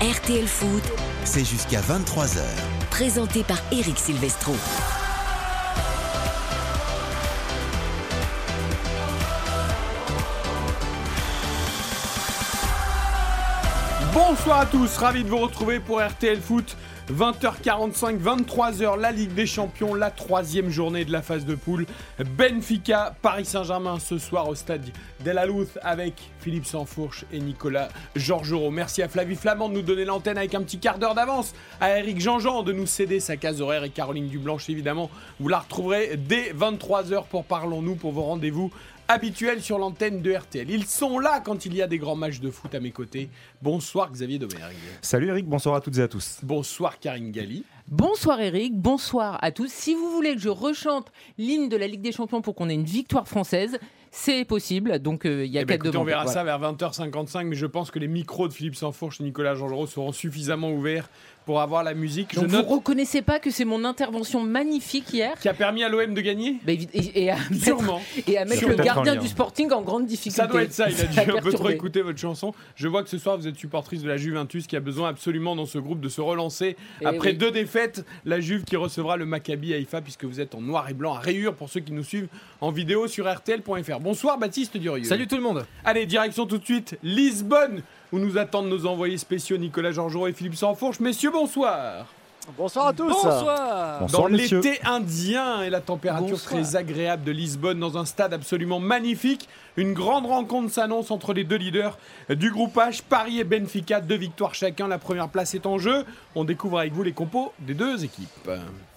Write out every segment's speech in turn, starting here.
RTL Foot, c'est jusqu'à 23h. présenté par Eric Silvestro. Bonsoir à tous, ravi de vous retrouver pour RTL Foot. 20h45, 23h, la Ligue des Champions, la troisième journée de la phase de poule. Benfica, Paris Saint-Germain ce soir au stade de la Louth avec Philippe Sansfourche et Nicolas Georgerot. Merci à Flavie Flamand de nous donner l'antenne avec un petit quart d'heure d'avance. À Eric Jean-Jean de nous céder sa case horaire et Caroline Dublanche évidemment. Vous la retrouverez dès 23h pour Parlons-nous pour vos rendez-vous habituels sur l'antenne de RTL. Ils sont là quand il y a des grands matchs de foot à mes côtés. Bonsoir Xavier Domergue. Salut Eric, bonsoir à toutes et à tous. Bonsoir Karine Galli. Bonsoir Eric, bonsoir à tous. Si vous voulez que je rechante l'hymne de la Ligue des Champions pour qu'on ait une victoire française, c'est possible. Donc euh, il y a Eh ben, quatre écoutez, on verra Voilà. ça vers 20h55, mais je pense que les micros de Philippe Sansfourche et Nicolas Georgerot seront suffisamment ouverts pour avoir la musique. Je Donc vous note reconnaissez pas que c'est mon intervention magnifique hier qui a permis à l'OM de gagner Bah, et, et à mettre, Sûrement. et à mettre Sûrement. le gardien du. Sporting en grande difficulté. Ça doit être ça, il a dû un peu trop écouter votre chanson. Je vois que ce soir vous êtes supportrice de la Juventus qui a besoin absolument dans ce groupe de se relancer. Eh Après oui. deux défaites, la Juve qui recevra le Maccabi Haïfa puisque vous êtes en noir et blanc à rayures pour ceux qui nous suivent en vidéo sur RTL.fr. Bonsoir Baptiste Durieux. Salut tout le monde Allez, direction tout de suite Lisbonne où nous attendent nos envoyés spéciaux Nicolas Georgerot et Philippe Sansfourche. Messieurs, bonsoir. Bonsoir à tous. Bonsoir Bonsoir Dans l'été indien et la température Bonsoir. très agréable de Lisbonne dans un stade absolument magnifique. Une grande rencontre s'annonce entre les deux leaders du groupe H, Paris et Benfica, deux victoires chacun. La première place est en jeu. On découvre avec vous les compos des deux équipes.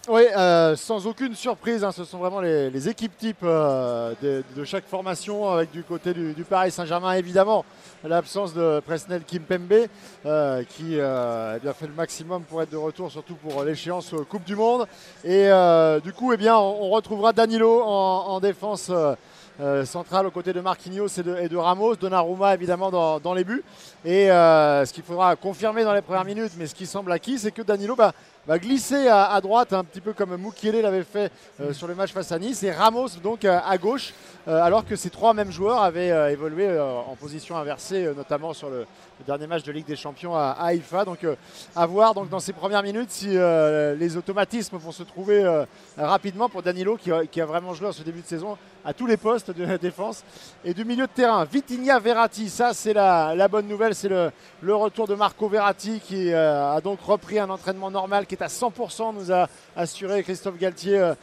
Oui, euh, sans aucune surprise, hein, ce sont vraiment les, équipes types euh, de, chaque formation, avec du côté du, Paris Saint-Germain évidemment l'absence de Presnel Kimpembe euh, qui euh, a bien fait le maximum pour être de retour, surtout pour l'échéance Coupe du Monde. Et du coup, eh bien, on, retrouvera Danilo en, en défense. centrale aux côtés de Marquinhos et de, Ramos, Donnarumma évidemment dans, les buts. Et ce qu'il faudra confirmer dans les premières minutes, mais ce qui semble acquis, c'est que Danilo bah, va glisser à, droite, un petit peu comme Mukiele l'avait fait euh, sur le match face à Nice, et Ramos donc euh, à gauche, euh, alors que ces trois mêmes joueurs avaient évolué en position inversée, notamment sur le, le dernier match de Ligue des Champions à, Haïfa. Donc euh, à voir dans ces premières minutes si euh, les automatismes vont se trouver euh, rapidement pour Danilo qui a, vraiment joué en ce début de saison à tous les postes de la défense et du milieu de terrain. Vitinha Verratti, ça c'est la, bonne nouvelle, c'est le, retour de Marco Verratti qui a donc repris un entraînement normal qui est à 100%, nous a assuré Christophe Galtier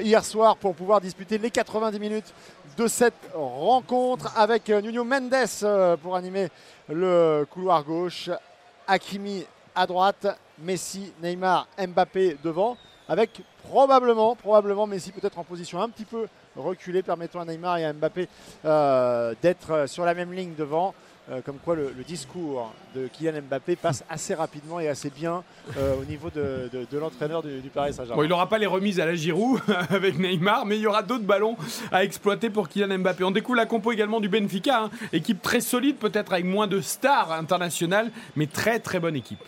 hier soir pour pouvoir disputer les 90 minutes de cette rencontre avec euh, Nuno Mendes euh, pour animer le couloir gauche, Hakimi à droite, Messi, Neymar, Mbappé devant, avec probablement, probablement Messi peut-être en position un petit peu reculée, permettant à Neymar et à Mbappé euh, d'être sur la même ligne devant. Euh, comme quoi le, le discours de Kylian Mbappé passe assez rapidement et assez bien euh, au niveau de, de- de l'entraîneur du, du Paris Saint-Germain. Bon, il n'aura pas les remises à la Giroud avec Neymar, mais il y aura d'autres ballons à exploiter pour Kylian Mbappé. On découvre la compo également du Benfica, hein. équipe très solide, peut-être avec moins de stars internationales, mais très très bonne équipe.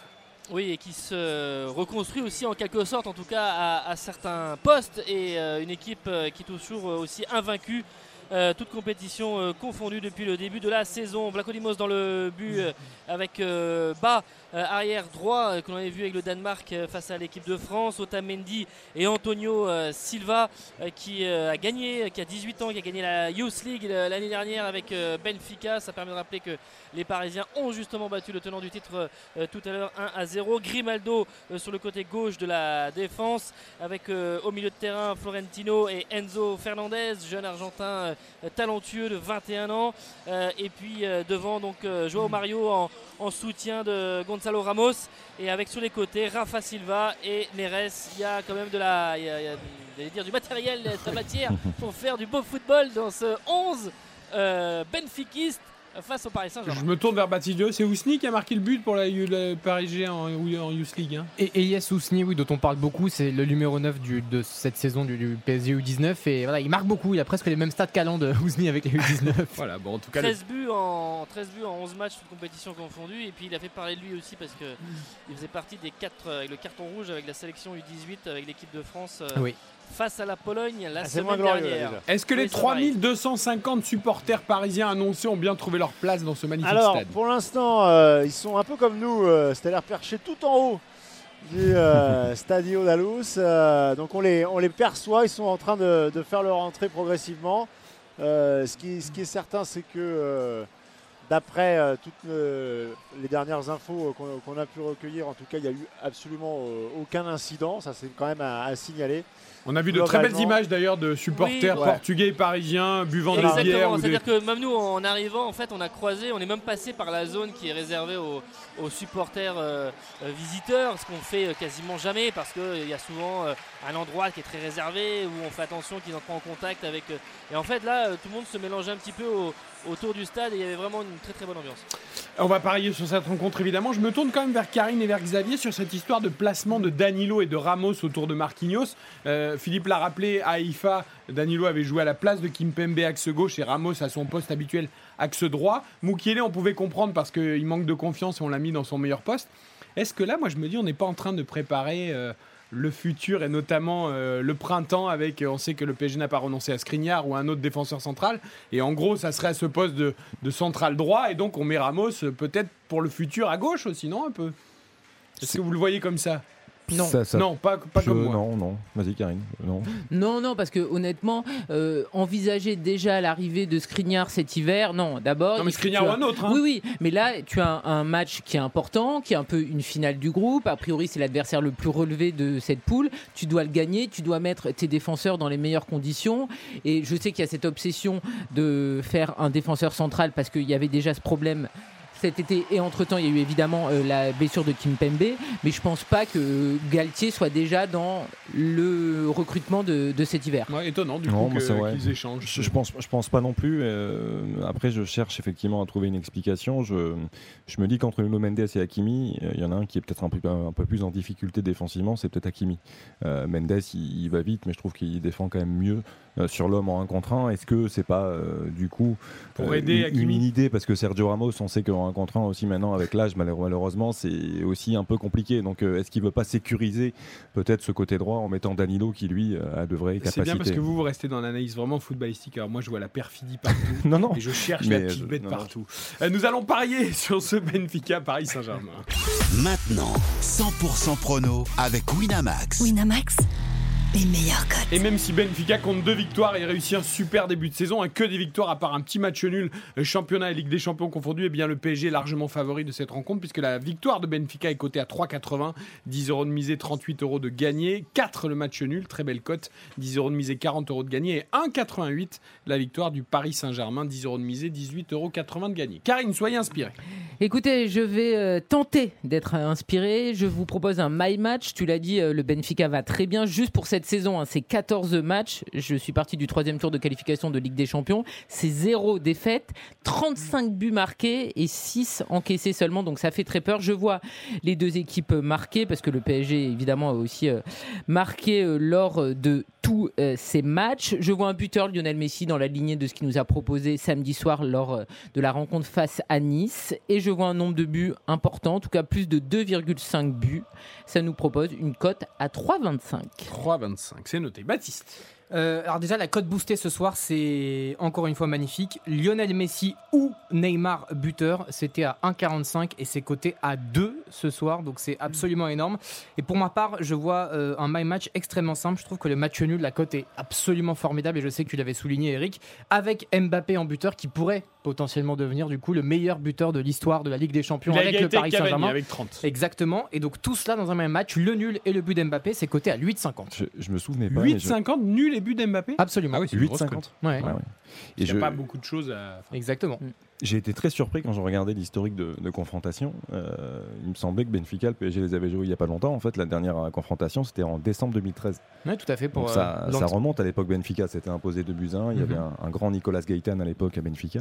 Oui, et qui se reconstruit aussi en quelque sorte, en tout cas à, à certains postes, et euh, une équipe qui est toujours aussi invaincue. Euh, toute compétition euh, confondue depuis le début de la saison. Vlachodimos dans le but euh, avec euh, bas euh, arrière droit euh, que l'on avait vu avec le Danemark euh, face à l'équipe de France, Otamendi et Antonio Silva qui a gagné, qui a 18 ans, qui a gagné la Youth League l'année dernière avec Benfica. Ça permet de rappeler que les Parisiens ont justement battu le tenant du titre tout à l'heure 1 à 0. Grimaldo sur le côté gauche de la défense avec au milieu de terrain Florentino et Enzo Fernandez, jeune argentin talentueux de 21 ans. Et puis devant donc Joao Mario en, en soutien de Gonzalo Ramos et avec sur les côtés Rafa Silva et Neres. Il y a quand même de la, il y a- il y a, j'allais dire du matériel, de la matière pour faire du beau football dans ce 11 euh, benfiquiste face au Paris Saint-Germain. Je me tourne vers Baptiste Diop. C'est Ousni qui a marqué le but pour la, le Paris en, en Youth League. hein. Et Elias Ousni, oui, dont on parle beaucoup, c'est le numéro 9 du- de cette saison du, du PSG U19. Et voilà, il marque beaucoup, il a presque les mêmes stats qu'Alan de Ousni avec les U19. Voilà, bon, en tout cas, le- 13 buts, en, 13 buts en 11 matchs, toutes compétitions confondues. Et puis il a fait parler de lui aussi parce que il faisait partie des 4 avec le carton rouge avec la sélection U18 avec l'équipe de France euh, Oui. Face à la Pologne la Ah, semaine dernière. Est-ce que Oui, les c'est pareil. 3250 supporters parisiens annoncés ont bien trouvé leur place dans ce magnifique Alors, stade pour l'instant, euh, ils sont un peu comme nous, euh, c'est-à-dire perchés tout en haut du euh, Stadio d'Alous. Euh, donc on les, on les perçoit, ils sont en train de, de faire leur entrée progressivement. Euh, ce, qui, ce qui est certain, c'est que euh, d'après euh, toutes euh, les dernières infos qu'on a pu recueillir, en tout cas, il n'y a eu absolument euh, aucun incident. Ça, c'est quand même à, à signaler. On a vu de très belles images d'ailleurs de supporters Oui, portugais et parisiens buvant des bières. Exactement, des... c'est-à-dire que même nous en arrivant, en fait, on a croisé, on est même passé par la zone qui est réservée aux, aux supporters euh, euh, visiteurs, ce qu'on fait euh, quasiment jamais parce qu'il y a souvent euh, un endroit qui est très réservé où on fait attention qu'ils n'entrent pas en contact avec. et en fait, là, tout le monde se mélangeait un petit peu au- autour du stade il y avait vraiment une très très bonne ambiance. On va parier sur cette rencontre évidemment. Je me tourne quand même vers Karine et vers Xavier sur cette histoire de placement de Danilo et de Ramos autour de Marquinhos. Euh, Philippe l'a rappelé, à Haïfa, Danilo avait joué à la place de Kimpembe axe gauche et Ramos à son poste habituel axe droit. Mukiele, on pouvait comprendre parce qu'il manque de confiance et on l'a mis dans son meilleur poste. Est-ce que là, moi je me dis, on n'est pas en train de préparer euh, le futur et notamment euh, le printemps avec, on sait que le PSG n'a pas renoncé à Skriniar ou à un autre défenseur central. Et en gros ça serait à ce poste de, de central droit. Et donc on met Ramos euh, peut-être pour le futur à gauche aussi, non un peu? Est-ce que vous le voyez comme ça? Non. Ça- ça- Non, pas, pas je- comme moi. Non, non. Vas-y, Karine. Non. Non, non, parce que honnêtement, euh, envisager déjà l'arrivée de Skriniar cet hiver, non. D'abord, Non mais Skriniar ou un autre. hein. Oui, oui, mais là, tu as un, un match qui est important, qui est un peu une finale du groupe. A priori, c'est l'adversaire le plus relevé de cette poule. Tu dois le gagner, tu dois mettre tes défenseurs dans les meilleures conditions. Et je sais qu'il y a cette obsession de faire un défenseur central parce qu'il y avait déjà ce problème. Cet été et entre-temps, il y a eu évidemment euh, la blessure de Kim Pembe, mais je pense pas que Galtier soit déjà dans le recrutement de, de cet hiver. Ouais, étonnant du Non, coup qu'ils échangent. Je, je pense, je pense pas non plus. euh, après, je cherche effectivement à trouver une explication. Je, je me dis qu'entre Nuno Mendes et Hakimi, euh, il y en a un qui est peut-être un peu, un peu plus en difficulté défensivement, c'est peut-être Hakimi. Euh, Mendes, il, il va vite, mais je trouve qu'il défend quand même mieux euh, sur l'homme en 1 contre 1. Est-ce que c'est pas euh, du coup Pour euh, aider une, une idée? Parce que Sergio Ramos, on sait qu'en 1 contre 1 aussi maintenant avec l'âge, malheure- malheureusement, c'est aussi un peu compliqué. Donc, euh, est-ce qu'il veut pas sécuriser peut-être ce côté droit en mettant Danilo qui lui euh, a de vraies capacités C'est bien parce que vous, vous restez dans l'analyse vraiment footballistique. Alors moi, je vois la perfidie partout. Non, non. Et je cherche Mais, la petite euh, bête non, non. partout. Nous allons parier sur ce Benfica Paris Saint-Germain. Maintenant, 100% prono avec Winamax. Winamax, Et même si Benfica compte deux victoires et réussit un super début de saison, hein, que des victoires à part un petit match nul, euh, championnat et Ligue des Champions confondus, eh bien le PSG est largement favori de cette rencontre puisque la victoire de Benfica est cotée à 3,80, 10 euros de misée, 38 euros de gagné, 4 le match nul, très belle cote, 10 euros de misée, 40 euros de gagné. Et 1,88 la victoire du Paris Saint-Germain, 10 euros de misée, 18,80 euros de gagné. Karine, soyez inspirée. Écoutez, je vais euh, tenter d'être inspiré. Je vous propose un my match. Tu l'as dit, euh, le Benfica va très bien. Juste pour cette saison, hein, c'est 14 matchs. Je suis parti du troisième tour de qualification de Ligue des Champions. C'est zéro défaite, 35 buts marqués et 6 encaissés seulement. Donc ça fait très peur. Je vois les deux équipes marquées parce que le PSG évidemment a aussi euh, marqué lors de tous ces matchs. Je vois un buteur Lionel Messi dans la lignée de ce qu'il nous a proposé samedi soir lors de la rencontre face à Nice. Et je vois un nombre de buts important, en tout cas plus de 2,5 buts. Ça nous propose une cote à 3,25. 3,25, c'est noté. Baptiste. Euh, alors déjà la cote boostée ce soir c'est encore une fois magnifique. Lionel Messi ou Neymar buteur, c'était à 1,45 et c'est coté à 2 ce soir, donc c'est absolument énorme. Et pour ma part, je vois euh, un my match extrêmement simple. Je trouve que le match nul, la cote est absolument formidable et je sais que tu l'avais souligné Eric, avec Mbappé en buteur qui pourrait potentiellement devenir du coup le meilleur buteur de l'histoire de la Ligue des Champions avec le Paris Saint-Germain. avec 30. Exactement. Et donc tout cela dans un même match, le nul et le but d'Mbappé, c'est coté à 8,50. Je, je me souvenais pas. mais je- 8,50, nul et but d'Mbappé? Absolument. Ah oui, c'est une grosse 8,50. cote. Ouais. Ouais, ouais. Et Il n'y a je- pas beaucoup de choses à... Exactement. J'ai été très surpris quand je regardais l'historique de, de confrontation. Euh, il me semblait que Benfica, le PSG les avait joués il n'y a pas longtemps. En fait, la dernière euh, confrontation, c'était en décembre 2013. Ouais, tout à fait. Pour, Donc euh, ça, ça remonte à l'époque Benfica, c'était imposé de buts 1. Il y avait Mhm. un, un grand Nicolas Gaëtan à l'époque à Benfica.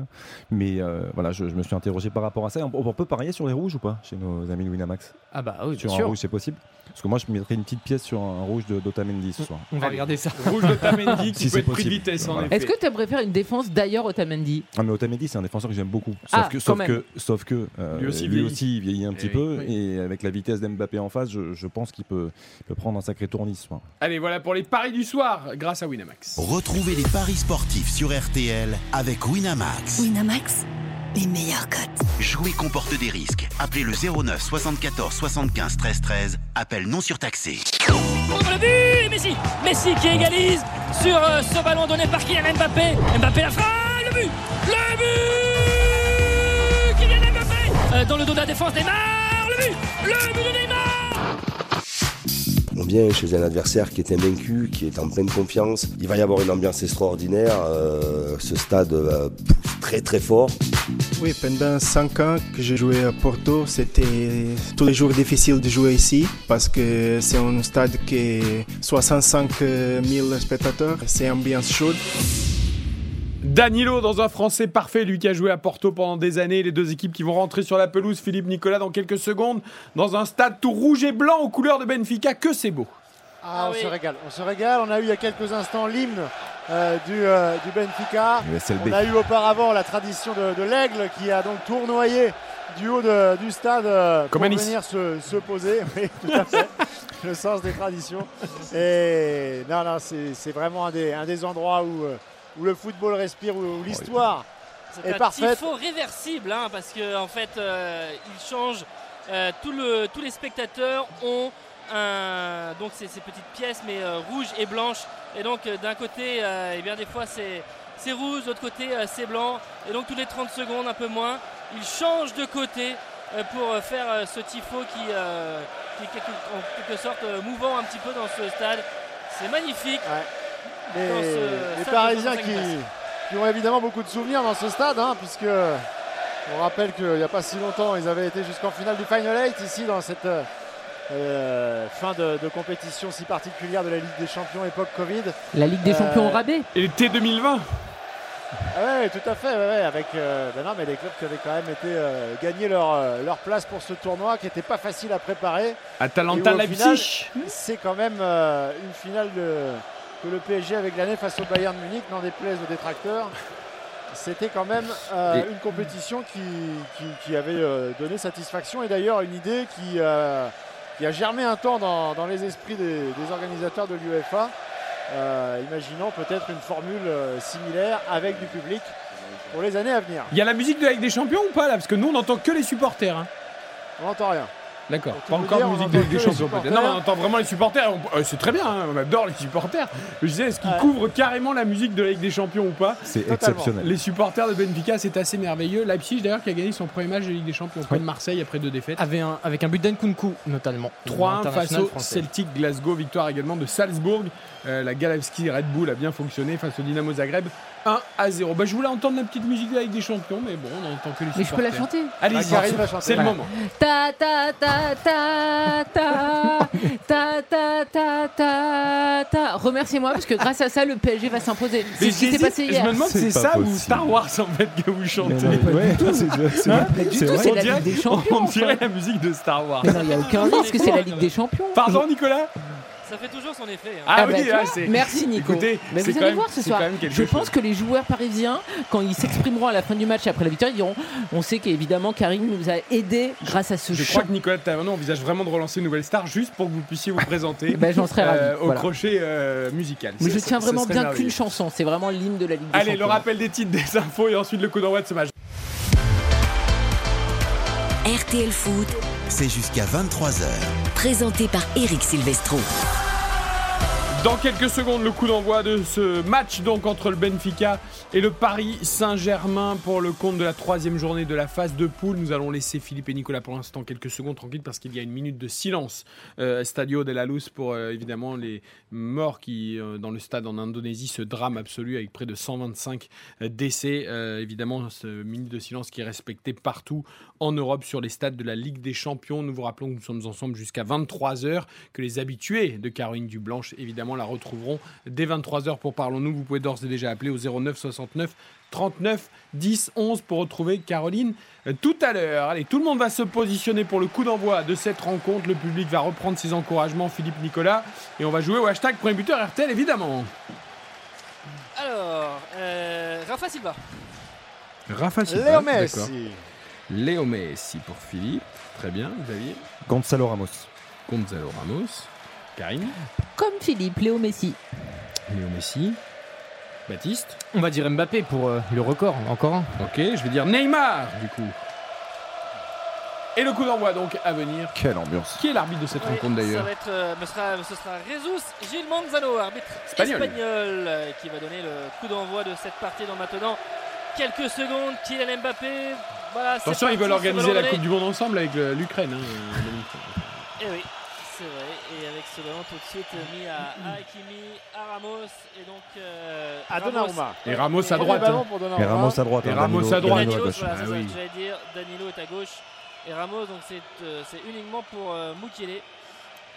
Mais euh, voilà, je, je me suis interrogé par rapport à ça. On, on peut parier sur les rouges ou pas chez nos amis de Winamax? Ah bah oui, Sur bien un sûr. rouge, c'est possible Parce que moi, je mettrais une petite pièce sur un rouge de d'Otamendi ce soir. On va Allez. regarder ça. Rouge de Tamendi qui Si peut c'est être pris de possible. vitesse en Voilà. effet. Est-ce que tu aimerais faire une défense d'ailleurs Otamendi? Ah, mais Otamendi, c'est un défenseur que j'aime beaucoup. Sauf Ah, que, sauf que, sauf que euh, Lui aussi lui vieillit. aussi, il vieillit un petit oui, peu. oui. Et avec la vitesse d'Mbappé en face, je, je pense qu'il peut, prendre un sacré tournisme. Allez, voilà pour les paris du soir grâce à Winamax. Retrouvez les paris sportifs sur RTL avec Winamax. Winamax, les meilleurs cotes. Jouer comporte des risques. Appelez le 09 74 75 13 13. Appel non surtaxé. Contre le but et Messi Messi qui égalise sur euh, ce ballon donné par Kylian Mbappé. Mbappé la frappe, le but Le but Dans le dos de la défense, Neymar Le but Le but de Neymar On vient chez un adversaire qui est invaincu, qui est en pleine confiance. Il va y avoir une ambiance extraordinaire. euh, ce stade euh, pousse très très fort. Oui, pendant 5 ans que j'ai joué à Porto, c'était tous les jours difficile de jouer ici parce que c'est un stade qui est 65 000 spectateurs. C'est ambiance chaude. Danilo dans un français parfait, lui qui a joué à Porto pendant des années. Les deux équipes qui vont rentrer sur la pelouse, Philippe Nicolas dans quelques secondes, dans un stade tout rouge et blanc aux couleurs de Benfica. Que c'est beau. Ah, Ah on oui. se régale, on se régale. On a eu il y a quelques instants l'hymne euh, du, euh, du Benfica. On a eu auparavant la tradition de, de l'aigle qui a donc tournoyé du haut de- du stade euh, Comme pour venir se, se poser. Oui, tout à fait. Le sens des traditions. Et non, non, c'est c'est vraiment un des, un des endroits où, euh, où le football respire, où, où l'histoire C'est est un parfaite. tifo réversible hein, parce que en fait euh, il change. euh, tout le, tous les spectateurs ont un, donc ces, ces petites pièces mais euh, rouges et blanches et donc d'un côté eh bien des fois c'est c'est rouge, de l'autre côté c'est blanc et donc tous les 30 secondes un peu moins ils changent de côté pour faire ce tifo qui, euh, qui est quelque- en quelque sorte mouvant un petit peu dans ce stade. C'est magnifique. Les, Parisiens 65 qui, ont évidemment beaucoup de souvenirs dans ce stade, hein, puisque on rappelle qu'il n'y a pas si longtemps, ils avaient été jusqu'en finale du Final 8 ici dans cette euh, euh, fin de, de compétition si particulière de la Ligue des Champions époque Covid. La Ligue des Champions Euh, au rabais. Et l'été 2020 Ah ouais, tout à fait, ouais, ouais, avec euh, ben non, mais les clubs qui avaient quand même été euh, gagner leur, euh, leur place pour ce tournoi qui n'était pas facile à préparer. Atalanta Leipzig. C'est quand même euh, une finale de- que le PSG avait gagné face au Bayern Munich, n'en déplaise aux détracteurs. C'était quand même euh, une compétition qui, qui- qui avait euh, donné satisfaction et d'ailleurs une idée qui, euh, qui a germé un temps dans, dans les esprits des, des organisateurs de l'UEFA. Imaginons peut-être une formule similaire avec du public pour les années à venir. Il y a la musique de la Ligue des Champions ou pas là? Parce que nous on n'entend que les supporters. hein. On n'entend rien. D'accord. Pas encore musique de entend Ligue des que les Champions peut-être. Non, on entend vraiment les supporters. On- euh, c'est très bien, hein, on adore les supporters. Je disais, est-ce qu'ils Ouais. couvrent carrément la musique de la Ligue des Champions ou pas? C'est exceptionnel. Les supporters de Benfica, c'est assez merveilleux. Leipzig d'ailleurs qui a gagné son premier match de Ligue des Champions auprès de Marseille après deux défaites. Avec un, avec un but d'Nkunku notamment. 3-1 face au. Celtic Glasgow, victoire également de Salzbourg. Euh, la Galevski Red Bull a bien fonctionné face au Dynamo Zagreb. 1 à 0. Bah, je voulais entendre la petite musique de la Ligue des Champions, mais bon, on n'entend que les Mais je peux la chanter. Allez, Ah, c'est le moment. Ta ta ta ta ta ta ta ta ta ta. Remerciez-moi parce que grâce à ça le PSG va s'imposer. C'est Mais ce qui s'est passé Je hier. me demande si c'est ça ou. Star Wars en fait que vous chantez. Ouais, c'est- Hein c'est la Ligue des Champions. On dirait la musique de Star Wars. Mais non, il n'y a aucun risque, c'est la Ligue des Champions. Pardon Nicolas? Ça fait toujours son effet. hein. Ah, Ah bah, oui, tu ah. Merci Nico. Écoutez, Mais vous allez même- voir ce soir. Je chose. pense que les joueurs parisiens, quand ils s'exprimeront à la fin du match après la victoire, ils diront on sait qu'évidemment Karim nous a aidés grâce à ce Je chant. crois que Nicolas Taverneau envisage vraiment de relancer une nouvelle star juste pour que vous puissiez vous présenter j'en serais ravi, euh, au voilà. crochet euh, musical. Mais je tiens vraiment bien qu'une chanson, c'est vraiment l'hymne de la Ligue Allez, le rappel des titres, des infos et ensuite le coup d'envoi de ce match. RTL Foot, C'est jusqu'à 23h. présenté par Eric Silvestro. Dans quelques secondes, le coup d'envoi de ce match donc entre le Benfica et le Paris Saint-Germain pour le compte de la troisième journée de la phase de poule. Nous allons laisser Philippe et Nicolas pour l'instant quelques secondes tranquilles parce qu'il y a une minute de silence euh, Stadio de la Luz pour euh, évidemment les morts qui euh, dans le stade en Indonésie, ce drame absolu avec près de 125 décès. Euh, évidemment, ce minute de silence qui est respecté partout en Europe sur les stades de la Ligue des Champions. Nous vous rappelons que nous sommes ensemble jusqu'à 23h, que les habitués de Caroline Dublanche, évidemment, la retrouveront dès 23h pour Parlons-nous. Vous pouvez d'ores et déjà appeler au 09 69 39 10 11 pour retrouver Caroline euh, tout à l'heure. Allez, tout le monde va se positionner pour le coup d'envoi de cette rencontre. Le public va reprendre ses encouragements, Philippe Nicolas, et on va jouer au hashtag premier buteur RTL, évidemment. Alors, euh, Rafa Silva. Rafa Silva. Léo. Messi. Léo Messi pour Philippe. Très bien, Xavier. Gonzalo Ramos. Gonzalo Ramos. Karim. Comme Philippe, Léo Messi. Léo Messi. Baptiste. On va dire Mbappé pour euh, le record, encore un. Ok, je vais dire Neymar, du coup. Et le coup d'envoi donc à venir. Quelle ambiance. Qui est l'arbitre de cette Oui, rencontre Ça d'ailleurs va être, euh, ce sera, ce sera Jesus Gilles Manzano, arbitre Espagnol. espagnol, euh, qui va donner le coup d'envoi de cette partie dans maintenant quelques secondes. Kylian Mbappé. Voilà, Attention, ils veulent organiser la Coupe du Monde ensemble avec l'Ukraine. hein, Eh oui, c'est vrai. Et avec ce ballon tout de suite mis à, Hakimi, à Ramos et donc euh, À Donnarumma. Et Ramos à droite. hein. Et Donnarumma. Ramos à droite. Et hein, Ramos Danilo- à droite. Danilo à Danilo, gauche. voilà, Ah ça oui. j'allais dire. Danilo est à gauche. Et Ramos, donc c'est euh, uniquement pour euh, Mukele.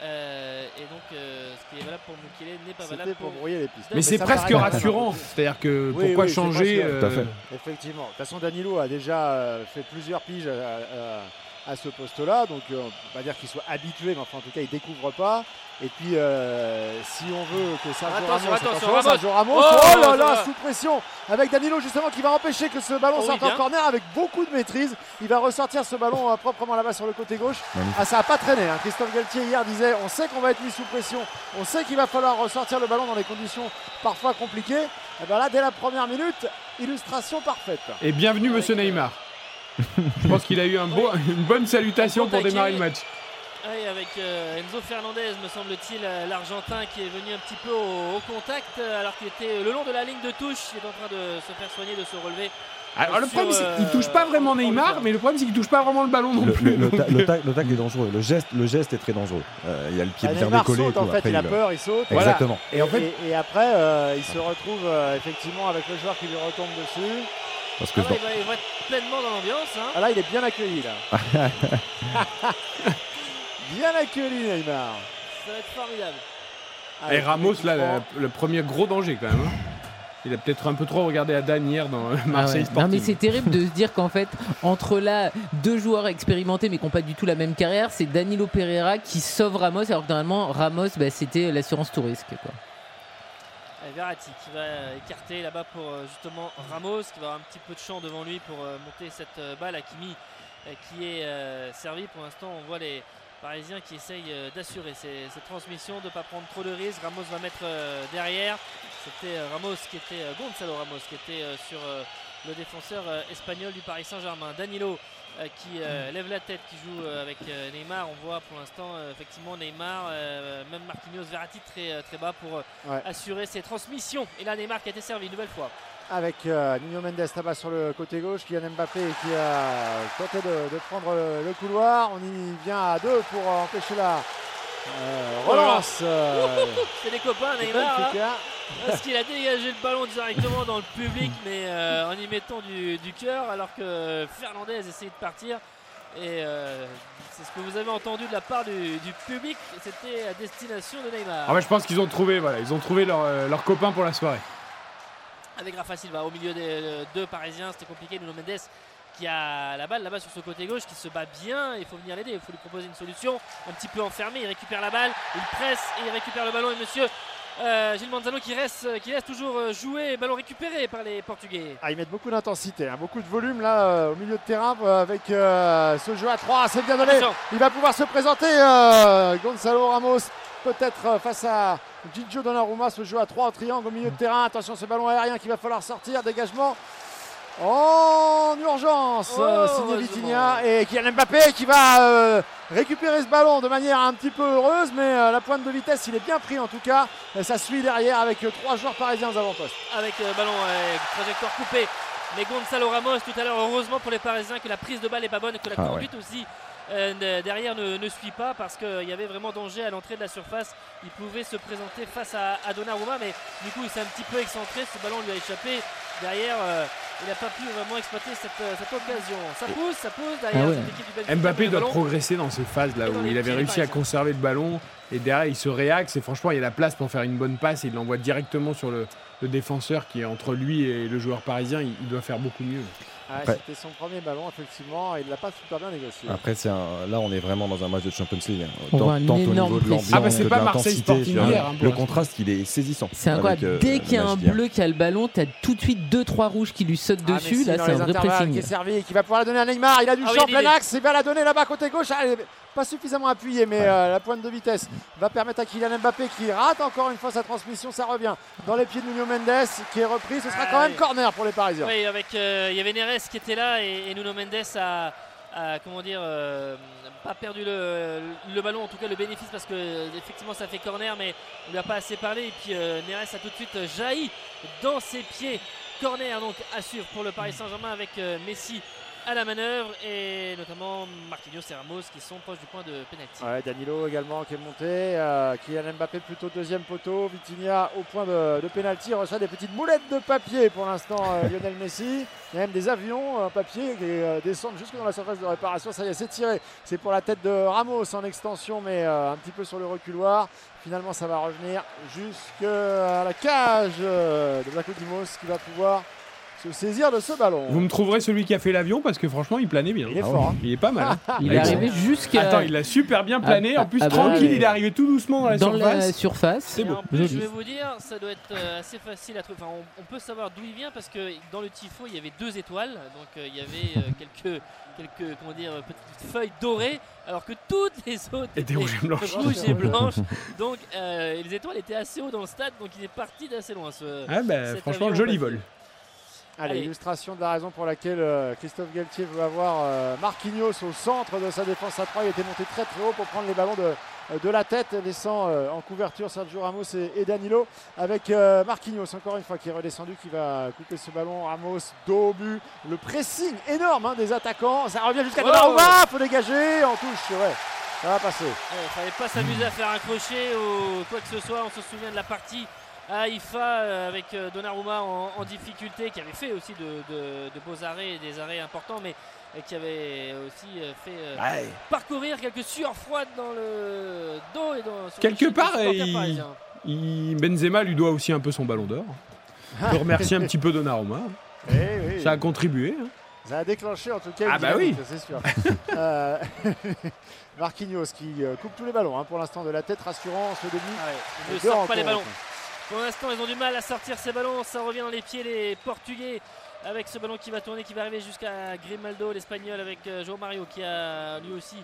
Euh, et donc, euh, ce qui est valable pour Mukele n'est pas valable pour brouiller les pistes. Mais c'est presque rassurant. C'est-à-dire que Oui, pourquoi oui, changer euh, Tout à fait. Effectivement. De toute façon, Danilo a déjà euh, fait plusieurs piges à, à- à ce poste-là, donc euh, on peut pas dire qu'il soit habitué, mais enfin en tout cas il découvre pas. Et puis euh, si on veut que Sergio Attention, Ramos, attention, attention, Ramos. Sergio Ramos, Oh, oh, là ça là, va. sous pression, avec Danilo justement qui va empêcher que ce ballon Oh sorte bien. en corner avec beaucoup de maîtrise. Il va ressortir ce ballon euh, proprement là-bas sur le côté gauche. Ah ça n'a pas traîné. hein. Christophe Galtier hier disait, on sait qu'on va être mis sous pression, on sait qu'il va falloir ressortir le ballon dans des conditions parfois compliquées. Et ben là, dès la première minute, illustration parfaite. Et bienvenue, monsieur Neymar. Je pense qu'il a eu un beau- une bonne salutation pour démarrer le match. Oui, avec euh, Enzo Fernandez, me semble-t-il, euh, l'Argentin qui est venu un petit peu au, au contact euh, alors qu'il était le long de la ligne de touche. Il est en train de se faire soigner, de se relever. Alors le problème, c'est qu'il touche pas vraiment en- en Neymar, mais le problème, c'est qu'il touche pas vraiment le ballon non Le, plus. le- ta- le tac- le tac est dangereux. Le geste, le geste est très dangereux. Euh, il y a le pied Ah, bien Neymar décollé. et saute tout. en fait, Après, il a peur, il saute. Voilà. Exactement. Et en fait, Et, et après, euh, il se retrouve euh, effectivement avec le joueur qui lui retombe dessus. Parce que Ah ouais, dans- il, va, être pleinement dans l'ambiance. hein. Ah là, il est bien accueilli là. bien accueilli Neymar. Ça va être formidable. Ah, et Ramos, là, le, le premier gros danger quand même. hein. Il a peut-être un peu trop regardé à Dan hier dans euh, Ah Marseille ouais. Sporting. Non mais c'est terrible de se dire qu'en fait entre là deux joueurs expérimentés mais qui n'ont pas du tout la même carrière, c'est Danilo Pereira qui sauve Ramos alors que normalement Ramos bah, c'était l'assurance tout risque quoi. Et Verratti qui va euh, écarter là-bas pour euh, justement Ramos, qui va avoir un petit peu de champ devant lui pour euh, monter cette euh, balle. Hakimi euh, qui est euh, servi. Pour l'instant, on voit les Parisiens qui essayent euh, d'assurer ces transmissions, de ne pas prendre trop de risques. Ramos va mettre euh, derrière. C'était euh, Ramos qui était, euh, Gonzalo Ramos qui était euh, sur euh, le défenseur euh, espagnol du Paris Saint-Germain. Danilo euh, qui euh, lève la tête, qui joue euh, avec Neymar. On voit pour l'instant effectivement Neymar, même Marquinhos, Verratti très, très bas pour Ouais. assurer ses transmissions. Et là, Neymar qui a été servi une nouvelle fois. Avec Nuno Mendes là-bas sur le côté gauche, Kylian Mbappé qui a tenté de, de prendre le, le couloir. On y vient à deux pour empêcher la relance. euh, C'est des copains, Neymar. là, Benfica. parce qu'il a dégagé le ballon directement dans le public, mais euh, en y mettant du, du cœur, alors que Fernandez essayait de partir. Et euh, c'est ce que vous avez entendu de la part du, du public. C'était à destination de Neymar. Ah ouais, je pense qu'ils ont trouvé, voilà, ils ont trouvé leur, euh, leur copain pour la soirée. avec Rafa Silva au milieu des euh, deux Parisiens. C'était compliqué. Nuno Mendes qui a la balle là-bas sur ce côté gauche, qui se bat bien. Il faut venir l'aider, il faut lui proposer une solution. Un petit peu enfermé, il récupère la balle, il presse et il récupère le ballon. Et monsieur euh, Gilles Manzano qui, reste, qui laisse toujours euh, jouer, ballon récupéré par les Portugais. Ah, ils mettent beaucoup d'intensité, hein, beaucoup de volume là euh, au milieu de terrain avec euh, ce jeu à 3. C'est bien donné. Attention. Il va pouvoir se présenter Gonzalo Ramos peut-être face à Gigio Donnarumma. Ce jeu à 3 en triangle au milieu de terrain. Attention ce ballon aérien qu'il va falloir sortir. Dégagement en urgence. Oh, euh, signé heureusement. Vitinha et Kylian Mbappé qui va euh, récupérer ce ballon de manière un petit peu heureuse. Mais euh, la pointe de vitesse il est bien pris en tout cas. Et ça suit derrière avec euh, trois joueurs parisiens aux avant-postes. avec le ballon euh, trajectoire coupée. Mais Gonzalo Ramos tout à l'heure, heureusement pour les Parisiens que la prise de balle n'est pas bonne et que la Ah ouais. conduite aussi euh, derrière ne, ne suit pas parce qu'il y avait vraiment danger à l'entrée de la surface. Il pouvait se présenter face à, à Donnarumma, mais du coup il s'est un petit peu excentré, ce ballon lui a échappé. Derrière, euh, il n'a pas pu vraiment exploiter cette, euh, cette occasion. Ça pousse, ça pousse derrière Ah ouais. cette équipe du Benfica. Mbappé doit progresser dans ces phases là où il avait réussi à conserver le ballon et derrière il se réaxe et franchement il y a la place pour faire une bonne passe et il l'envoie directement sur le, le défenseur qui est entre lui et le joueur parisien, il, il doit faire beaucoup mieux. Ah, Après- C'était son premier ballon, effectivement. Il ne l'a pas super bien négocié. Après, c'est un- là, on est vraiment dans un match de Champions League. hein. On Tant, voit un tant au énorme niveau de pression. l'ambiance, Ah bah, c'est pas Marseille Sporting hier, hein, le contraste, il est saisissant. C'est incroyable. avec, euh, Dès qu'il y a un bleu qui a le ballon, t'as tout de suite 2-3 rouges qui lui sautent Ah, dessus. Là, c'est un vrai pressing. Qui est servi et qui va pouvoir la donner à Neymar. Il a du Ah oui, champ, il plein des- axe. Il va la donner là-bas côté gauche. Est pas suffisamment appuyée, mais euh, la pointe de vitesse va permettre à Kylian Mbappé qui rate encore une fois sa transmission. Ça revient dans les pieds de Nuno Mendes qui est repris. Ce sera Ah, quand même corner pour les Parisiens. Oui, avec euh, il y avait Neres qui était là et, et Nuno Mendes a, a, comment dire euh, pas perdu le, le ballon, en tout cas le bénéfice parce que effectivement ça fait corner, mais on lui a pas assez parlé et puis euh, Neres a tout de suite jailli dans ses pieds. Corner donc assure pour le Paris Saint-Germain avec euh, Messi à la manœuvre et notamment Marquinhos et Ramos qui sont proches du point de pénalty. Ouais, Danilo également qui est monté. euh, Kylian Mbappé plutôt deuxième poteau. Vitinha au point de, pénalty. reçoit des petites boulettes de papier pour l'instant euh, Lionel Messi. Il y a même des avions en papier qui euh, descendent jusque dans la surface de réparation. Ça y est, c'est tiré. C'est pour la tête de Ramos en extension, mais euh, un petit peu sur le reculoir. Finalement, ça va revenir jusqu'à la cage euh, de Blaco Dimos qui va pouvoir se saisir de ce ballon. Vous me trouverez celui qui a fait l'avion parce que franchement, il planait bien. Il est Ah fort, hein. Il est pas mal. hein. Il est arrivé jusqu'à. Attends, il a super bien plané. Ah, en plus, ah bah tranquille, ouais. il est arrivé tout doucement dans la dans surface. la surface. C'est Et beau. en plus, je vais vous dire, ça doit être euh, assez facile à trouver. Enfin, on, on peut savoir d'où il vient parce que dans le tifo, il y avait deux étoiles. Donc, euh, il y avait euh, quelques, quelques comment dire, petites feuilles dorées, alors que toutes les autres des rouges et blanches. rouges et blanches. donc, euh, les étoiles étaient assez haut dans le stade. Donc, il est parti d'assez loin. Ce, Ah bah, cet franchement, avion joli vol. Allez, Allez. illustration de la raison pour laquelle euh, Christophe Galtier veut avoir euh, Marquinhos au centre de sa défense à 3. Il était monté très très haut pour prendre les ballons de, euh, de la tête, laissant euh, en couverture Sergio Ramos et, et Danilo. Avec Marquinhos, encore une fois, qui est redescendu, qui va couper ce ballon. Ramos, dos au but. Le pressing énorme hein, des attaquants. Ça revient jusqu'à Oh. Donnarumma. faut dégager. En touche, ouais. Ça va passer. Ouais, fallait pas s'amuser à faire un crochet ou quoi que ce soit. On se souvient de la partie à Haïfa euh, avec euh, Donnarumma en, en difficulté, qui avait fait aussi de, de- de beaux arrêts et des arrêts importants, mais euh, qui avait aussi fait euh, Ouais. parcourir quelques sueurs froides dans le dos et dans Quelque part, il-. Il- Benzema lui doit aussi un peu son ballon d'or. On peut remercier un petit peu Donnarumma. Eh oui. Ça a contribué. hein. Ça a déclenché en tout cas. Ah bah oui. C'est sûr. Euh, Marquinhos qui coupe tous les ballons hein, pour l'instant de la tête rassurant ce début. Ah ouais, ne sortent pas les ballons. Pour l'instant, ils ont du mal à sortir ces ballons. Ça revient dans les pieds les Portugais avec ce ballon qui va tourner, qui va arriver jusqu'à Grimaldo, l'Espagnol, avec euh, João Mario qui a lui aussi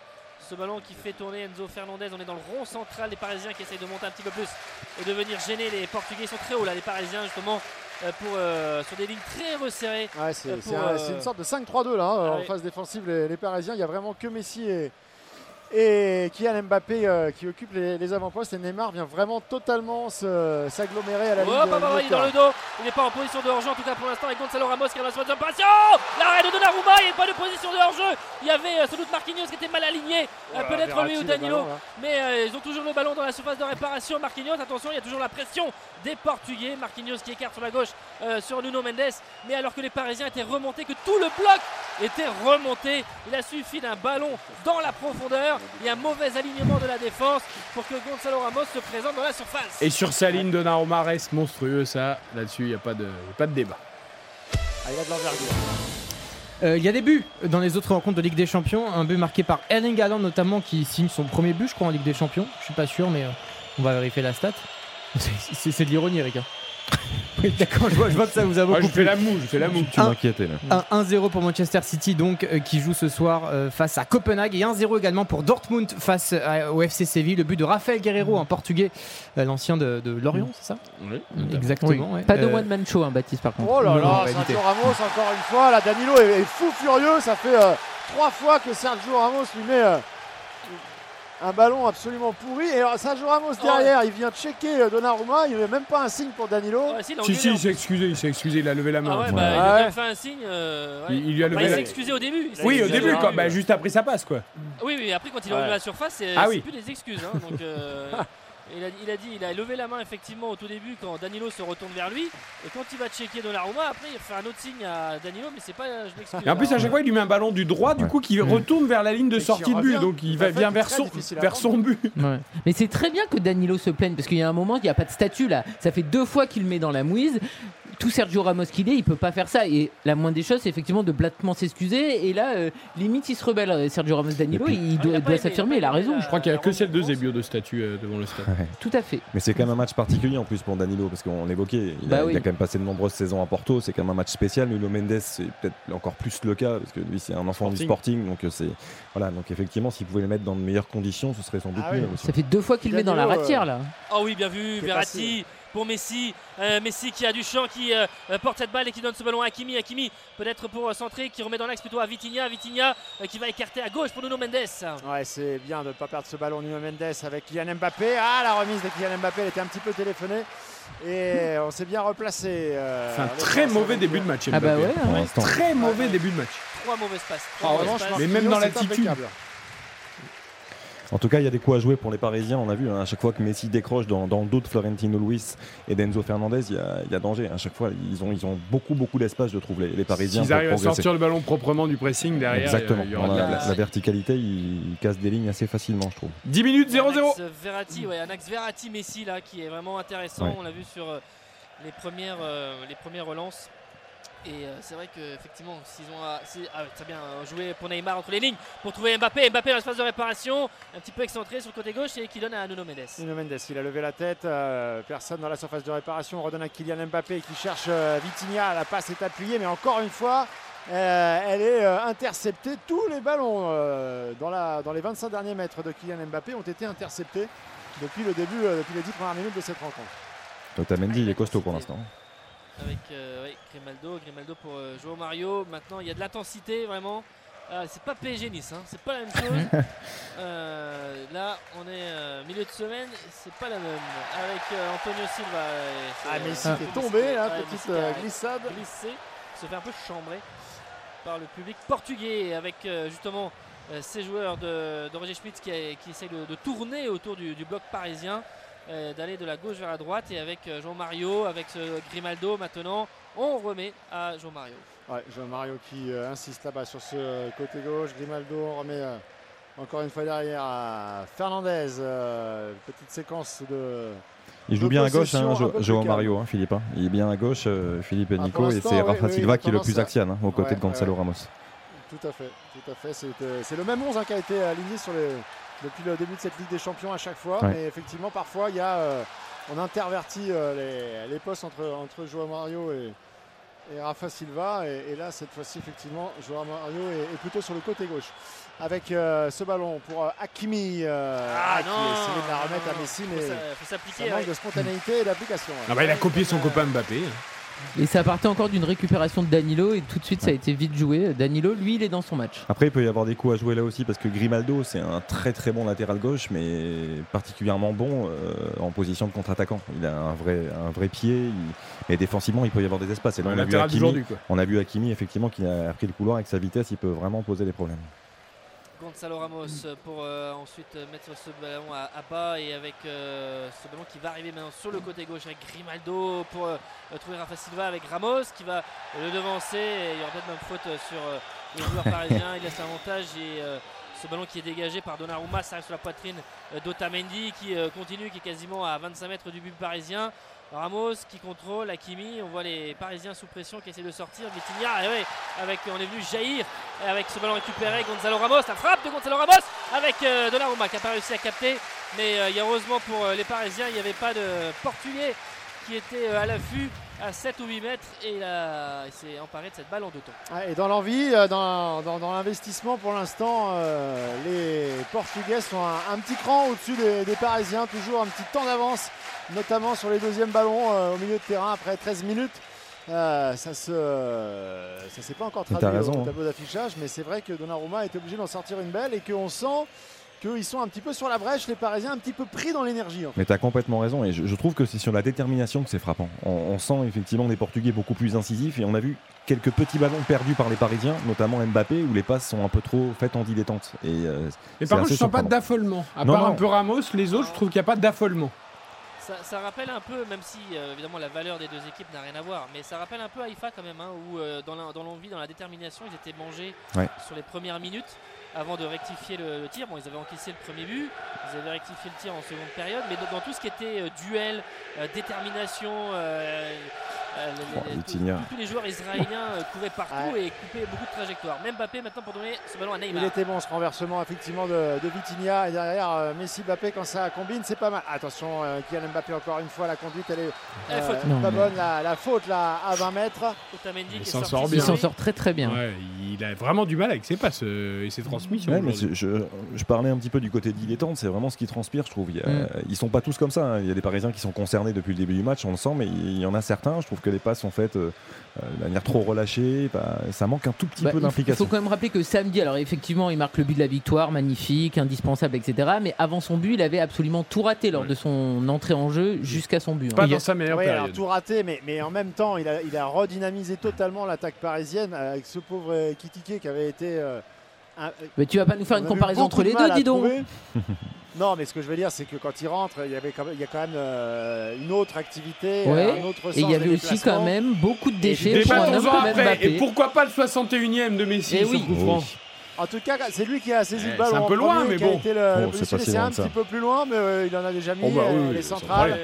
ce ballon qui fait tourner Enzo Fernandez. On est dans le rond central des Parisiens qui essayent de monter un petit peu plus et de venir gêner les Portugais. Ils sont très hauts là, les Parisiens justement, euh, pour, euh, sur des lignes très resserrées. Ouais, c'est Euh, un- euh, une sorte de 5-3-2 là, hein, ah en oui. phase défensive. Les, les Parisiens, il y a vraiment que Messi et, et Kylian Mbappé euh, qui occupent les, les avant-postes. Et Neymar vient vraiment totalement s'agglomérer à la Hop, ligne. de- il est dans le dos. Il n'est pas en position de hors-jeu en tout cas pour l'instant. avec Gonzalo Ramos qui ramasse pas de passion. L'arrêt de Donnarumma. Il n'y a pas de position de hors-jeu. Il y avait euh, sans doute Marquinhos qui était mal aligné. Voilà, Peut-être lui ou Danilo. ballon, là. Mais euh, ils ont toujours le ballon dans la surface de réparation. Marquinhos, attention, il y a toujours la pression des Portugais. Marquinhos qui écarte sur la gauche euh, sur Nuno Mendes. Mais alors que les Parisiens étaient remontés, que tout le bloc était remonté, il a suffi d'un ballon dans la profondeur et un mauvais alignement de la défense pour que Gonzalo Ramos se présente dans la surface. Et sur sa ligne, Donnarumma reste monstrueux. Ça, là-dessus, il n'y a pas de, y a pas de débat. Ah, il a de l'envergure. Euh, Il y a des buts dans les autres rencontres de Ligue des Champions. Un but marqué par Erling Haaland notamment qui signe son premier but, je crois, en Ligue des Champions. Je suis pas sûr, mais euh, on va vérifier la stat. C'est- de l'ironie, Eric. hein. Oui, D'accord, je vois, je vois que ça vous a beaucoup Moi, je fais la moue, je fais la moue. Tu Un- m'inquiétais là. Un 1-0 pour Manchester City donc euh, qui joue ce soir euh, face à Copenhague et 1-0 également pour Dortmund face à- au FC Séville. Le but de Rafael Guerrero, un portugais, euh, l'ancien de, de Lorient, c'est ça Oui. Exactement. ouais. Pas de Euh, one man show, hein, Baptiste, par contre. Oh là là. Sergio Ramos encore une fois. Là, Danilo est, est fou furieux. Ça fait euh, trois fois que Sergio Ramos lui met euh, un ballon absolument pourri. Et alors, Sergio Ramos derrière, il vient checker euh, Donnarumma. Il n'y avait même pas un signe pour Danilo. Ouais, si, Si, il s'est excusé, il s'est excusé, il a levé la main. Ah ouais, Ouais. bah, il a même fait un signe. euh, ouais. Il, il lui a Bah, levé il la s'est excusé au début. il s'est Oui, au début, quand, bah, juste après, ça passe, quoi. Oui, oui, après quand il est revenu à la surface, c'est Ah oui. plus des excuses. hein, donc, euh, il, a, il a dit, il a levé la main effectivement au tout début quand Danilo se retourne vers lui. Et quand il va checker Donnarumma, après il fait un autre signe à Danilo, mais c'est pas, je m'excuse. Et en plus, à Alors, chaque fois, il lui met un ballon du droit, du Ouais. coup, qui retourne vers la ligne de Et sortie de but. revient. Donc, il va c'est vers son, vers son but. Ouais. Mais c'est très bien que Danilo se plaigne parce qu'il y a un moment, il n'y a pas de statut là. Ça fait deux fois qu'il le met dans la mouise. tout Sergio Ramos qu'il est, il peut pas faire ça. Et la moindre des choses, c'est effectivement de blattement s'excuser. Et là, euh, limite, il se rebelle. Sergio Ramos Danilo, puis- il Ah, doit, il a pas doit aimé, s'affirmer. il a raison. Je crois qu'il n'y a que celle de. Zebio de statue euh, devant le stade. Tout à fait. Mais c'est quand même un match particulier en plus pour Danilo, parce qu'on l'évoquait, il, Bah a, oui. il a quand même passé de nombreuses saisons à Porto, c'est quand même un match spécial. Nuno Mendes, c'est peut-être encore plus le cas, parce que lui, c'est un enfant du Sporting. donc euh, c'est. Voilà, donc effectivement, s'il pouvait le mettre dans de meilleures conditions, ce serait sans doute Ah oui. mieux. aussi. Ça fait deux fois qu'il le met dans la ratière, euh, là. Oh oui, bien vu, Verratti pour Messi. Euh, Messi qui a du champ, qui euh, euh, porte cette balle et qui donne ce ballon à Hakimi. Hakimi peut-être pour euh, centrer, qui remet dans l'axe plutôt à Vitinha. Vitinha euh, qui va écarter à gauche pour Nuno Mendes. Ouais, c'est bien de ne pas perdre ce ballon Nuno Mendes avec Kylian Mbappé. Ah, la remise de Kylian Mbappé, elle était un petit peu téléphonée. Et on s'est bien replacé. euh, C'est un très mauvais début de match. Ah bah ouais, ouais. l'instant. Très mauvais début de match. Trois mauvaises passes. Ah, Trois mauvaises vraiment, passes. Mais même dans l'attitude. En tout cas, il y a des coups à jouer pour les Parisiens, on a vu, hein, à chaque fois que Messi décroche dans, dans le dos de Florentino Luis et d'Enzo Fernandez, il y, a, il y a danger. À chaque fois, ils ont, ils ont beaucoup, beaucoup d'espace, je trouve, les, les Parisiens. S'ils pour arrivent à progresser. sortir le ballon proprement du pressing derrière, Exactement. il y aura Dans de la, verticalité, ils, ils cassent des lignes assez facilement, je trouve. 10 minutes 0-0. Un axe Verratti, ouais, un axe Verratti-Messi là qui est vraiment intéressant. Ouais. On l'a vu sur euh, les, premières, euh, les premières relances. Et euh, c'est vrai qu'effectivement, s'ils ont si- ah, très bien joué pour Neymar entre les lignes pour trouver Mbappé. Mbappé dans l'espace de réparation, un petit peu excentré sur le côté gauche et qui donne à Nuno Mendes. Nuno Mendes, il a levé la tête, euh, personne dans la surface de réparation, on redonne à Kylian Mbappé qui cherche euh, Vitinha, la passe est appuyée, mais encore une fois, euh, elle est euh, interceptée. Tous les ballons euh, dans, la, dans les 25 derniers mètres de Kylian Mbappé ont été interceptés depuis le début, euh, depuis les 10 premières minutes de cette rencontre. Otamendi, il est costaud pour l'instant. Avec euh, ouais, Grimaldo, Grimaldo pour euh, Joao Mario. Maintenant, il y a de l'intensité vraiment. Ah, c'est pas PSG Nice, hein, c'est pas la même chose. Euh, là, on est euh, milieu de semaine, c'est pas la même. Avec euh, Antonio Silva. et Ah, Messi euh, qui est tombé, là, ouais, petite euh, glissade. glissé, se fait un peu chambrer par le public portugais avec euh, justement euh, ces joueurs de, de Roger Schmidt qui, a- qui essayent de, de tourner autour du, du bloc parisien, euh, d'aller de la gauche vers la droite et avec euh, Jean Mario, avec ce Grimaldo maintenant, on remet à Jean Mario. Ouais, Jean Mario qui euh, insiste là-bas sur ce euh, côté gauche. Grimaldo on remet euh, encore une fois derrière à Fernandez. euh, petite séquence de. Il joue bien à gauche, hein, Joao. Mario, hein, Philippe. hein. Il est bien à gauche, euh, Philippe et Ah, Nico, et c'est oui, Rafa oui, Silva qui est le plus à- axial, hein, aux côtés Ouais, de Gonzalo ouais. Ramos. Tout à fait, tout à fait. C'est euh, c'est le même 11 hein, qui a été aligné sur les, depuis le début de cette Ligue des Champions à chaque fois. Ouais. Mais effectivement, parfois, il y a, euh, on intervertit euh, les, les postes entre, entre Joao Mario et, et Rafa Silva. Et, et là, cette fois-ci, effectivement, Joao Mario est, est plutôt sur le côté gauche. Avec euh, ce ballon pour euh, Hakimi, euh, Ah, qui non, essayait de la remettre non, à Messi, faut mais faut ça s'appliquer. manque ouais. de spontanéité et d'application. ouais. Ah bah, il a copié son copain Mbappé. Et ça partait encore d'une récupération de Danilo et tout de suite ça a été vite joué. Danilo, lui, il est dans son match. Après, il peut y avoir des coups à jouer là aussi parce que Grimaldo, c'est un très très bon latéral gauche, mais particulièrement bon euh, en position de contre-attaquant. Il a un vrai, un vrai pied, il- mais défensivement, il peut y avoir des espaces. Et là, on, a vu Hakimi, on a vu Hakimi, effectivement, qui a pris le couloir avec sa vitesse, il peut vraiment poser des problèmes. Gonzalo Ramos pour euh, ensuite euh, mettre ce ballon à, bas et avec euh, ce ballon qui va arriver maintenant sur le côté gauche avec Grimaldo pour trouver Rafa Silva avec Ramos qui va le devancer et il y aura peut-être même faute sur les joueurs parisiens il laisse l'avantage et euh, ce ballon qui est dégagé par Donnarumma sur la poitrine d'Otamendi qui continue qui est quasiment à 25 mètres du but parisien Ramos qui contrôle Hakimi on voit les Parisiens sous pression qui essaient de sortir. Vitinha ouais, avec on est venu jaillir avec ce ballon récupéré. Gonzalo Ramos la frappe de Gonzalo Ramos avec euh, Donnarumma qui n'a pas réussi à capter. Mais euh, heureusement pour euh, les Parisiens il n'y avait pas de Portugais qui était euh, à l'affût à 7 ou 8 mètres et il, s'est emparé de cette balle en deux temps Ouais, Et dans l'envie, euh, dans, dans- dans l'investissement pour l'instant, euh, les Portugais sont un, un petit cran au-dessus des, des Parisiens, toujours un petit temps d'avance, notamment sur les deuxièmes ballons euh, au milieu de terrain après 13 minutes. Euh, ça se, ça s'est pas encore traduit raison, au hein. tableau d'affichage, mais c'est vrai que Donnarumma est obligé d'en sortir une belle et qu'on sent qu'ils sont un petit peu sur la brèche, les Parisiens, un petit peu pris dans l'énergie. en fait. Mais tu as complètement raison et je, je trouve que c'est sur la détermination que c'est frappant. On, on sent effectivement des Portugais beaucoup plus incisifs et on a vu quelques petits ballons perdus par les Parisiens, notamment Mbappé, où les passes sont un peu trop faites en dilettante. Et, euh, Mais c'est par contre, je sens pas d'affolement. À Non, part non. un peu Ramos, les autres, je trouve qu'il n'y a pas d'affolement. ça, ça rappelle un peu, même si euh, évidemment la valeur des deux équipes n'a rien à voir, mais ça rappelle un peu Haïfa quand même, hein, où euh, dans l'envie, dans la détermination, ils étaient mangés Ouais. sur les premières minutes avant de rectifier le, tir. Bon, ils avaient encaissé le premier but, ils avaient rectifié le tir en seconde période, mais dans, tout ce qui était euh, duel, euh, détermination, Vitinha. tous, les joueurs israéliens euh, couraient partout et coupaient beaucoup de trajectoires. Même Mbappé maintenant pour donner ce ballon à Neymar. Il était bon ce renversement effectivement de, de Vitinha et derrière euh, Messi Mbappé quand ça combine c'est pas mal. Attention euh, Kylian Mbappé encore une fois la conduite elle est euh, faute. Non, pas mais- bonne la, la faute là à 20 mètres. Il s'en sort sur bien. Il s'en lui. sort très très bien. Ouais, il a vraiment du mal avec ses passes et ses transmissions. Ouais, mais je, je parlais un petit peu du côté dilettante, c'est vraiment ce qui transpire, je trouve. Il y a- Mm. Ils sont pas tous comme ça. hein. Il y a des Parisiens qui sont concernés depuis le début du match, on le sent, mais il y en a certains. Je trouve que les passes sont faites euh, euh, de manière trop relâchée. Bah, ça manque un tout petit Bah, peu il faut- il d'implication. faut quand même rappeler que samedi, alors effectivement, il marque le but de la victoire, magnifique, indispensable, etc. Mais avant son but, il avait absolument tout raté lors de son entrée en jeu jusqu'à son but. hein. Pas Il y a- dans sa meilleure alors période. tout raté mais, mais en même temps il a, il a redynamisé totalement l'attaque parisienne avec ce pauvre euh, Kitike qui avait été... euh, un- Mais tu vas pas nous faire une comparaison entre les deux, dis donc. non, mais ce que je veux dire, c'est que quand il rentre, il y, avait quand même, il y a quand même euh, une autre activité, Ouais. un autre sens Et il y avait aussi quand même beaucoup de déchets Des pour un homme 14 ans comme après. Mbappé. Et pourquoi pas le 61 e de Messi Eh sur oui. coup franc En tout cas, c'est lui qui a saisi Eh, le ballon. c'est un peu loin, mais qui a bon. c'est si un ça. petit peu plus loin, mais euh, il en a déjà mis Oh, bah oui, euh, les centrales.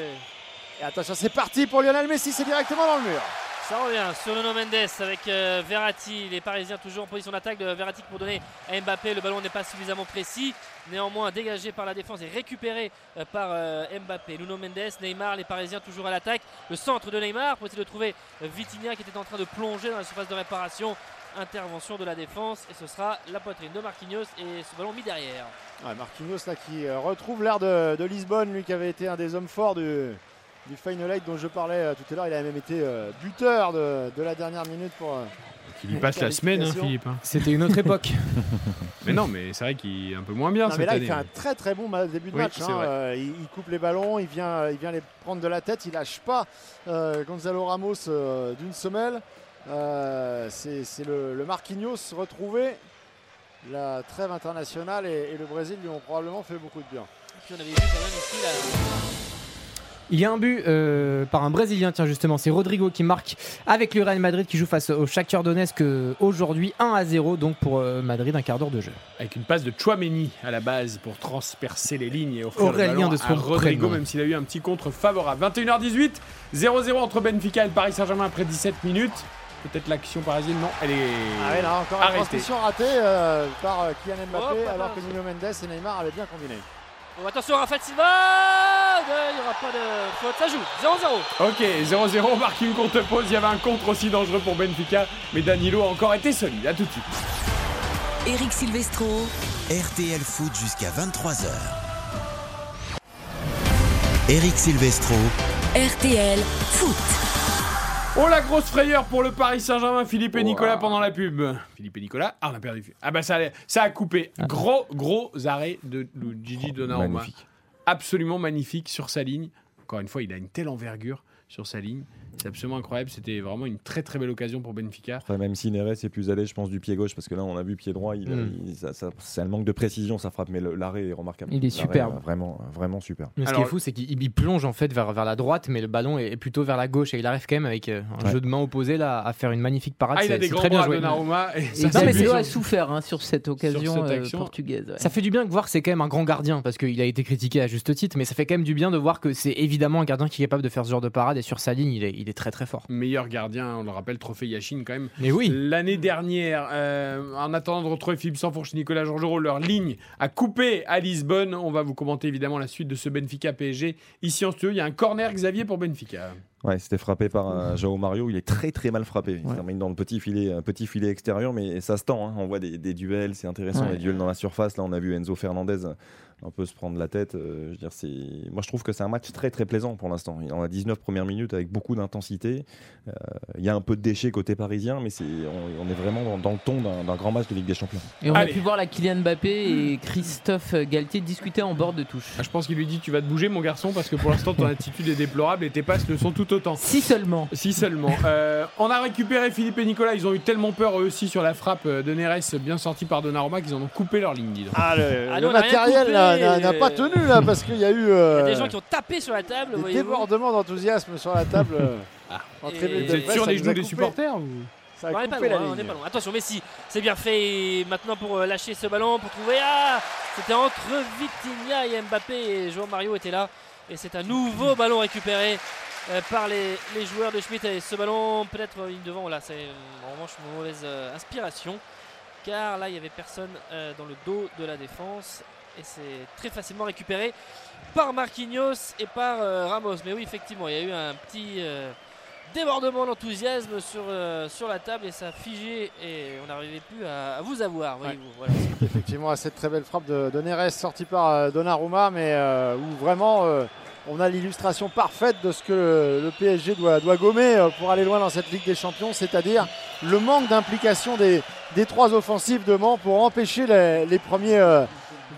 Et attention, c'est parti pour Lionel Messi, c'est directement dans le mur. Ça revient sur Nuno Mendes avec euh, Verratti. Les Parisiens toujours en position d'attaque de Verratti pour donner à Mbappé. Le ballon n'est pas suffisamment précis. Néanmoins dégagé par la défense et récupéré euh, par euh, Mbappé. Nuno Mendes, Neymar, les Parisiens toujours à l'attaque. Le centre de Neymar pour essayer de trouver euh, Vitinha qui était en train de plonger dans la surface de réparation. Intervention de la défense et ce sera la poitrine de Marquinhos et ce ballon mis derrière. Marquinhos là, qui retrouve l'air de, Lisbonne, lui qui avait été un des hommes forts du, du Final Eight dont je parlais tout à l'heure. Il a même été buteur de la dernière minute pour. Il passe la semaine, hein. Philippe. hein. C'était une autre époque. Mais non, mais c'est vrai qu'il est un peu moins bien Non, mais cette là, année. il fait un très très bon ma- début de Oui, match. c'est hein. vrai. Euh, il, il coupe les ballons, il vient, il vient les prendre de la tête, il lâche pas euh, Gonzalo Ramos euh, d'une semelle. Euh, c'est c'est le, le Marquinhos retrouvé. La trêve internationale et, et le Brésil lui ont probablement fait beaucoup de bien. Et puis on avait vu quand même ici la, Il y a un but euh, par un Brésilien, tiens justement, c'est Rodrigo qui marque avec le Real Madrid qui joue face au Shakhtar Donetsk euh, aujourd'hui 1 à 0 donc pour euh, Madrid un quart d'heure de jeu. Avec une passe de Chouameni à la base pour transpercer les lignes et offrir Aurélien le ballon de à Rodrigo, prénom. même s'il a eu un petit contre favorable. 21h18, 0-0 entre Benfica et le Paris Saint-Germain après 17 minutes. Peut-être l'action parisienne, non, elle est Ah ouais, là, encore une arrêtée. transmission ratée euh, par euh, Kylian Mbappé alors que. Nuno Mendes et Neymar avaient bien combiné. Oh, attention, Rafael Silva Il n'y aura pas de faute, ça joue 0-0. Ok, 0-0, on marque une contre pause. Il y avait un contre aussi dangereux pour Benfica, mais Danilo a encore été solide. À tout de suite. Eric Silvestro. RTL Foot jusqu'à 23h. Eric Silvestro. RTL Foot. Oh la grosse frayeur pour le Paris Saint-Germain, Philippe et Nicolas pendant la pub. Philippe et Nicolas, ah on a perdu. Ah bah ça, a- ça a coupé. Gros gros arrêt de Gigi Donnarumma. Magnifique. Absolument magnifique sur sa ligne. Encore une fois, il a une telle envergure sur sa ligne. C'est absolument incroyable. C'était vraiment une très très belle occasion pour Benfica. Enfin, même si Neres est plus allé, je pense, du pied gauche, parce que là, on a vu pied droit, il, Mm. il- ça- ça- c'est un manque de précision, ça frappe, mais l'arrêt est remarquable. Il est superbe. euh, Vraiment, vraiment super. Mais ce qui est fou c'est qu'il il plonge en fait vers, vers la droite mais le ballon est, plutôt vers la gauche et il arrive quand même avec euh, un Ouais. jeu de main opposé là à faire une magnifique parade. Ah, il a C'est- des grands très bien bras joué. Donnarumma. Et Et ça, Non, c'est mais c'est- a souffert hein, sur cette occasion cette euh, portugaise. ouais. Ça fait du bien de voir que c'est quand même un grand gardien parce qu'il a été critiqué à juste titre, mais ça fait quand même du bien de voir que c'est évidemment un gardien qui est capable de faire ce genre de parade et sur sa ligne il est, il est très très fort. meilleur gardien, on le rappelle, trophée Yachine quand même. Mais oui, L'année dernière, euh, en attendant de retrouver Philippe Sanfourche, Nicolas Georgerot, leur ligne a coupé à Lisbonne. On va vous commenter évidemment la suite de ce Benfica PSG. Ici en studio, il y a un corner Xavier pour Benfica. Ouais, c'était frappé par euh, Joao Mario. Il est très très mal frappé. Il Ouais. termine dans le petit filet, un petit filet extérieur, mais ça se tend. hein. On voit des, des duels, c'est intéressant, Ouais. des duels dans la surface. Là, on a vu Enzo Fernandez un peu se prendre la tête. Euh, je veux dire, c'est. Moi, je trouve que c'est un match très très plaisant pour l'instant. Il en a 19 premières minutes avec beaucoup d'intensité. Euh, Il y a un peu de déchets côté parisien, mais c'est on, on est vraiment dans, dans le ton d'un d'un grand match de Ligue des Champions. Et on Allez. a pu voir la Kylian Mbappé et Christophe Galtier discuter en bord de touche. Ah, je pense qu'il lui dit Tu vas te bouger, mon garçon, parce que pour l'instant, ton attitude est déplorable et tes passes le sont tout autant. Si seulement. Si seulement. Euh, on a récupéré Philippe et Nicolas. Ils ont eu tellement peur eux aussi sur la frappe de Neres, bien sortie par Donnarumma, qu'ils en ont coupé leur ligne. Ah, le, Ah, le nous, on a rien matériel là, n'a pas tenu là parce qu'il y a eu Il y euh, a des gens qui ont tapé sur la table, des débordements d'enthousiasme sur la table. euh, Ah. des nous genoux des supporters ou... Ça a On n'est pas loin, la on pas loin. Attention, Messi, c'est bien fait maintenant pour euh, lâcher ce ballon, pour trouver. Ah C'était entre Vitinha et Mbappé et João Mario était là. Et c'est un nouveau ballon récupéré euh, par les, les joueurs de Schmitt. Et ce ballon, peut-être euh, ligne devant, là, c'est euh, en revanche une mauvaise euh, inspiration. Car là, il n'y avait personne euh, dans le dos de la défense. Et c'est très facilement récupéré par Marquinhos et par euh, Ramos. Mais oui, effectivement, il y a eu un petit euh, débordement d'enthousiasme sur, euh, sur la table et ça a figé et on n'arrivait plus à, à vous avoir. Voilà. Effectivement, à cette très belle frappe de, de Neres sortie par Donnarumma, mais où vraiment on a l'illustration parfaite de ce que le, PSG doit, doit gommer pour aller loin dans cette Ligue des Champions, c'est-à-dire le manque d'implication des, des trois offensives de Mans pour empêcher les, les premiers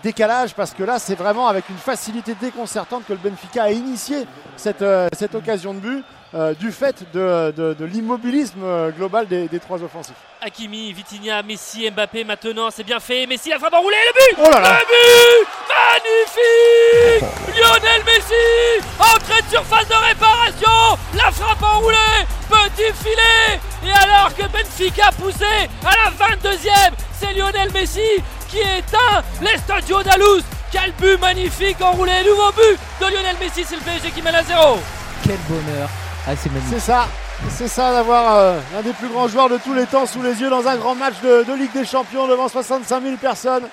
décalages, parce que là, c'est vraiment avec une facilité déconcertante que le Benfica a initié cette, euh, cette occasion de but. euh, du fait de, de- de l'immobilisme euh, global des, des trois offensifs. Hakimi, Vitinha, Messi, Mbappé maintenant, c'est bien fait. Messi la frappe enroulée, le but Oh là là Le but Magnifique Lionel Messi Entrée de surface de réparation La frappe enroulée Petit filet Et alors que Benfica poussait à la 22e, c'est Lionel Messi qui éteint l'Estadio d'Alous Quel but magnifique enroulé Nouveau but de Lionel Messi, c'est le PSG qui mène à 0 Quel bonheur. Ah, c'est magnifique. C'est ça, c'est ça d'avoir euh, l'un des plus grands joueurs de tous les temps sous les yeux dans un grand match de, de Ligue des Champions devant 65 000 personnes.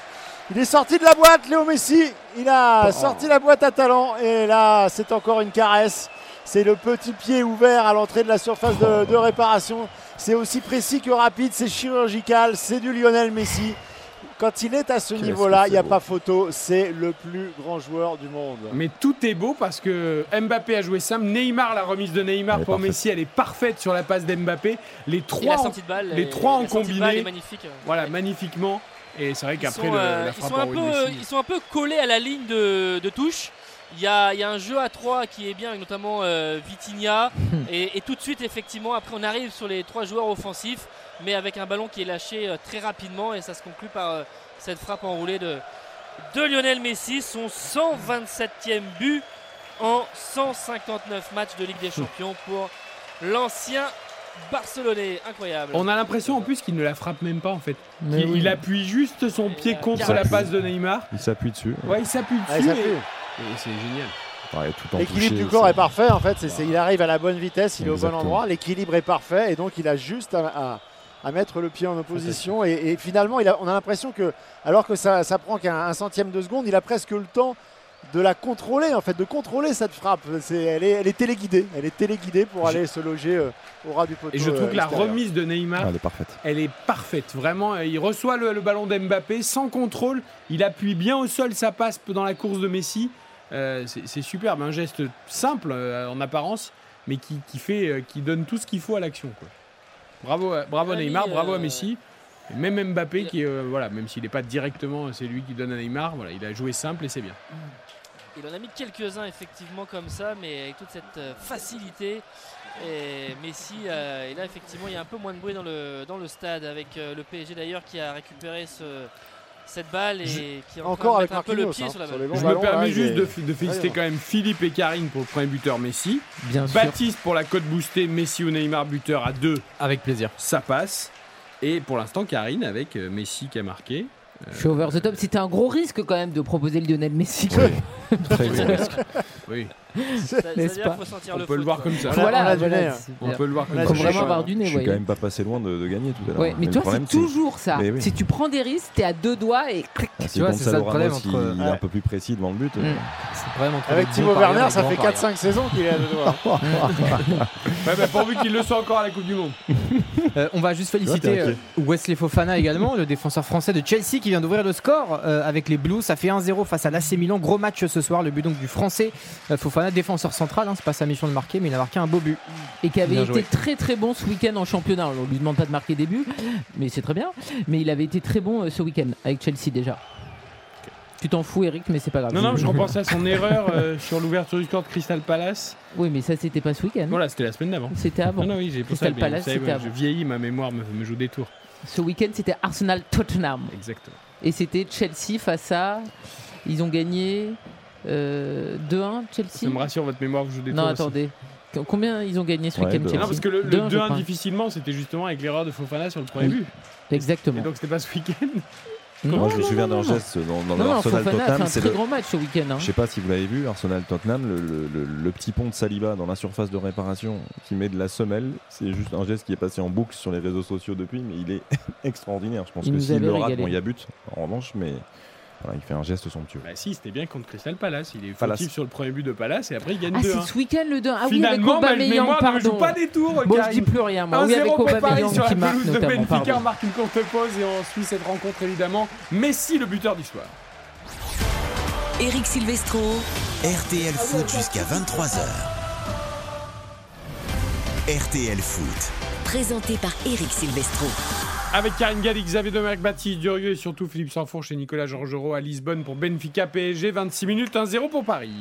Il est sorti de la boîte, Léo Messi. Il a sorti la boîte à talent et là, c'est encore une caresse. C'est le petit pied ouvert à l'entrée de la surface de, de réparation. C'est aussi précis que rapide, c'est chirurgical, c'est du Lionel Messi. Quand il est à ce niveau-là, il n'y a pas photo. C'est le plus grand joueur du monde. Mais tout est beau parce que Mbappé a joué simple. Neymar, la remise de Neymar pour parfaite. Messi, elle est parfaite sur la passe d'Mbappé. Les trois, en- balle les trois en combiné, magnifique. voilà, magnifiquement. Et c'est vrai qu'après euh, la ils sont un peu, Messi. ils sont un peu collés à la ligne de, de touche. Il y, a, il y a un jeu à 3 qui est bien, avec notamment euh, Vitinha. et, et tout de suite, effectivement, après, on arrive sur les trois joueurs offensifs, mais avec un ballon qui est lâché euh, très rapidement. Et ça se conclut par euh, cette frappe enroulée de, de Lionel Messi, son 127e but en 159 matchs de Ligue des Champions pour l'ancien Barcelonais. Incroyable. On a l'impression en plus qu'il ne la frappe même pas en fait. Mais Il, oui. il appuie juste son pied contre la passe de Neymar. Il s'appuie dessus. Ouais, il s'appuie Ah, dessus. et- C'est génial. Ouais, L'équilibre du corps est parfait en fait, il arrive à la bonne vitesse, il est au bon endroit, l'équilibre est parfait et donc il a juste à, à- à mettre le pied en opposition et, et finalement il a- on a l'impression que alors que ça, ça prend qu'un un centième de seconde, il a presque le temps de la contrôler en fait, de contrôler cette frappe. C'est, elle, est, elle est téléguidée, elle est téléguidée pour aller se loger euh, au ras du poteau. Et je trouve euh, que la extérieur. remise de Neymar, Ah, elle est parfaite. elle est parfaite. Vraiment, euh, il reçoit le, le ballon d'Mbappé sans contrôle. Il appuie bien au sol, ça passe dans la course de Messi. Euh, c'est c'est superbe, un geste simple euh, en apparence, mais qui, qui fait, euh, qui donne tout ce qu'il faut à l'action. Bravo, à- bravo à Il a mis, Neymar, bravo à euh, Messi. Et même Mbappé, qui, euh, voilà, même s'il n'est pas directement, c'est lui qui donne à Neymar. Voilà, il a joué simple et c'est bien. Il en a mis quelques-uns effectivement comme ça, mais avec toute cette euh, facilité. Et Messi, euh, et là effectivement il y a un peu moins de bruit dans le, dans le stade avec euh, le PSG d'ailleurs qui a récupéré ce, cette balle et qui Encore train de avec mettre un peu le pied hein, sur la balle. Je me permets juste de, féliciter quand même Philippe et Karine pour le premier buteur Messi. Bien sûr. Baptiste pour la cote boostée Messi ou Neymar buteur à 2. Avec plaisir. Ça passe. Et pour l'instant, Karine avec euh, Messi qui a marqué. Je suis over the top. C'était un gros risque quand même de proposer le Lionel Messi. Très gros risque. Oui. N'est-ce pas faut sentir On le peut le voir comme ça. Voilà, voilà, hein. On peut le voir comme ça. Faut vraiment avoir du nez, Je suis quand même pas passé loin de, de gagner tout à l'heure. Ouais, mais le toi, c'est toujours ça. Mais oui. Si tu prends des risques, t'es à deux doigts et clic. Ah, si Tu vois, c'est ça le problème entre- il est un peu plus précis devant le but. Mm. Vraiment Avec parieurs Werner, ça fait grands parieurs. 4-5 saisons qu'il est à deux doigts. Ouais, bah, pourvu qu'il le soit encore à la Coupe du Monde. Euh, on va juste féliciter euh. Wesley Fofana également, le défenseur français de Chelsea qui vient d'ouvrir le score euh, avec les Blues. Ça fait 1-0 face à l'AC Milan. Gros match ce soir. Le but donc du français euh, Défenseur central. hein, c'est pas sa mission de marquer, mais il a marqué un beau but. Et qui avait Bien été joué. très très bon ce week-end en championnat. On lui demande pas de marquer des buts, mais c'est très bien. Mais il avait été très bon euh, ce week-end avec Chelsea déjà. Tu t'en fous, Eric, mais c'est pas grave. Non, non, je repensais à son erreur euh, sur l'ouverture du score de Crystal Palace. Oui, mais ça c'était pas ce week-end. Voilà, c'était la semaine d'avant. C'était avant. Non, non, oui, j'ai Crystal ça. Palace, c'était avant. je vieillis, ma mémoire me, me joue des tours. Ce week-end c'était Arsenal Tottenham. Exactement. Et c'était Chelsea face à. Ils ont gagné 2-1 Chelsea. Ça me rassure, votre mémoire vous joue des Non, attendez. Combien ils ont gagné ce Ouais, week-end. Chelsea Non, parce que le, le 2-1, je 2-1 crois. difficilement, c'était justement avec l'erreur de Fofana sur le premier Oui. but. Et Exactement. donc, c'était pas ce week-end. Moi, je me non, souviens non, d'un non. geste dans, dans Non, non, Arsenal Fofana a fait Tottenham. un C'est très le, grand match ce week-end. hein. je sais pas si vous l'avez vu, Arsenal Tottenham, le, le- le- le petit pont de Saliba dans la surface de réparation qui met de la semelle. C'est juste un geste qui est passé en boucle sur les réseaux sociaux depuis, mais il est extraordinaire. Je pense Il que s'il le rate, bon, il y a but en revanche, mais voilà, il fait un geste somptueux. Bah si, c'était bien contre Crystal Palace. Il est Palace. fautif sur le premier but de Palace et après il gagne Ah, 2 c'est ce week-end le 2 Ah oui, avec Finalement, Aubameyang, mémoire ne me joue pardon. pas des tours, Bon, je dis Karim. plus rien, moi. Oui, 1-0 avec pour Paris Aubameyang sur la marque pelouse de. Benfica, pardon. on marque une courte pause et on suit cette rencontre évidemment. Messi, le buteur du soir. Eric Silvestro. RTL Foot jusqu'à 23h. RTL Foot. Présenté par Eric Silvestro. Avec Karine Galli, Xavier Domergue, Baptiste Durieux et surtout Philippe Sanfourche et Nicolas Georgerot à Lisbonne pour Benfica PSG. 26 minutes, 1-0 pour Paris.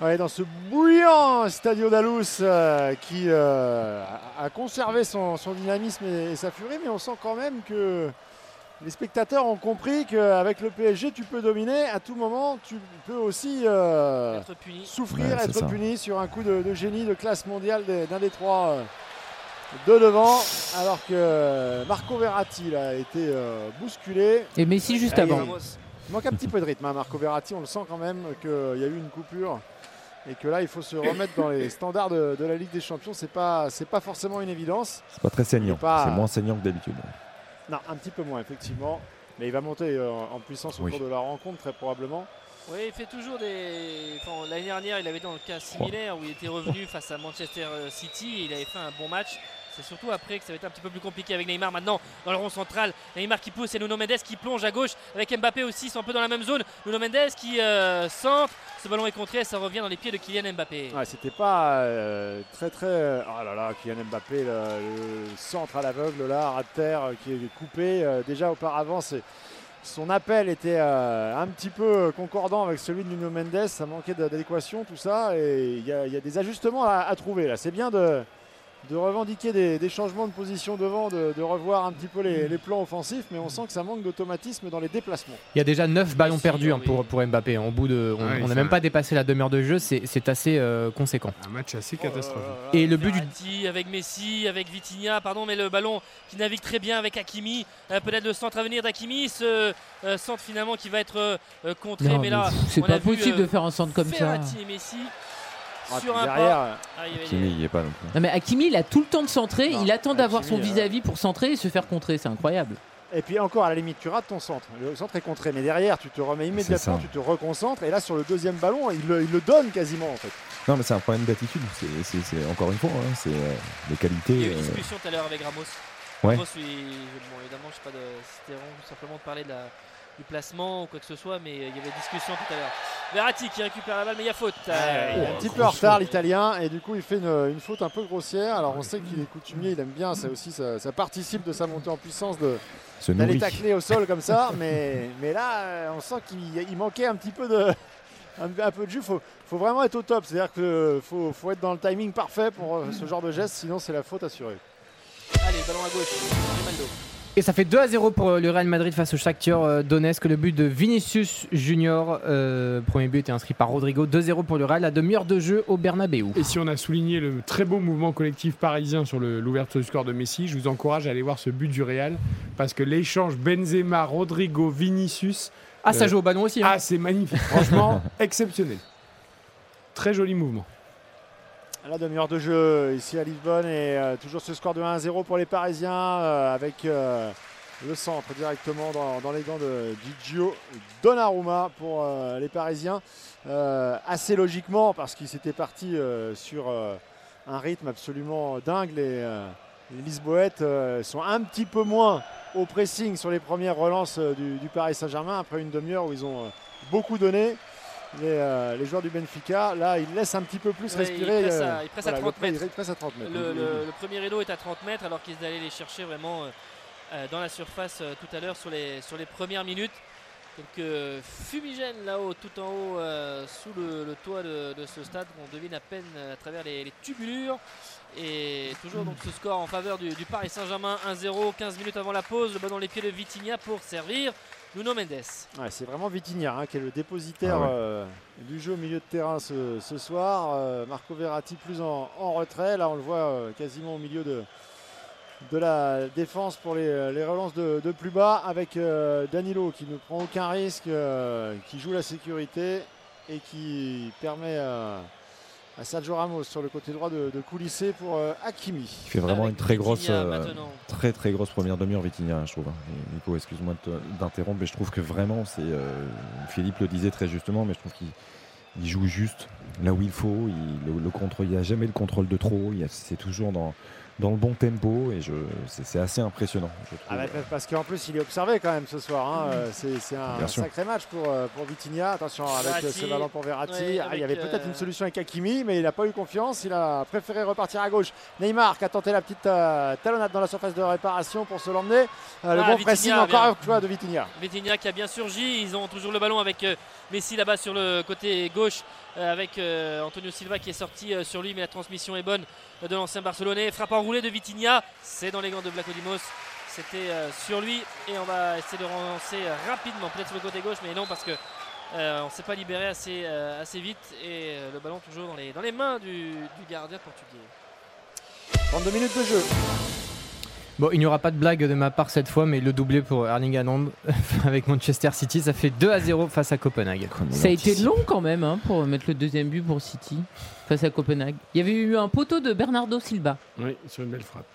Ouais, dans ce bouillant Stadio Dalus euh, qui euh, a conservé son, son dynamisme et, et sa furie, mais on sent quand même que les spectateurs ont compris qu'avec le PSG, tu peux dominer. À tout moment, tu peux aussi euh, Être puni. souffrir, Ouais, être ça. puni sur un coup de, de génie de classe mondiale d'un des trois euh, de devant, alors que Marco Verratti là, a été euh, bousculé. Et Messi juste avant. il- manque un petit peu de rythme, hein, Marco Verratti. On le sent quand même qu'il y a eu une coupure et que là, il faut se remettre dans les standards de, de la Ligue des Champions. C'est pas, c'est pas forcément une évidence. C'est pas très saignant. C'est moins saignant que d'habitude. Non, un petit peu moins effectivement, mais il va monter euh, en puissance au Oui. cours de la rencontre très probablement. Oui, il fait toujours des. Enfin, L'année dernière, il avait été dans le cas similaire où il était revenu face à Manchester City et il avait fait un bon match. C'est surtout après que ça va être un petit peu plus compliqué avec Neymar maintenant dans le rond central. Neymar qui pousse et Nuno Mendes qui plonge à gauche avec Mbappé aussi, ils sont un peu dans la même zone. Nuno Mendes qui euh, centre. Ce ballon est contré, ça revient dans les pieds de Kylian Mbappé. Ouais, c'était pas euh, très très. Oh là là, Kylian Mbappé, le, centre à l'aveugle là, à terre euh, qui est coupé. Euh, déjà auparavant. Son appel était euh, un petit peu concordant avec celui de Nuno Mendes, ça manquait d'a- d'adéquation, tout ça, et il y, a- des ajustements à trouver là. C'est bien de, de revendiquer des, des changements de position devant, de, de revoir un petit peu les, les plans offensifs, mais on sent que ça manque d'automatisme dans les déplacements. Il y a déjà 9 ballons perdus hein, pour, pour Mbappé. Au bout de, on Ouais, n'a même pas dépassé la demi-heure de jeu, c'est c'est assez euh, conséquent. Un match assez Oh catastrophique. Et le but du avec Messi, avec Vitinha, pardon, mais le ballon qui navigue très bien avec Hakimi. Euh, Peut-être le centre à venir d'Hakimi, ce euh, centre finalement qui va être euh, contré. Non, mais là, c'est pas vu, possible euh, de faire un centre comme ça. Verratti et Messi Ah, sur un derrière, pas. Ah, il y avait Kimi, des- il y est pas non plus. Non mais Hakimi, il a tout le temps de centrer, Non, il attend d'avoir son euh, vis-à-vis pour centrer et se faire contrer, c'est incroyable. Et puis encore, à la limite, tu rates ton centre. Le centre est contré, mais derrière, tu te remets immédiatement, tu te reconcentres. Et là, sur le deuxième ballon, il le, il le donne quasiment en fait. Non, mais c'est un problème d'attitude. C'est- encore une fois, hein, c'est euh, les qualités. Il y a eu une euh, discussion tout à l'heure avec Ramos. Ouais. Ramos, lui, bon, évidemment, je sais pas de, c'était vraiment simplement de parler de la- du placement ou quoi que ce soit, mais euh, il y avait discussion tout à l'heure. Verratti qui récupère la balle, mais il y a faute. il est Euh, un petit peu en retard, l'Italien, et du coup, il fait une, une faute un peu grossière. Alors, on sait qu'il est coutumier, il aime bien. Ça aussi, ça, ça participe de sa montée en puissance de, se d'aller tacler au sol comme ça. mais, mais là, euh, on sent qu'il il manquait un petit peu de. Un, un peu de jus, faut, faut vraiment être au top. C'est-à-dire qu'il faut, faut être dans le timing parfait pour euh, ce genre de geste, sinon c'est la faute assurée. Allez, ballon à gauche. Ronaldo. Et ça fait 2 à 0 pour euh, le Real Madrid face au Shakhtar euh, Donetsk. Le but de Vinicius Junior, euh, premier but était inscrit par Rodrigo. 2-0 pour le Real, la demi-heure de jeu au Bernabeu. Et si on a souligné le très beau mouvement collectif parisien sur l'ouverture du score de Messi, je vous encourage à aller voir ce but du Real parce que l'échange Benzema, Rodrigo, Vinicius, Ah, ça joue au ballon aussi. hein. ah c'est magnifique, franchement exceptionnel. Très joli mouvement. La demi-heure de jeu ici à Lisbonne et euh, toujours ce score de 1-0 pour les Parisiens euh, avec euh, le centre directement dans, les gants de Gigio Donnarumma pour les Parisiens. Assez logiquement parce qu'ils s'étaient partis sur un rythme absolument dingue. Les, les Lisboètes sont un petit peu moins au pressing sur les premières relances du, Paris Saint-Germain après une demi-heure où ils ont beaucoup donné. Les, euh, les joueurs du Benfica, là, ils laissent un petit peu plus respirer. ils pressent euh, à- ils pressent à voilà, 30 le pré- mètres. ils pressent à 30 mètres. Le, le- le premier rideau est à 30 mètres alors qu'ils allaient les chercher vraiment euh, dans la surface euh, tout à l'heure sur les, sur les premières minutes. Quelques fumigènes là-haut, tout en haut, sous le, le toit de, de ce stade. On devine à peine à travers les, les tubulures. Et toujours donc ce score en faveur du, du Paris Saint-Germain 1-0, 15 minutes avant la pause. Le ballon dans les pieds de Vitinha pour servir Nuno Mendes. Ouais, c'est vraiment Vitinha hein, qui est le dépositaire Ah ouais. euh, du jeu au milieu de terrain ce, ce soir. Euh, Marco Verratti plus en, en retrait. Là, on le voit euh, quasiment au milieu de, de la défense pour les, les relances de, de plus bas avec euh, Danilo qui ne prend aucun risque, euh, qui joue la sécurité et qui permet euh, à Sergio Ramos sur le côté droit de, de coulisser pour euh, Hakimi. Il fait vraiment Avec une très grosse, euh, très très grosse première demi-heure Vitinha, je trouve. hein. Et Nico, excuse-moi d'interrompre, mais je trouve que vraiment, c'est euh, Philippe le disait très justement, mais je trouve qu'il il joue juste là où il faut. Il, le, le contrôle, il n'y a jamais le contrôle de trop. il y a- C'est toujours dans dans le bon tempo et je, c'est, c'est assez impressionnant. Je. Ah bah, parce qu'en plus il est observé quand même ce soir. hein. Euh, C'est c'est un sacré match pour, euh, pour Vitinha. Attention avec Verratti. euh, ce ballon pour Verratti. Ouais, Ah, il y avait peut-être une solution avec Hakimi, mais il n'a pas eu confiance. Il a préféré repartir à gauche. Neymar qui a tenté la petite euh, talonnade dans la surface de réparation pour se l'emmener. Euh, le Ah, bon Vitinha, pressing encore un choix de Vitinha. Vitinha qui a bien surgi. Ils ont toujours le ballon avec Messi là-bas sur le côté gauche avec euh, Antonio Silva qui est sorti euh, sur lui, mais la transmission est bonne euh, de l'ancien Barcelonais. Frappe enroulée de Vitinha. C'est dans les gants de Blakodimos. C'était euh, sur lui et on va essayer de relancer euh, rapidement, peut-être sur le côté gauche, mais non parce que euh, on ne s'est pas libéré assez, euh, vite et euh, le ballon toujours dans les, dans les mains du, du gardien portugais. 32 minutes de jeu. Bon, il n'y aura pas de blague de ma part cette fois, mais le doublé pour Erling Haaland avec Manchester City, ça fait 2 à 0 face à Copenhague. Ça a été long quand même hein, pour mettre le deuxième but pour City face à Copenhague. Il y avait eu un poteau de Bernardo Silva. Oui, sur une belle frappe.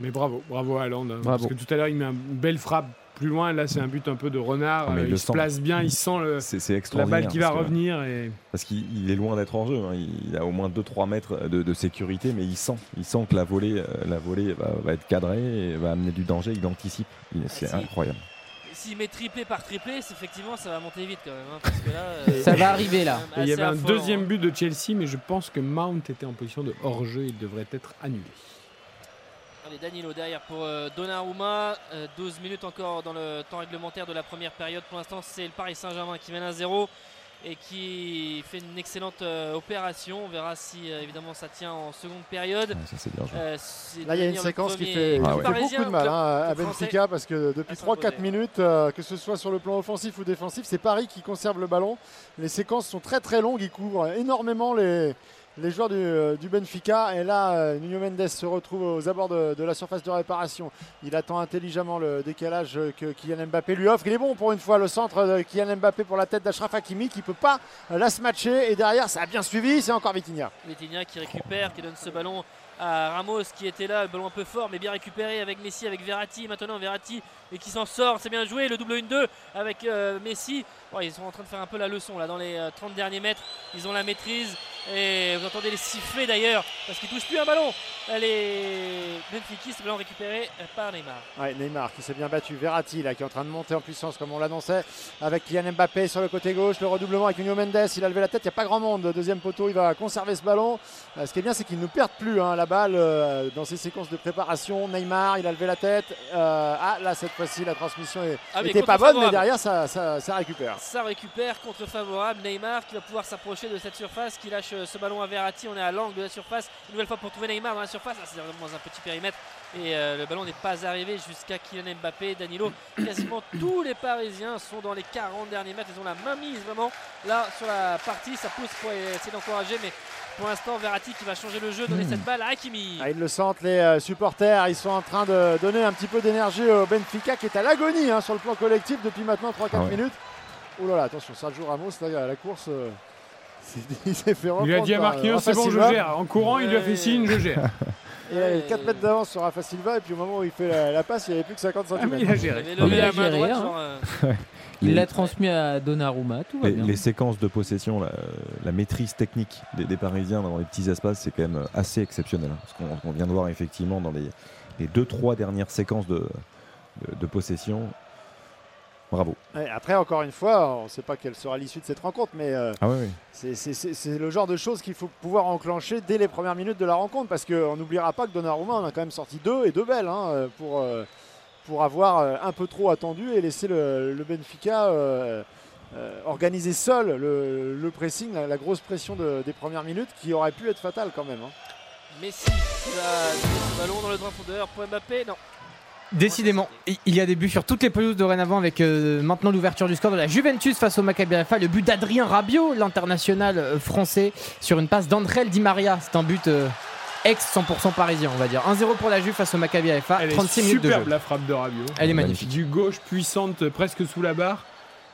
Mais bravo, bravo à Haaland. hein, Bravo. Parce que tout à l'heure, il met une belle frappe plus loin. Là, c'est un but un peu de renard. Ah, mais Euh, il se sent. place bien, il sent le- la balle qui va revenir. Et... Parce qu'il il est loin d'être en jeu. hein. Il a au moins 2-3 mètres de, de sécurité, mais il sent, il sent que la volée, euh, la volée va, va être cadrée et va amener du danger. Il anticipe. Il- C'est si. incroyable. S'il met triplé par triplé, c'est effectivement ça va monter vite quand même. hein, parce que là, euh, Ça va arriver là. Et il y avait un deuxième hein. but de Chelsea, mais je pense que Mount était en position de hors-jeu. Il devrait être annulé. Allez, Danilo derrière pour euh, Donnarumma. Euh, 12 minutes encore dans le temps réglementaire de la première période. Pour l'instant, c'est le Paris Saint-Germain qui mène à 0 et qui fait une excellente euh, opération. On verra si euh, évidemment ça tient en seconde période. Ouais, ça, bien. Euh, Là, il y a une séquence qui fait, Ah qui ouais. fait beaucoup de mal hein, à Benfica parce que depuis à s'imposer. 3-4 minutes, euh, que ce soit sur le plan offensif ou défensif, c'est Paris qui conserve le ballon. Les séquences sont très très longues, ils couvrent énormément les, les joueurs du, euh, du Benfica. Et là, euh, Nuno Mendes se retrouve aux abords de, la surface de réparation. Il attend intelligemment le décalage que Kylian Mbappé lui offre. Il est bon pour une fois le centre de Kylian Mbappé pour la tête d'Ashraf Hakimi qui peut pas la se matcher. Et derrière, ça a bien suivi, c'est encore Vitinha. Vitinha qui récupère, qui donne ce ballon à Ramos qui était là, le ballon un peu fort mais bien récupéré avec Messi, avec Verratti. Maintenant Verratti et qui s'en sort, c'est bien joué. Le double 1-2 avec euh, Messi. Bon, ils sont en train de faire un peu la leçon là dans les euh, 30 derniers mètres. Ils ont la maîtrise et vous entendez les sifflets d'ailleurs parce qu'ils touchent plus un ballon. Les Benfiquistes, ballon récupéré par Neymar. Ouais, Neymar qui s'est bien battu. Verratti là qui est en train de monter en puissance comme on l'annonçait avec Kylian Mbappé sur le côté gauche. Le redoublement avec Nuno Mendes. Il a levé la tête. Il n'y a pas grand monde. Deuxième poteau. Il va conserver ce ballon. Euh, ce qui est bien, c'est qu'il ne perd plus hein, la balle euh, dans ses séquences de préparation. Neymar, il a levé la tête. Euh, ah là, cette fois-ci, la transmission est- Ah, pas bonne, mais derrière, ça, ça, ça récupère. Ça récupère contre favorable Neymar qui va pouvoir s'approcher de cette surface qui lâche euh, ce ballon à Verratti. On est à l'angle de la surface. Une nouvelle fois pour trouver Neymar dans la surface. Ah, c'est vraiment dans un petit périmètre et euh, le ballon n'est pas arrivé jusqu'à Kylian Mbappé, Danilo. Quasiment tous les Parisiens sont dans les 40 derniers mètres. Ils ont la main mise vraiment là sur la partie. Ça pousse pour essayer d'encourager, mais pour l'instant Verratti qui va changer le jeu, donner cette balle à Hakimi. Ah, ils le sentent, les euh, supporters. Ils sont en train de donner un petit peu d'énergie au Benfica qui est à l'agonie hein, sur le plan collectif depuis maintenant 3-4 Ah ouais. minutes. Oh là là, attention, Sergio Ramos, là, à la course, euh, il s'est fait Il a dit à euh, Marquinhos, Rafa c'est bon, je gère. En courant, il lui a fait signe, je gère. Et il avait 4 mètres d'avance sur Rafa Silva, et puis au moment où il fait la, la passe, il n'y avait plus que 50 Ah, mais cm. il a Il géré. a droite. géré, hein. genre, euh, Il l'a transmis à Donnarumma, tout va Les, bien. les séquences de possession, la, la maîtrise technique des, des Parisiens dans les petits espaces, c'est quand même assez exceptionnel. hein. Parce qu'on on vient de voir effectivement dans les, les deux, trois dernières séquences de, de, de possession. Bravo. Après, encore une fois, on ne sait pas quelle sera l'issue de cette rencontre, mais euh, Ah oui, oui. c'est- le genre de choses qu'il faut pouvoir enclencher dès les premières minutes de la rencontre, parce qu'on n'oubliera pas que Donnarumma en a quand même sorti deux, et deux belles, hein, pour, euh, pour avoir euh, un peu trop attendu et laisser le, le Benfica euh, euh, organiser seul le, le pressing, la, la grosse pression de- des premières minutes, qui aurait pu être fatale quand même. hein. Messi ce ballon dans le droit fondeur pour Mbappé. Non. Décidément, il y a des buts sur toutes les pelouses dorénavant avec euh, maintenant l'ouverture du score de la Juventus face au Maccabi Haifa, le but d'Adrien Rabiot, l'international euh, français, sur une passe d'André Di Maria. C'est un but euh, ex 100% parisien, on va dire. 1-0 pour la Juve face au Maccabi Haifa, Elle est 36 minutes de superbe jeu. la frappe de Rabiot. Elle est magnifique. Du gauche puissante, presque sous la barre.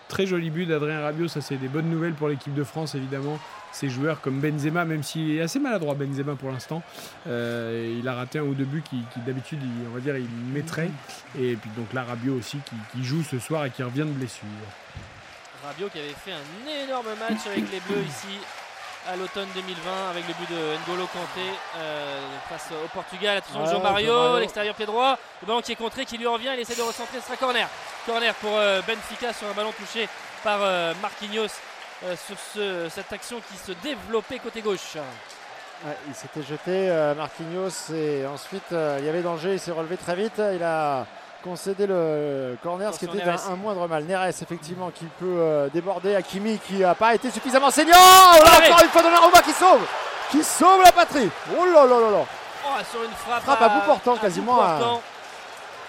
Très joli but d'Adrien Rabiot, ça c'est des bonnes nouvelles pour l'équipe de France évidemment. Ces joueurs comme Benzema, même s'il est assez maladroit Benzema pour l'instant, euh, il a raté un ou deux buts qui, qui, d'habitude il- on va dire il mettrait. Et puis donc là Rabiot aussi qui, qui joue ce soir et qui revient de blessure. Rabiot qui avait fait un énorme match avec les Bleus ici à l'automne 2020 avec le but de N'Golo Kanté euh, face au Portugal. Attention, Ouais, Jean Mario, l'extérieur pied droit. Le ballon qui est contré, qui lui revient. Il essaie de recentrer. Ce sera corner. Corner pour euh, Benfica sur un ballon touché par Marquinhos euh, sur ce- cette action qui se développait côté gauche. Ouais, il s'était jeté, euh, Marquinhos, et ensuite euh, il y avait danger, il s'est relevé très vite. Il a concédé le corner, ce qui était un, un moindre mal. Neres, effectivement, qui peut euh, déborder. Hakimi, qui n'a pas été suffisamment saignant. Oh là, Allez. encore une fois, Donnarumma qui sauve Qui sauve la patrie Oh là là là là Oh, sur une frappe, Frappe à bout portant, quasiment, portant.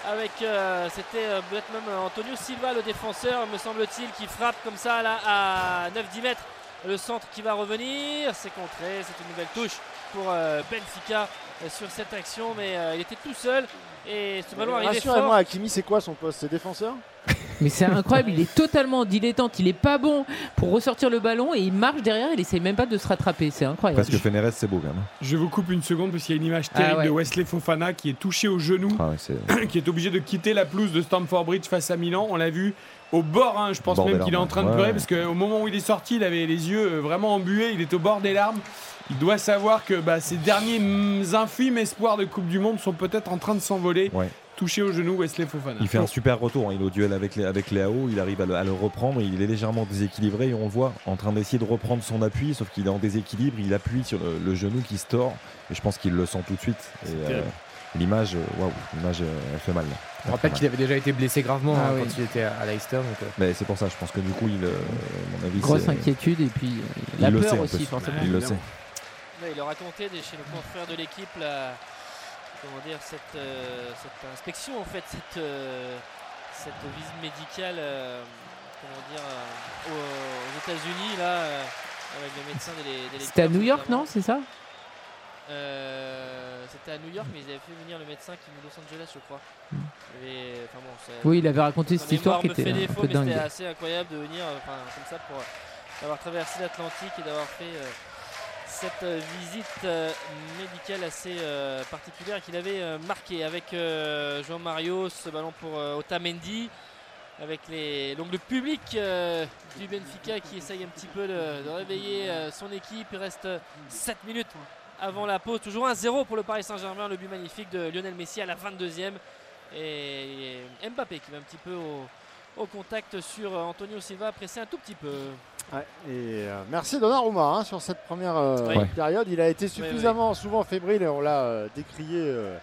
Avec, euh, c'était euh, peut-être même euh, Antonio Silva, le défenseur, me semble-t-il, qui frappe comme ça là à 9-10 mètres. Le centre qui va revenir, c'est contré, c'est une nouvelle touche pour euh, Benfica sur cette action, mais il était tout seul et ce ballon arrivait Rassurez-moi. Hakimi, c'est quoi son poste C'est défenseur Mais c'est incroyable, il est totalement dilettante, il est pas bon pour ressortir le ballon et il marche derrière, il essaye même pas de se rattraper, c'est incroyable. Parce que Feneres, c'est beau quand même. Je vous coupe une seconde parce qu'il y a une image Ah terrible ouais. de Wesley Fofana qui est touché au genou, Ah ouais, qui est obligé de quitter la pelouse de Stamford Bridge face à Milan. On l'a vu au bord, hein, je pense Bord même qu'il est en train de ouais. pleurer parce qu'au moment où il est sorti, il avait les yeux euh, vraiment embués, il est au bord des larmes. Il doit savoir que bah, ses derniers mm, infimes espoirs de Coupe du Monde sont peut-être en train de s'envoler. Ouais. Touché au genou, Wesley Fofana. Il fait un super retour. hein. Il est au duel avec, les, avec Léao. Il arrive à le, à le reprendre. Il est légèrement déséquilibré et on le voit en train d'essayer de reprendre son appui. Sauf qu'il est en déséquilibre. Il appuie sur le, le genou qui se tord. Et je pense qu'il le sent tout de suite. Et, euh. L'image, euh, waouh, l'image, euh, elle fait mal. là. On rappelle qu'il avait déjà été blessé gravement Ah hein, oui. quand il était à, Leicester. donc, Mais c'est pour ça, je pense que du coup, il, euh, à mon avis, Grosse inquiétude et puis euh, il la le peur aussi forcément. Il le sait. Il a raconté des- chez le confrère de l'équipe la, comment dire, cette, euh, cette inspection en fait, cette, euh, cette visite médicale euh, comment dire, aux, États-Unis là, avec le médecin C'était à New York, notamment. non C'est ça C'était à New York, mais ils avaient fait venir le médecin qui est de Los Angeles, je crois. Et, bon, Hmm. Oui, il avait raconté cette histoire qui était un défaut, peu mais dingue. C'était assez incroyable de venir enfin, comme ça pour avoir traversé l'Atlantique et d'avoir fait cette euh, visite euh, médicale assez euh, particulière qu'il avait euh, marqué avec Jean Mario, ce ballon pour Otamendi. Avec les, donc le public du Benfica qui essaye un petit peu de, réveiller son équipe. Il reste 7 minutes avant la pause. Toujours 1-0 pour le Paris Saint-Germain. Le but magnifique de Lionel Messi à la 22e. Et Mbappé qui va un petit peu au, au contact sur Antonio Silva, pressé un tout petit peu. Ouais, et euh, merci Donnarumma hein, sur cette première euh, Oui. Période. Il a été Oui, oui. suffisamment souvent fébrile et on l'a euh, décrié, euh,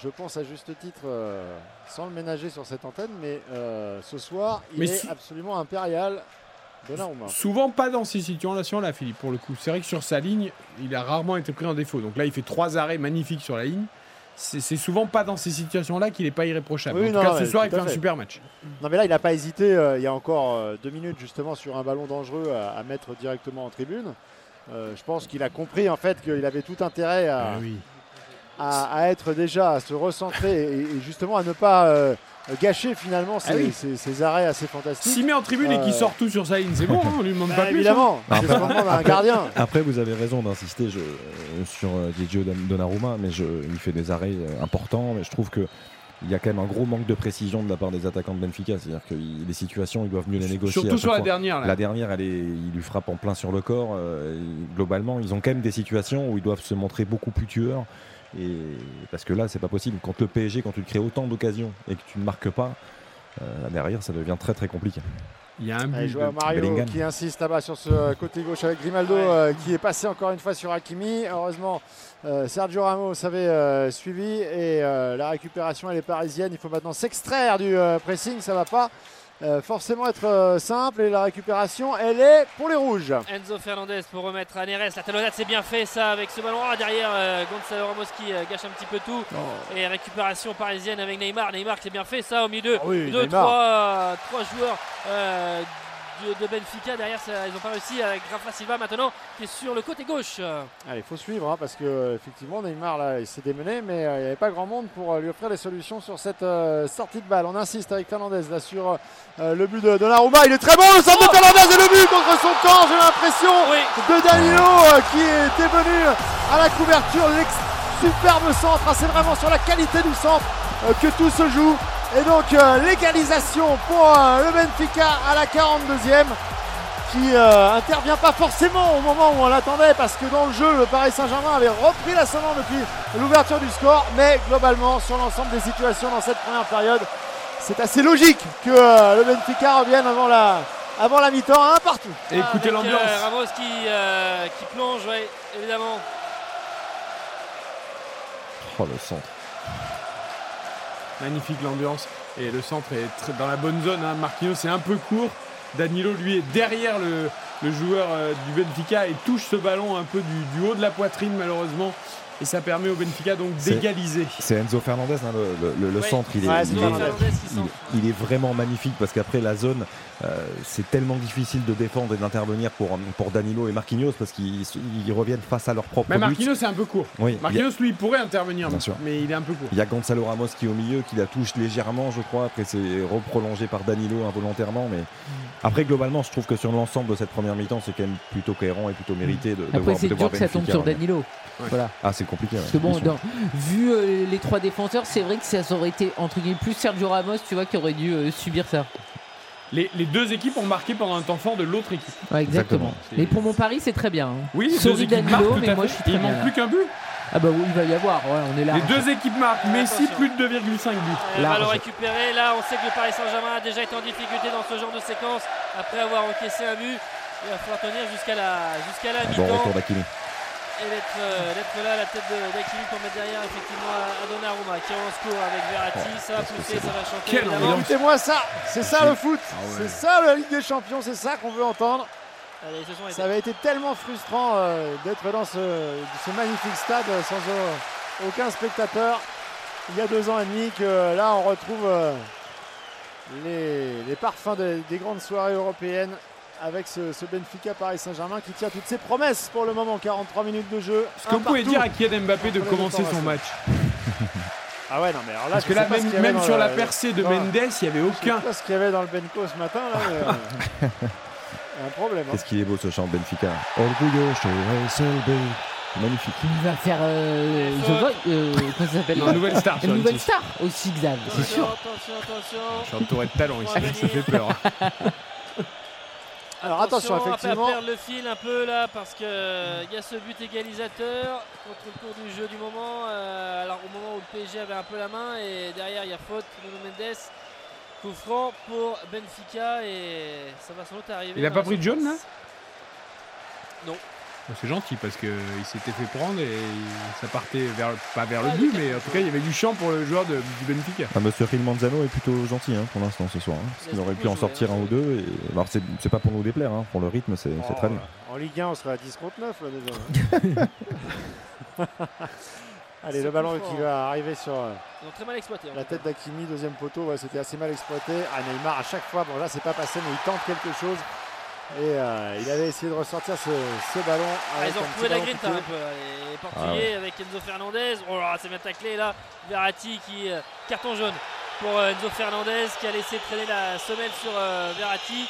je pense à juste titre, euh, sans le ménager sur cette antenne. Mais euh, ce soir, il Mais est absolument impérial. Donnarumma. Souvent pas dans ces situations-là, Philippe, pour le coup. C'est vrai que sur sa ligne, il a rarement été pris en défaut. Donc là, il fait trois arrêts magnifiques sur la ligne. C'est souvent pas dans ces situations-là qu'il n'est pas irréprochable. Oui, en non, tout cas, non, ce soir, il fait un super match. Non mais là il n'a pas hésité, euh, il y a encore euh, deux minutes justement sur un ballon dangereux à, à mettre directement en tribune. Euh, je pense qu'il a compris en fait qu'il avait tout intérêt à, Ah oui. à, à être déjà, à se recentrer et, et justement à ne pas gâcher finalement ces, Ah oui. ces- ces arrêts assez fantastiques. S'il met en tribune et qu'il Euh, sort tout sur sa ligne, c'est bon, on lui demande bah, pas plus. hein. évidemment, qu'on demande à un gardien. Après, vous avez raison d'insister je- euh, sur euh, Diego Don- Donnarumma, mais je, il fait des arrêts euh, importants. Mais je trouve que il y a quand même un gros manque de précision de la part des attaquants de Benfica. C'est-à-dire que les situations, ils doivent mieux les négocier. Surtout sur la fois. dernière. Là. La dernière, elle est, il lui frappe en plein sur le corps. euh, globalement, ils ont quand même des situations où ils doivent se montrer beaucoup plus tueurs. Et parce que là, c'est pas possible. Quand le PSG, quand tu te crées autant d'occasions et que tu ne marques pas, euh, derrière, ça devient très très compliqué. Il y a un but. joueur de- Mario Bellingham. qui insiste là-bas sur ce côté gauche avec Grimaldo Ouais. euh, qui est passé encore une fois sur Hakimi. Heureusement, euh, Sergio Ramos avait euh, suivi et euh, la récupération elle est parisienne. Il faut maintenant s'extraire du euh, pressing, ça va pas euh, forcément être euh, simple et la récupération elle est pour les rouges. Enzo Fernandez pour remettre à Neres. La talonnade, c'est bien fait ça avec ce ballon. Ah, derrière, euh, Gonzalo Ramos qui gâche un petit peu tout. Et récupération parisienne avec Neymar. Neymar, c'est bien fait ça au milieu. Ah oui, Deux, Neymar. trois, trois joueurs de, de Benfica. Derrière, ça, ils n'ont pas réussi avec Rafa Silva maintenant qui est sur le côté gauche. Allez, il faut suivre hein, parce que euh, effectivement Neymar là, il s'est démené, mais euh, il n'y avait pas grand monde pour euh, lui offrir des solutions sur cette euh, sortie de balle. On insiste avec Fernandez là sur euh, le but de Donnarumma. Il est très bon le centre de Fernandez et le but contre son camp. J'ai l'impression de Danilo euh, qui était venu à la couverture. L'ex- Superbe centre. Ah, C'est vraiment sur la qualité du centre euh, que tout se joue. Et donc euh, l'égalisation pour euh, le Benfica à la 42e qui euh, intervient pas forcément au moment où on l'attendait parce que dans le jeu le Paris Saint-Germain avait repris l'ascendant depuis l'ouverture du score mais globalement sur l'ensemble des situations dans cette première période c'est assez logique que euh, le Benfica revienne avant la, avant la mi-temps à un partout. Et écoutez l'ambiance. euh, Ramos qui, euh, qui plonge, ouais, évidemment. Oh, le centre. Magnifique l'ambiance. Et le centre est très- dans la bonne zone. Hein. Marquinhos c'est un peu court. Danilo, lui, est derrière le, le joueur euh, du Benfica et touche ce ballon un peu du, du haut de la poitrine, malheureusement. Et ça permet au Benfica donc d'égaliser. C'est Enzo Fernandez, hein, le, le- le- le Ouais. centre. Il est, Ouais, il, c'est est, Fernandez qui centre. il- il est vraiment magnifique parce qu'après la zone, c'est tellement difficile de défendre et d'intervenir pour, pour Danilo et Marquinhos parce qu'ils ils reviennent face à leur propre Mais. Marquinhos c'est un peu court. Oui, a- Marquinhos, lui, il pourrait intervenir, Bien sûr. mais il est un peu court. Il y a Gonzalo Ramos qui est au milieu, qui la touche légèrement, je crois. Après, c'est reprolongé par Danilo involontairement. Mais après, globalement, je trouve que sur l'ensemble de cette première mi-temps, c'est quand même plutôt cohérent et plutôt mérité de, de Après, voir, c'est de dur voir que ça tombe Benfica sur. Danilo. Voilà. Ah, c'est compliqué. ouais, Parce que bon, dans- vu euh, les trois défenseurs, c'est vrai que ça aurait été entre guillemets plus Sergio Ramos, tu vois, qui aurait dû euh, subir ça. Les, les deux équipes ont marqué pendant un temps fort de l'autre équipe. Ouais, exactement. Mais pour mon pari, c'est très bien. hein. Oui, Sorry deux équipes Danilo, marquent mais moi je suis très Il manque là. plus qu'un but. Ah bah oui, il va y avoir. Ouais, on est là. Les deux équipes marquent. Messi, plus de 2,5 buts. Elle va le récupérer. Là, on sait que le Paris Saint-Germain a déjà été en difficulté dans ce genre de séquence après avoir encaissé un but. Il va falloir tenir jusqu'à la, jusqu'à la Bon mi-temps. Et d'être, euh, d'être là à la tête de- d'Akimi pour mettre derrière effectivement à, Donnarumma qui est en secours avec Verratti. ça va pousser, ça va chanter. Écoutez-moi ça, c'est ça le foot, Ah ouais. c'est ça la Ligue des Champions, c'est ça qu'on veut entendre. Allez, ce sont les Ça avait été tellement frustrant euh, d'être dans ce, ce magnifique stade sans euh, aucun spectateur il y a deux ans et demi que là on retrouve euh, les, les parfums des grandes soirées européennes avec ce, ce Benfica Paris Saint-Germain qui tient toutes ses promesses pour le moment 43 minutes de jeu. Est-ce que vous pouvez dire à Kylian Mbappé de commencer son match Ah ouais non mais alors là Parce que là, même, avait même sur le- la percée de Mendes, il n'y avait Je sais aucun. pas ce qu'il y avait dans le Benco ce matin là. mais, euh, un problème. hein. Qu'est-ce qu'il est beau ce chant Benfica. Orgullo, Magnifique. Il va faire euh, The Voice, euh, comment ça s'appelle Non, Nouvelle Star Une nouvelle M6. star aussi, Xav, c'est sûr. Attention, attention. Je suis entouré de talent ici, ça fait peur. Alors attention, à pas effectivement. perdre le fil un peu là parce que euh, il y a ce but égalisateur contre le cours du jeu du moment. euh, alors au moment où le PSG avait un peu la main et derrière il y a faute Nuno Mendes. Coup franc pour Benfica et ça va sans doute arriver. Il a dans pas pris de jaune là. Non. C'est gentil parce qu'il s'était fait prendre et ça partait vers, pas vers le but, mais en tout cas il y avait du champ pour le joueur de- du Benfica. Ah, Monsieur Phil Manzano est plutôt gentil hein, pour l'instant ce soir. hein, parce qu'il aurait pu en sortir un ou deux. Et... Alors c'est c'est pas pour nous déplaire, hein, pour le rythme c'est c'est très bien. En Ligue 1, on serait à 10 contre 9 là déjà. Allez, le ballon qui va arriver sur euh, Ils ont très mal exploité. la tête d'Akimi, deuxième poteau. Ouais, C'était assez mal exploité. Ah, Neymar, à chaque fois, bon là, c'est pas passé, mais il tente quelque chose. Et euh, il avait essayé de ressortir ce, ce ballon. Ah, avec ils ont retrouvé la grinta un peu. là, Les Portugais Ah ouais. avec Enzo Fernandez. Oh là, c'est bien taclé là. Verratti qui euh, carton jaune pour euh, Enzo Fernandez qui a laissé traîner la semelle sur euh, Verratti.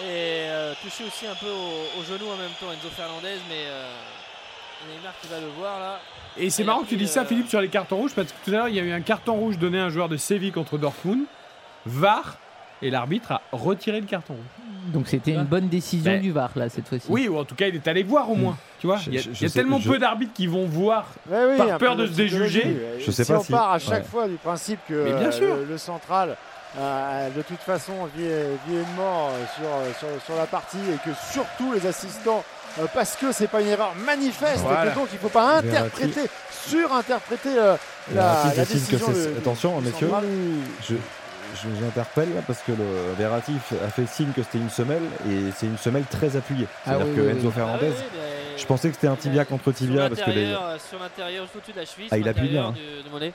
Et euh, touché aussi un peu au, au genou en même temps Enzo Fernandez, mais euh, Neymar qui va le voir là. Et c'est marrant que tu dis ça, euh, Philippe, sur les cartons rouges, parce que tout à l'heure, il y a eu un carton rouge donné à un joueur de Séville contre Dortmund. VAR, et l'arbitre a retiré le carton. Donc c'était une bonne décision Ben, du VAR là cette fois-ci. Oui, ou en tout cas, il est allé voir au moins. Tu vois, il y a, je- il y a je sais- tellement je- peu d'arbitres qui vont voir Ouais, oui, par un peur peu de se psychologie. déjuger. Je sais si pas on si- part à chaque ouais. fois du principe que Mais bien euh, sûr. le, le central, euh, de toute façon, vit, vit une mort euh, sur, euh, sur, sur la partie et que surtout les assistants, euh, parce que c'est pas une erreur manifeste, Voilà. que donc il faut pas Verratti. interpréter, surinterpréter euh, la, Verratti la fait signe que décision. c'est- de- Attention, du messieurs, central. je, je- j'interpelle là parce que le Verratti a fait signe que c'était une semelle et c'est une semelle très appuyée. Ah C'est-à-dire oui, que oui, Enzo. Fernandez, Ah oui, Je pensais que c'était un tibia contre tibia sur parce que les. euh, sur l'intérieur, juste au-dessus de la cheville. Ah, il appuie bien.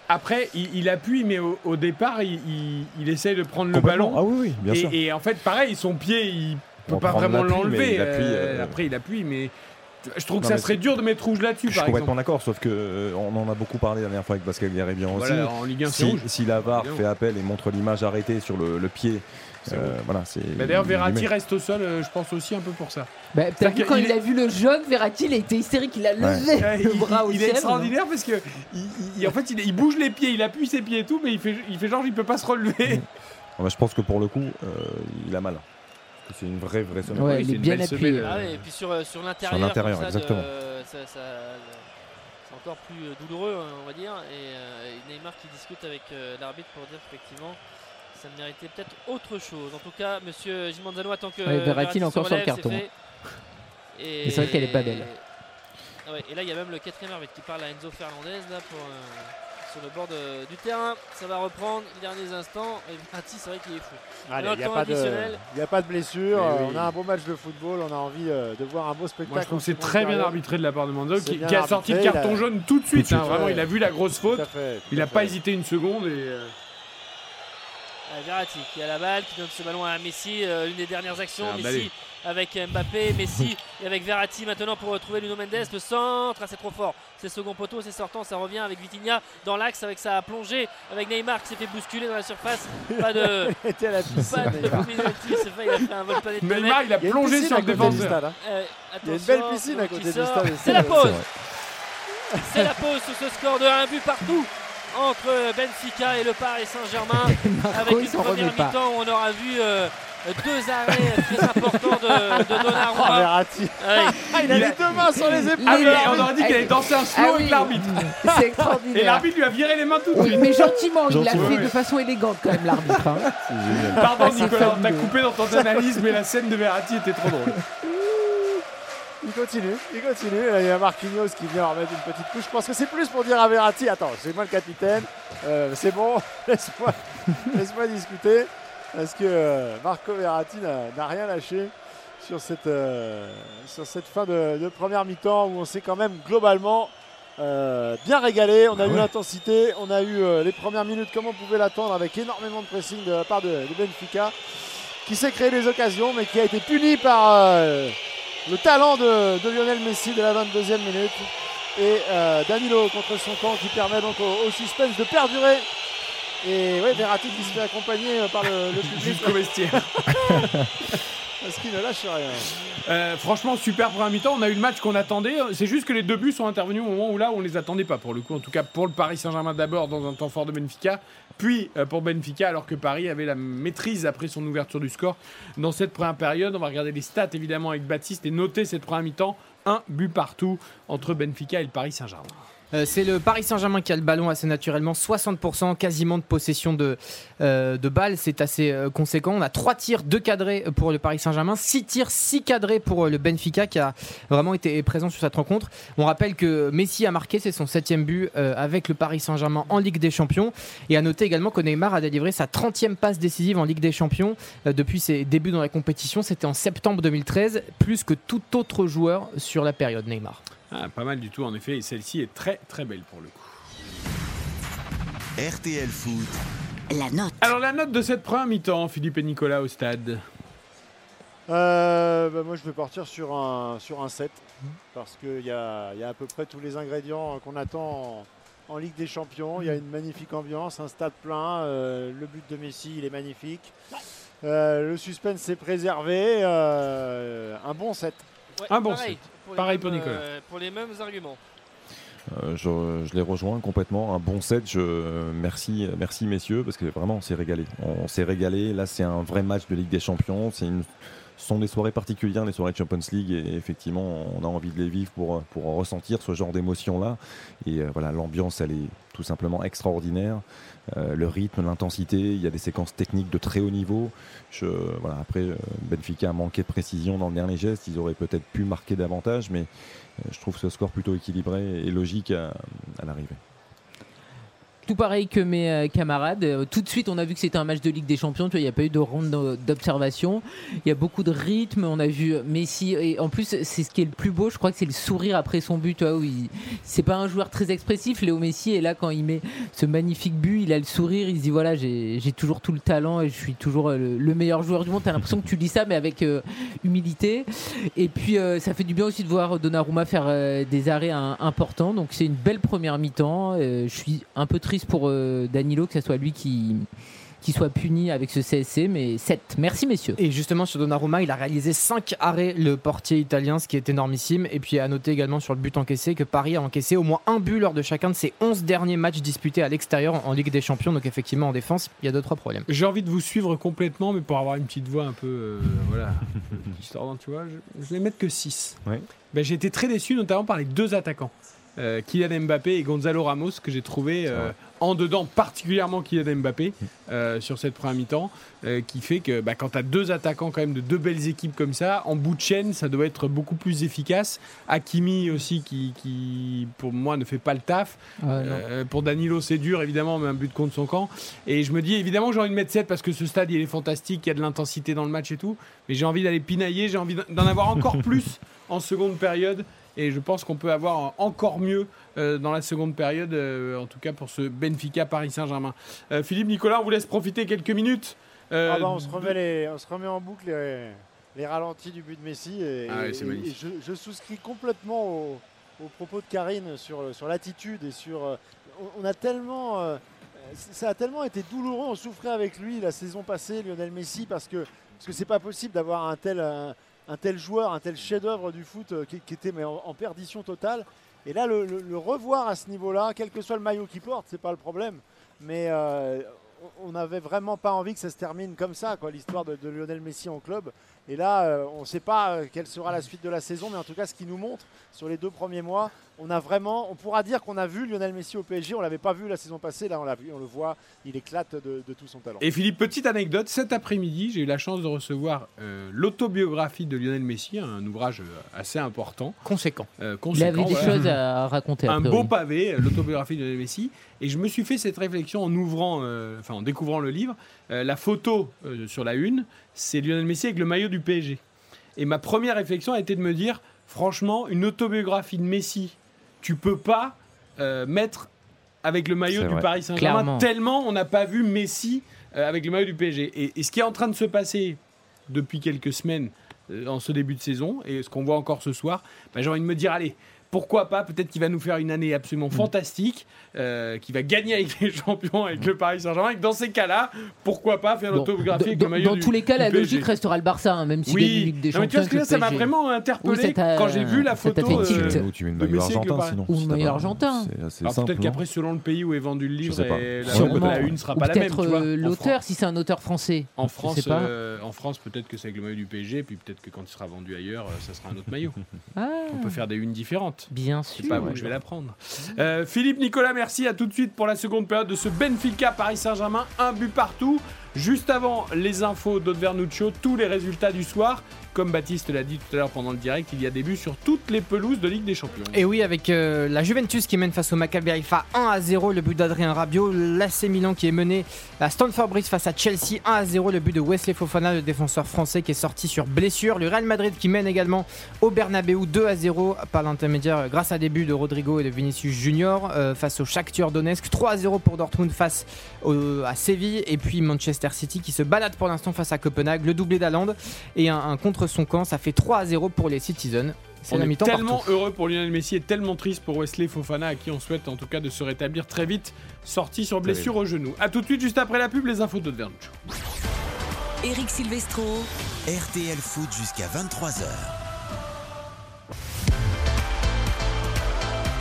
Après, il, il appuie, mais au, au départ, il, il, il essaye de prendre le ballon. Ah oui, oui, bien et, sûr. et en fait, pareil, son pied, il peut On pas vraiment l'enlever. euh, euh, Après, il appuie, mais je trouve que Non, ça serait dur de mettre rouge là-dessus, Je suis complètement d'accord, sauf que euh, on en a beaucoup parlé la dernière fois avec Pascal Garibian aussi. Voilà, en Ligue 1, c'est si, rouge. si la VAR Évidemment. fait appel et montre l'image arrêtée sur le, le pied, euh, voilà, c'est. Bah, D'ailleurs, il- il Verratti reste au sol, euh, je pense aussi un peu pour ça. Bah, T'as vu quand il est- a vu le jaune, Verratti, il a été hystérique, il a levé Ouais, le il, bras au il est ciel. extraordinaire parce que il, il- en fait il, il bouge les pieds, il appuie ses pieds et tout, mais il fait, il fait genre il peut pas se relever. Bah, je pense que pour le coup, euh, il a mal. C'est une vraie, vraie semelle. Ouais, Oui, il c'est est une bien belle appuyé. semelle, Ah euh, ouais, et puis sur, euh, sur l'intérieur, l'intérieur, comme ça, exactement. de- ça- ça- c'est encore plus euh, douloureux, hein, on va dire. Et, euh, et Neymar qui discute avec euh, l'arbitre pour dire qu'effectivement, ça méritait peut-être autre chose. En tout cas, monsieur Gimanzano attend que Ouais, Verratti, il encore sur le carton. Et, c'est vrai qu'elle est pas belle. Ah ouais, et là, il y a même le quatrième arbitre qui parle à Enzo Fernandez là, pour, euh, sur le bord de- du terrain. Ça va reprendre les derniers instants. Et Verratti, c'est vrai qu'il est fou. Il n'y a, pas de- blessure. Oui. On a un beau match de football. On a envie euh, de voir un beau spectacle. Moi je trouve que c'est très bien arbitré de la part de Manzo qui, a sorti le carton a- jaune tout de suite. Tout de hein, suite, vraiment, ouais. il a vu la grosse Tout faute. à fait, tout Il n'a pas hésité une seconde et euh, Verratti qui a la balle, qui donne ce ballon à Messi, euh, l'une des dernières actions. Messi avec Mbappé, Messi et avec Verratti maintenant pour retrouver Nuno Mendes. Le centre, ah, c'est trop fort. C'est second poteau, c'est sortant, ça revient avec Vitinha dans l'axe avec sa plongée, avec Neymar qui s'est fait bousculer dans la surface. Pas de. Il était à la piscine. Pas de fait, il a fait un vol planète Neymar il a une plongé sur le défenseur. stade, hein. Euh, Il y a une attention, belle piscine à côté du stade. C'est la pause. C'est la pause sur ce score de 1 but partout entre Benfica et le Paris Saint-Germain. avec une première mi-temps où on aura vu euh, deux arrêts très importants de, de Ah, Donnarumma. Verratti. Ouais. Ah, il a les deux mains sur les épaules. Ah on aurait dit qu'il allait danser un slow Ah avec l'arbitre. C'est Et extraordinaire. l'arbitre lui a viré les mains tout de Oui, suite. mais gentiment, il l'a fait ouais. de façon élégante quand même l'arbitre. hein. Pardon Ah, Nicolas, on t'a coupé dans ton analyse, mais la scène de Verratti était trop drôle. Il continue, il continue. Il y a Marquinhos qui vient remettre une petite couche. Je pense que c'est plus pour dire à Verratti Attends, c'est moi le capitaine. Euh, c'est bon, laisse-moi laisse-moi discuter. Parce que euh, Marco Verratti n'a rien lâché sur cette, euh, sur cette fin de, de première mi-temps où on s'est quand même globalement euh, bien régalé. On a eu l'intensité, on a eu euh, les premières minutes comme on pouvait l'attendre avec énormément de pressing de la part de, de Benfica qui s'est créé des occasions mais qui a été puni par le talent de, de Lionel Messi de la 22e minute et euh, Danilo contre son camp qui permet donc au, au suspense de perdurer. Et ouais, Verratti qui se fait accompagner euh, par le, le public Jusqu'au vestiaire. parce qu'il ne lâche rien. Euh, franchement, super première mi-temps. On a eu le match qu'on attendait. C'est juste que les deux buts sont intervenus au moment où là, on les attendait pas pour le coup. En tout cas, pour le Paris Saint-Germain d'abord dans un temps fort de Benfica, puis euh, pour Benfica alors que Paris avait la maîtrise après son ouverture du score dans cette première période. On va regarder les stats évidemment avec Baptiste et noter cette première mi-temps. Un but partout entre Benfica et le Paris Saint-Germain. Euh, c'est le Paris Saint-Germain qui a le ballon assez naturellement, 60% quasiment de possession de, euh, de balles, c'est assez euh, conséquent. On a 3 tirs, 2 cadrés pour le Paris Saint-Germain, 6 tirs, 6 cadrés pour le Benfica qui a vraiment été présent sur cette rencontre. On rappelle que Messi a marqué, c'est son 7 but avec le Paris Saint-Germain en Ligue des Champions. Et à noter également que Neymar a délivré sa 30e passe décisive en Ligue des Champions depuis ses débuts dans la compétition. C'était en septembre 2013, plus que tout autre joueur sur la période Neymar. Ah, pas mal du tout en effet. Et celle-ci est très très belle pour le coup. RTL Foot, La note. Alors la note de cette première mi-temps, Philippe et Nicolas au stade. Euh, bah, moi, je vais partir sur un, sur un 7 parce qu'il y a, il y a à peu près tous les ingrédients qu'on attend en, en Ligue des Champions. Il y a une magnifique ambiance, un stade plein. euh, le but de Messi, il est magnifique. Euh, le suspense s'est préservé. euh, un bon 7. Ouais, Un bon pareil, les Pareil mêmes, pour Nicolas. euh, pour les mêmes arguments. Euh, je, je les rejoins complètement. Un bon set. Je, merci, merci messieurs, parce que vraiment on s'est régalé. On s'est régalé. Là, c'est un vrai match de Ligue des Champions. C'est une, sont des soirées particulières, les soirées Champions League, et effectivement, on a envie de les vivre pour, ressentir ce genre d'émotion-là. Et euh, voilà, l'ambiance, elle est tout simplement extraordinaire. Euh, le rythme, l'intensité, il y a des séquences techniques de très haut niveau. Après, euh, Benfica a manqué de précision dans le dernier geste. Ils auraient peut-être pu marquer davantage, mais je trouve ce score plutôt équilibré et logique à l'arrivée. Tout pareil que mes euh, camarades. Euh, tout de suite, on a vu que c'était un match de Ligue des Champions. Tu vois, il n'y a pas eu de ronde d'o- d'observation. Il y a beaucoup de rythme. On a vu Messi. Et en plus, c'est ce qui est le plus beau. Je crois que c'est le sourire après son but. Tu vois, où c'est pas un joueur très expressif, Léo Messi. Et là, quand il met ce magnifique but, il a le sourire. Il se dit voilà, j'ai toujours tout le talent et je suis toujours euh, le, le meilleur joueur du monde. T'as l'impression que tu dis ça, mais avec euh, humilité. Et puis, euh, ça fait du bien aussi de voir Donnarumma faire euh, des arrêts hein, importants. Donc, c'est une belle première mi-temps. Euh, je suis un peu triste pour euh, Danilo que ce soit lui qui, qui soit puni avec ce CSC, mais 7. Merci, messieurs. Et justement, sur Donnarumma, il a réalisé 5 arrêts, le portier italien, ce qui est énormissime. Et puis, à noter également sur le but encaissé que Paris a encaissé au moins un but lors de chacun de ses 11 derniers matchs disputés à l'extérieur en, Ligue des Champions. Donc, effectivement, en défense, il y a 2-3 problèmes. J'ai envie de vous suivre complètement, mais pour avoir une petite voix un peu. euh, voilà. Histoire tu vois, je, je vais mettre que 6. Ouais. Ben, j'ai été très déçu, notamment par les deux attaquants. Euh, Kylian Mbappé et Gonzalo Ramos, que j'ai trouvé euh, en dedans, particulièrement Kylian Mbappé, euh, sur cette première mi-temps, euh, qui fait que bah, quand tu as deux attaquants quand même de deux belles équipes comme ça, en bout de chaîne, ça doit être beaucoup plus efficace. Hakimi aussi, qui, qui, pour moi ne fait pas le taf. Euh, pour Danilo, c'est dur évidemment, mais un but contre son camp. Et je me dis évidemment, j'ai envie de mettre 7 parce que ce stade il est fantastique, il y a de l'intensité dans le match et tout. Mais j'ai envie d'aller pinailler, j'ai envie d'en avoir encore plus en seconde période. Et je pense qu'on peut avoir encore mieux euh, dans la seconde période, euh, en tout cas pour ce Benfica Paris Saint-Germain. Euh, Philippe Nicolas, on vous laisse profiter quelques minutes. Ah bah, on, se remet les, on se remet en boucle les, les ralentis du but de Messi. Et, Ah c'est et- et je, je souscris complètement au- aux propos de Karine sur, sur l'attitude et sur. on, a tellement. ça a tellement été douloureux, on souffrait avec lui la saison passée, Lionel Messi, parce que parce que c'est pas possible d'avoir un tel, un, un tel joueur, un tel chef-d'œuvre du foot euh, qui, était mais en, perdition totale. Et là, le, revoir à ce niveau-là, quel que soit le maillot qu'il porte, c'est pas le problème. Mais euh, on- on n'avait vraiment pas envie que ça se termine comme ça, quoi, l'histoire de, de Lionel Messi en club. Et là, euh, on ne sait pas euh, quelle sera la suite de la saison, mais en tout cas, ce qui nous montre sur les deux premiers mois, on a vraiment, on pourra dire qu'on a vu Lionel Messi au PSG. On l'avait pas vu la saison passée, là, on l'a vu, on le voit, il éclate de, de tout son talent. Et Philippe, petite anecdote, cet après-midi, j'ai eu la chance de recevoir euh, l'autobiographie de Lionel Messi, un ouvrage assez important. Conséquent. Euh, Il conséquent, avait des voilà. choses à raconter. a un beau pavé, l'autobiographie de Lionel Messi. Et je me suis fait cette réflexion en ouvrant, euh, enfin en découvrant le livre. Euh, la photo euh, sur la une, c'est Lionel Messi avec le maillot du PSG. Et ma première réflexion a été de me dire, franchement, une autobiographie de Messi, tu peux pas euh, mettre avec le maillot du vrai. Paris Saint-Germain tellement on n'a pas vu Messi euh, avec le maillot du PSG. Et, et ce qui est en train de se passer depuis quelques semaines euh, en ce début de saison et ce qu'on voit encore ce soir, bah, j'ai envie de me dire allez. Pourquoi pas Peut-être qu'il va nous faire une année absolument Mm. fantastique, euh, qui va gagner avec les champions, avec le Paris Saint-Germain. Et que dans ces cas-là, pourquoi pas faire Bon, l'autobiographie avec dans, le maillot dans du- tous les cas, la PSG. logique restera le Barça, hein, même une Oui, Ligue des Non, mais tu vois que ça m'a vraiment interpellé Oui, t'a- quand j'ai vu la photo. euh, Ou tu mets le de maillot argentin, sinon. Ou si maillot argentin. Peut-être qu'après, selon le pays où est vendu le livre, la, Sûrement. la une sera Ou pas la même. peut-être euh, l'auteur, si c'est un auteur français. En France, euh, en France, peut-être que c'est avec le maillot du PSG, puis peut-être que quand il sera vendu ailleurs, euh, ça sera un autre maillot. Ah, On peut faire des unes différentes. Bien C'est sûr. pas vous que je vais l'apprendre. Euh, Philippe Nicolas, merci. À tout de suite pour la seconde période de ce Benfica Paris Saint-Germain. Un but partout. Juste avant les infos d'Odvernuccio, tous les résultats du soir. Comme Baptiste l'a dit tout à l'heure pendant le direct, il y a des buts sur toutes les pelouses de Ligue des Champions. Et oui, avec euh, la Juventus qui mène face au Maccabi Haifa 1 à 0, le but d'Adrien Rabiot, l'AC Milan qui est mené à Stamford Bridge face à Chelsea 1 à 0, le but de Wesley Fofana, le défenseur français qui est sorti sur blessure, le Real Madrid qui mène également au Bernabeu 2 à 0 par l'intermédiaire grâce à des buts de Rodrigo et de Vinicius Junior euh, face au Shakhtar Donetsk. 3 à 0 pour Dortmund face à Séville. Et puis Manchester City qui se balade pour l'instant face à Copenhague, le doublé d'Aland et un, un contre son camp, ça fait 3 à 0 pour les Citizens. C'est On est tellement partout. heureux pour Lionel Messi et tellement triste pour Wesley Fofana, à qui on souhaite en tout cas de se rétablir très vite, sorti sur blessure au genou. A tout de suite, juste après la pub, les infos d'Odvernuccio. Eric Silvestro. RTL Foot jusqu'à 23h.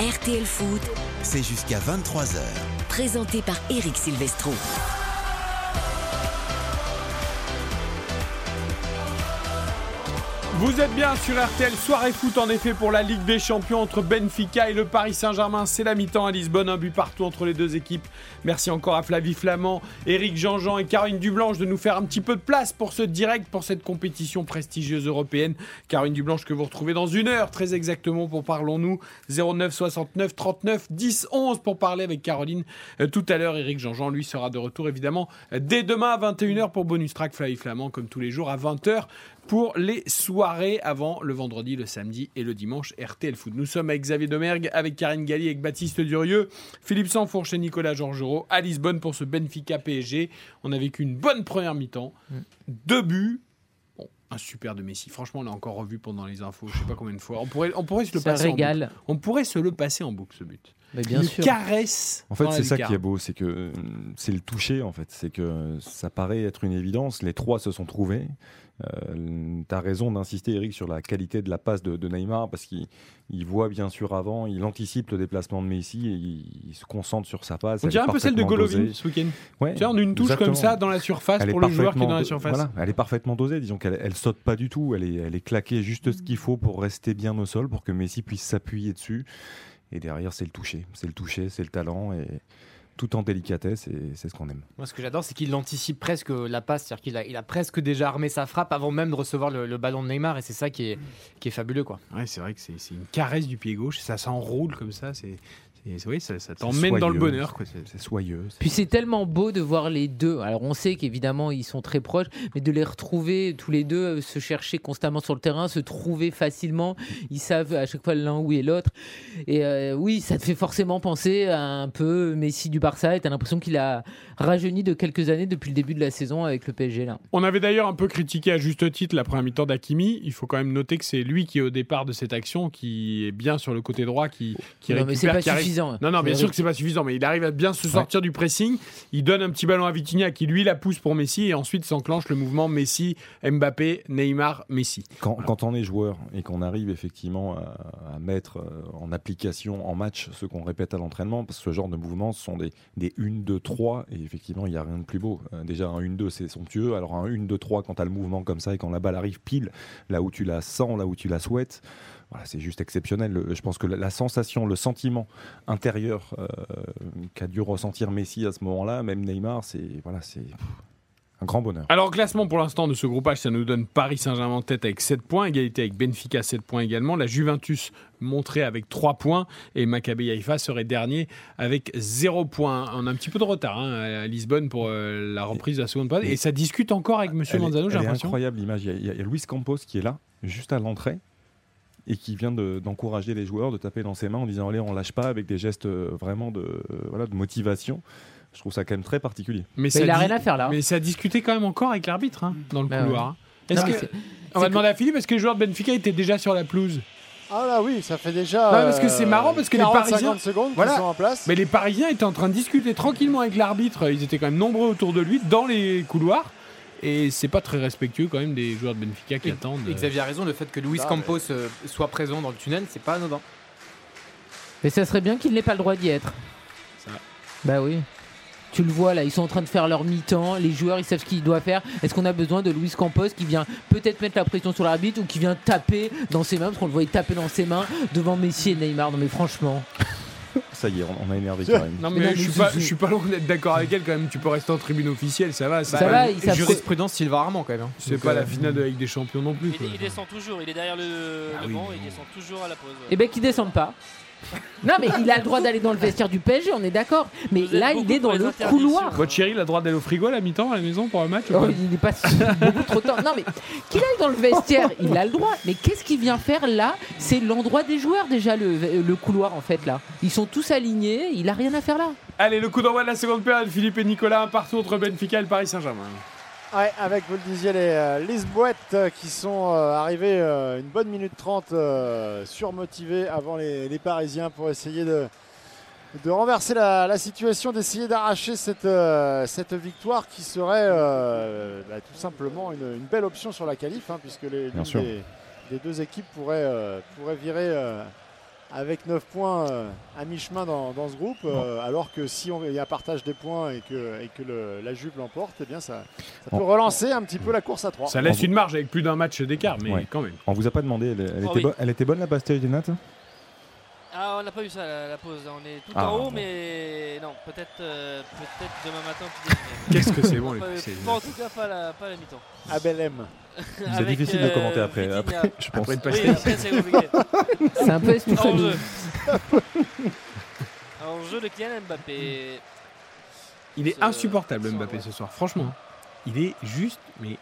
RTL Foot. C'est jusqu'à 23h. Présenté par Eric Silvestro. Vous êtes bien sur RTL Soirée Foot en effet pour la Ligue des Champions entre Benfica et le Paris Saint-Germain. C'est la mi-temps à Lisbonne, un but partout entre les deux équipes. Merci encore à Flavie Flamand, Eric Jean-Jean et Caroline Dublanche de nous faire un petit peu de place pour ce direct, pour cette compétition prestigieuse européenne. Caroline Dublanche que vous retrouvez dans une heure très exactement pour Parlons-nous. 09 69 39 10 11 pour parler avec Caroline. Euh, tout à l'heure, Eric Jean-Jean lui sera de retour évidemment euh, dès demain à 21h pour Bonus Track Flavie Flamand comme tous les jours à 20h pour les soirées avant le vendredi, le samedi et le dimanche RTL Foot. Nous sommes avec Xavier Domergue, avec Karine Galli, avec Baptiste Durieux, Philippe Sanfourche et Nicolas Georgerot à Lisbonne pour ce Benfica PSG. On a vécu une bonne première mi-temps, deux buts. Un super de Messi. Franchement, on l'a encore revu pendant les infos, je sais pas combien de fois. On pourrait, on pourrait se le Ça passer en régale. boucle. On pourrait se le passer en boucle ce but. Mais bien Une sûr. caresse. En fait, c'est ça qui est beau, c'est que euh, c'est le toucher, en fait. C'est que ça paraît être une évidence. Les trois se sont trouvés. Euh, T'as raison d'insister, Eric, sur la qualité de la passe de, de Neymar, parce qu'il il voit bien sûr avant, il anticipe le déplacement de Messi et il, il se concentre sur sa passe. On dirait un peu celle de Golovin dosée. ce week-end. Ouais, Tu vois, une touche exactement. comme ça dans la surface Elle pour le joueur qui est dans la surface. voilà, elle est parfaitement dosée, disons qu'elle elle saute pas du tout, elle est, elle est claquée juste ce qu'il faut pour rester bien au sol, pour que Messi puisse s'appuyer dessus. Et derrière, c'est le toucher, c'est le toucher, c'est le talent, et tout en délicatesse, et c'est ce qu'on aime. Moi, ce que j'adore, c'est qu'il anticipe presque la passe, c'est-à-dire qu'il a, il a presque déjà armé sa frappe avant même de recevoir le, le ballon de Neymar, et c'est ça qui est, qui est fabuleux, quoi. Ouais, c'est vrai que c'est c'est une caresse du pied gauche, ça s'enroule comme ça, c'est c'est- oui, ça, ça t'emmène dans le bonheur. quoi. C'est- soyeux. Puis c'est tellement beau de voir les deux. Alors on sait qu'évidemment ils sont très proches, mais de les retrouver tous les deux, euh, se chercher constamment sur le terrain, se trouver facilement. Ils savent à chaque fois l'un où est l'autre. Et euh, oui, ça te fait forcément penser à un peu Messi du Barça. Et t'as l'impression qu'il a rajeuni de quelques années depuis le début de la saison avec le PSG là. On avait d'ailleurs un peu critiqué à juste titre la première mi-temps d'Akimi. Il faut quand même noter que c'est lui qui est au départ de cette action, qui est bien sur le côté droit, qui, qui Non, récupère. Suffisant. Non, non, bien sûr que c'est pas suffisant, mais il arrive à bien se sortir du pressing. Il donne un petit ballon à Vitinha qui lui la pousse pour Messi et ensuite s'enclenche le mouvement Messi, Mbappé, Neymar, Messi. Quand, quand on est joueur et qu'on arrive effectivement à, à mettre euh, en application en match ce qu'on répète à l'entraînement, parce que ce genre de mouvements ce sont des, des 1, 2, 3, et effectivement il n'y a rien de plus beau. Euh, déjà un 1, 2 c'est somptueux, alors un 1, 2, 3 quand tu as le mouvement comme ça et quand la balle arrive pile là où tu la sens, là où tu la souhaites, voilà, c'est juste exceptionnel. Le- je pense que la, la sensation, le sentiment intérieur euh, qu'a dû ressentir Messi à ce moment-là, même Neymar, c'est voilà, c'est un grand bonheur. Alors, classement pour l'instant de ce groupage, ça nous donne Paris Saint-Germain en tête avec 7 points, égalité avec Benfica 7 points également. La Juventus montrée avec 3 points et Maccabi Haïfa serait dernier avec 0 points. On a un petit peu de retard hein, à Lisbonne pour euh, la reprise de la seconde période et ça discute encore avec Monsieur Elle est- Manzano, j'ai l'impression. incroyable l'image. Y il y a Luis Campos qui est là, juste à l'entrée, et qui vient de- d'encourager les joueurs, de taper dans ses mains en disant allez, on lâche pas, avec des gestes euh, vraiment de, euh, voilà, de motivation. Je trouve ça quand même très particulier. Mais, il a dit- rien à faire là. Mais ça discutait quand même encore avec l'arbitre hein, dans le Bah couloir. hein. Est-ce mais que- c'est- on va demander à Philippe est-ce que les joueurs de Benfica étaient déjà sur la pelouse? Ah là oui, ça fait déjà. Non, parce que c'est euh, marrant, parce que les 40, Parisiens- 50 secondes Voilà. qui sont en place. Mais les Parisiens étaient en train de discuter tranquillement avec l'arbitre. Ils étaient quand même nombreux autour de lui dans les couloirs. Et c'est pas très respectueux quand même des joueurs de Benfica qui Et, attendent. et Xavier a raison, le fait que Luis Ah, Campos euh, soit présent dans le tunnel, c'est pas anodin. Mais ça serait bien qu'il n'ait pas le droit d'y être. Ça. Bah oui. Tu le vois là, ils sont en train de faire leur mi-temps, les joueurs ils savent ce qu'ils doivent faire. Est-ce qu'on a besoin de Luis Campos qui vient peut-être mettre la pression sur l'arbitre ou qui vient taper dans ses mains, parce qu'on le voyait taper dans ses mains devant Messi et Neymar Non mais franchement. Ça y est, on, on a énervé quand même. Non mais, Mais non, je, suis pas, je suis pas loin d'être d'accord avec elle quand même. Tu peux rester en tribune officielle, ça va. C'est Ça va, il Jurisprudence Sylvain Armand, quand même. hein. c'est pas euh, la finale de la Ligue des Champions non plus. Il, quoi. il descend toujours, il est derrière le, Ah le oui, banc, mais il descend toujours à la pause. ouais. Eh ben qu'ils descendent pas. Non mais il a le droit d'aller dans le vestiaire du PSG, on est d'accord. Mais Vous êtes là beaucoup il est pour dans les le interdictions. couloir. Votre chérie, il a le droit d'aller au frigo à la mi-temps à la maison pour un match ou Oh, pas? il est pas beaucoup trop tard. Non mais qu'il aille dans le vestiaire, il a le droit. Mais qu'est-ce qu'il vient faire là? C'est l'endroit des joueurs déjà le, le couloir en fait là. Ils sont tous alignés, il a rien à faire là. Allez, le coup d'envoi de la seconde période. Philippe et Nicolas, un partout entre Benfica et le Paris Saint-Germain. Ouais, avec, vous le disiez, les euh, Lisboètes euh, qui sont euh, arrivés une bonne minute 30 euh, surmotivés avant les, les Parisiens pour essayer de, de renverser la, la situation, d'essayer d'arracher cette, cette victoire qui serait euh, bah, tout simplement une, une belle option sur la qualif, hein, puisque les, des, des deux équipes pourraient, euh, pourraient virer euh, avec 9 points euh, à mi-chemin dans, dans ce groupe, euh, alors que si on- il y a partage des points et que, et que le- la Juve l'emporte, eh bien ça, ça peut Bon. relancer un petit peu la course à 3. Ça laisse une marge avec plus d'un match d'écart, mais Ouais. quand même. On vous a pas demandé, elle, elle Oh était, oui. bonne- elle était bonne la pastèque des nattes Ah, on n'a pas eu ça la, la pause. On est tout Ah, en haut, bon. mais non, peut-être euh, peut-être demain matin. Qu'est-ce que c'est bon, les pas En tout cas, pas la, pas la mi-temps. Abel M. C'est difficile de euh, commenter après, après, je pense. Après une Oui, après c'est compliqué. C'est un peu En jeu. En jeu de Kylian Mbappé. Il est Ce- insupportable ce- Mbappé ouais. ce soir, franchement. Il est juste, mais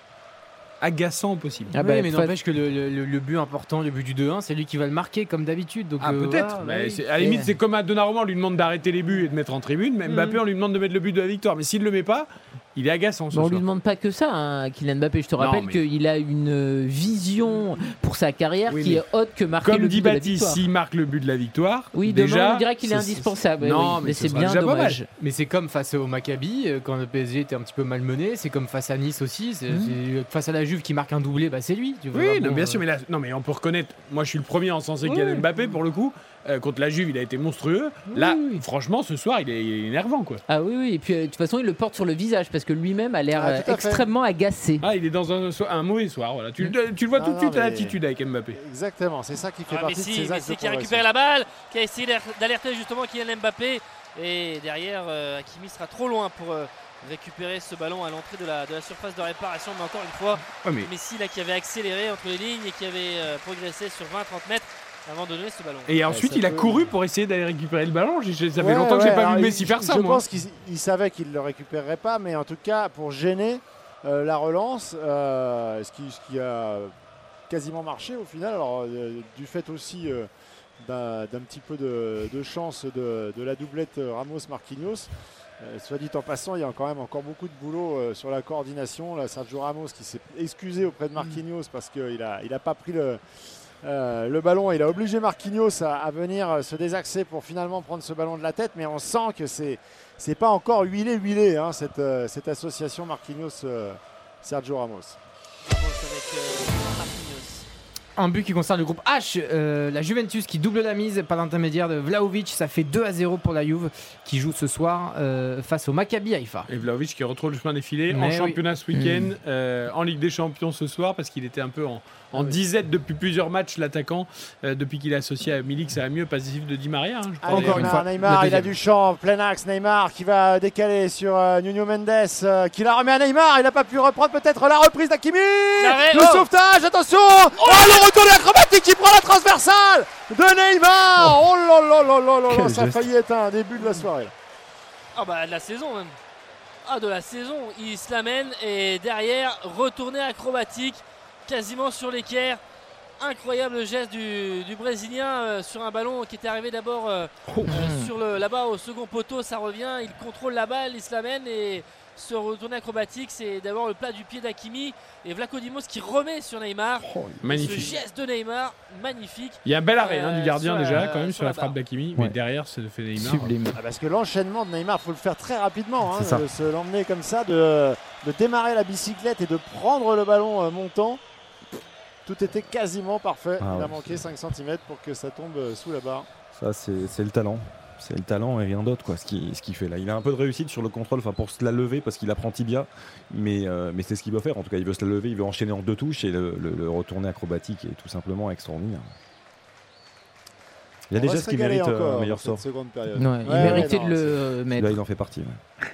agaçant au possible. Ah Oui, bah, mais n'empêche que le, le- le but important, le but du 2-1, c'est lui qui va le marquer comme d'habitude. Donc Ah euh, peut-être, voilà, mais oui. c'est- à la limite c'est comme à Donnarumma, on lui demande d'arrêter les buts et de mettre en tribune, mais Mbappé on lui demande de mettre le but de la victoire, mais s'il le met pas, il est agaçant ce on soir. lui demande pas que ça, hein, Kylian Mbappé. Je te rappelle mais- qu'il a une vision pour sa carrière Oui, qui est haute que marquer Comme le dit but de la Baptiste, victoire. s'il marque le but de la victoire, Oui, demain, déjà, on dirait qu'il est indispensable. Non, oui, mais mais ce c'est bien dommage. Mais c'est comme face au Maccabi, euh, quand le PSG était un petit peu malmené. C'est comme face à Nice aussi. Mhm. Face à la Juve qui marque un doublé, bah, c'est lui. tu vois. Oui, Bon, bien euh, sûr, mais là, non, mais on peut reconnaître. Moi, je suis le premier à encenser Oui. Kylian Mbappé pour le coup. Euh, contre la Juve, il a été monstrueux. Là, franchement, ce soir, il est, il est énervant, quoi. Ah oui, oui. Et puis, euh, de toute façon, il le porte sur le visage parce que lui-même a l'air Ah, euh, extrêmement agacé. Ah, il est dans un, mauvais soir. Voilà. Tu, le- tu le vois Non, tout de suite à l'attitude avec Mbappé. Exactement, c'est ça qui fait Ah, partie de Messi, ses axes Messi de qui a récupéré la balle, qui a essayé d'aler- d'alerter justement Kylian Mbappé. Et derrière, euh, Hakimi sera trop loin pour euh, récupérer ce ballon à l'entrée de la, de la surface de réparation. Mais encore une fois, mais- Messi là, qui avait accéléré entre les lignes et qui avait euh, progressé sur 20-30 mètres avant de donner ce ballon. Et ensuite, il a peut- couru pour essayer d'aller récupérer le ballon. Ça fait Ouais, longtemps que ouais, j'ai pas alors, vu il- Messi faire ça, Je moi. pense qu'il il savait qu'il ne le récupérerait pas, mais en tout cas, pour gêner euh, la relance, euh, ce, qui, ce qui a quasiment marché au final, alors, euh, du fait aussi euh, d'un petit peu de, de chance de, de la doublette Ramos-Marquinhos. Euh, soit dit en passant, il y a quand même encore beaucoup de boulot euh, sur la coordination. Là, Sergio Ramos qui s'est excusé auprès de Marquinhos parce qu'il n'a il a pas pris le, euh, le ballon. Il a obligé Marquinhos à, à venir euh, se désaxer pour finalement prendre ce ballon de la tête. Mais on sent que c'est c'est pas encore huilé huilé hein, cette, euh, cette association Marquinhos euh, Sergio Ramos. Un but qui concerne le groupe H, euh, la Juventus qui double la mise par l'intermédiaire de Vlaovic. Ça fait 2 à 0 pour la Juve qui joue ce soir euh, face au Maccabi Haïfa. Et Vlaovic qui retrouve le chemin des filets en Mais oui. championnat ce week-end, euh, en Ligue des Champions ce soir, parce qu'il était un peu en, en disette depuis plusieurs matchs, l'attaquant, euh, depuis qu'il est associé à Milik, ça va mieux, passif de Di Maria. hein, je crois, Allez, d'ailleurs. on une fois, Neymar, il a du champ, plein axe. Neymar qui va décaler sur euh, Nuno Mendes, euh, qui la remet à Neymar. Il n'a pas pu reprendre peut-être la reprise d'Akimi. Le oh. sauvetage, attention Oh, le retour de l'acrobatique qui prend la transversale de Neymar. Oh là là là là là là, ça a failli être un début de la soirée. Ah bah de la saison même. Ah de la saison, il se l'amène et derrière retourné acrobatique quasiment sur l'équerre. Incroyable geste du, du Brésilien euh, sur un ballon qui était arrivé d'abord euh, Oh. euh, sur le là-bas au second poteau, ça revient, il contrôle la balle, il se l'amène et ce retourné acrobatique, c'est d'abord le plat du pied d'Akimi et Vlaco Dimos qui remet sur Neymar. Oh, Ce magnifique. geste de Neymar, magnifique. Il y a un bel arrêt hein, du gardien la- déjà, quand même, sur sur la la frappe d'Akimi, mais derrière, c'est le fait Neymar. Sublime. Ah, parce que l'enchaînement de Neymar, il faut le faire très rapidement. hein, de se l'emmener comme ça, de, de démarrer la bicyclette et de prendre le ballon euh, montant. Tout était quasiment parfait. Ah il a manqué 5 cm pour que ça tombe euh, sous la barre. Ça, c'est le talent. C'est le talent et rien d'autre, quoi, ce qu'il ce fait là. Il a un peu de réussite sur le contrôle, enfin pour se la lever parce qu'il apprend tibia, mais, euh, mais c'est ce qu'il veut faire. En tout cas, il veut se la lever, il veut enchaîner en deux touches et le, le- le retourner acrobatique est tout simplement extraordinaire. Il y a On gestes se qui méritent euh, un meilleur sort. Ouais, il Ouais, méritait ouais, de le mettre. Là, il en fait partie. ouais.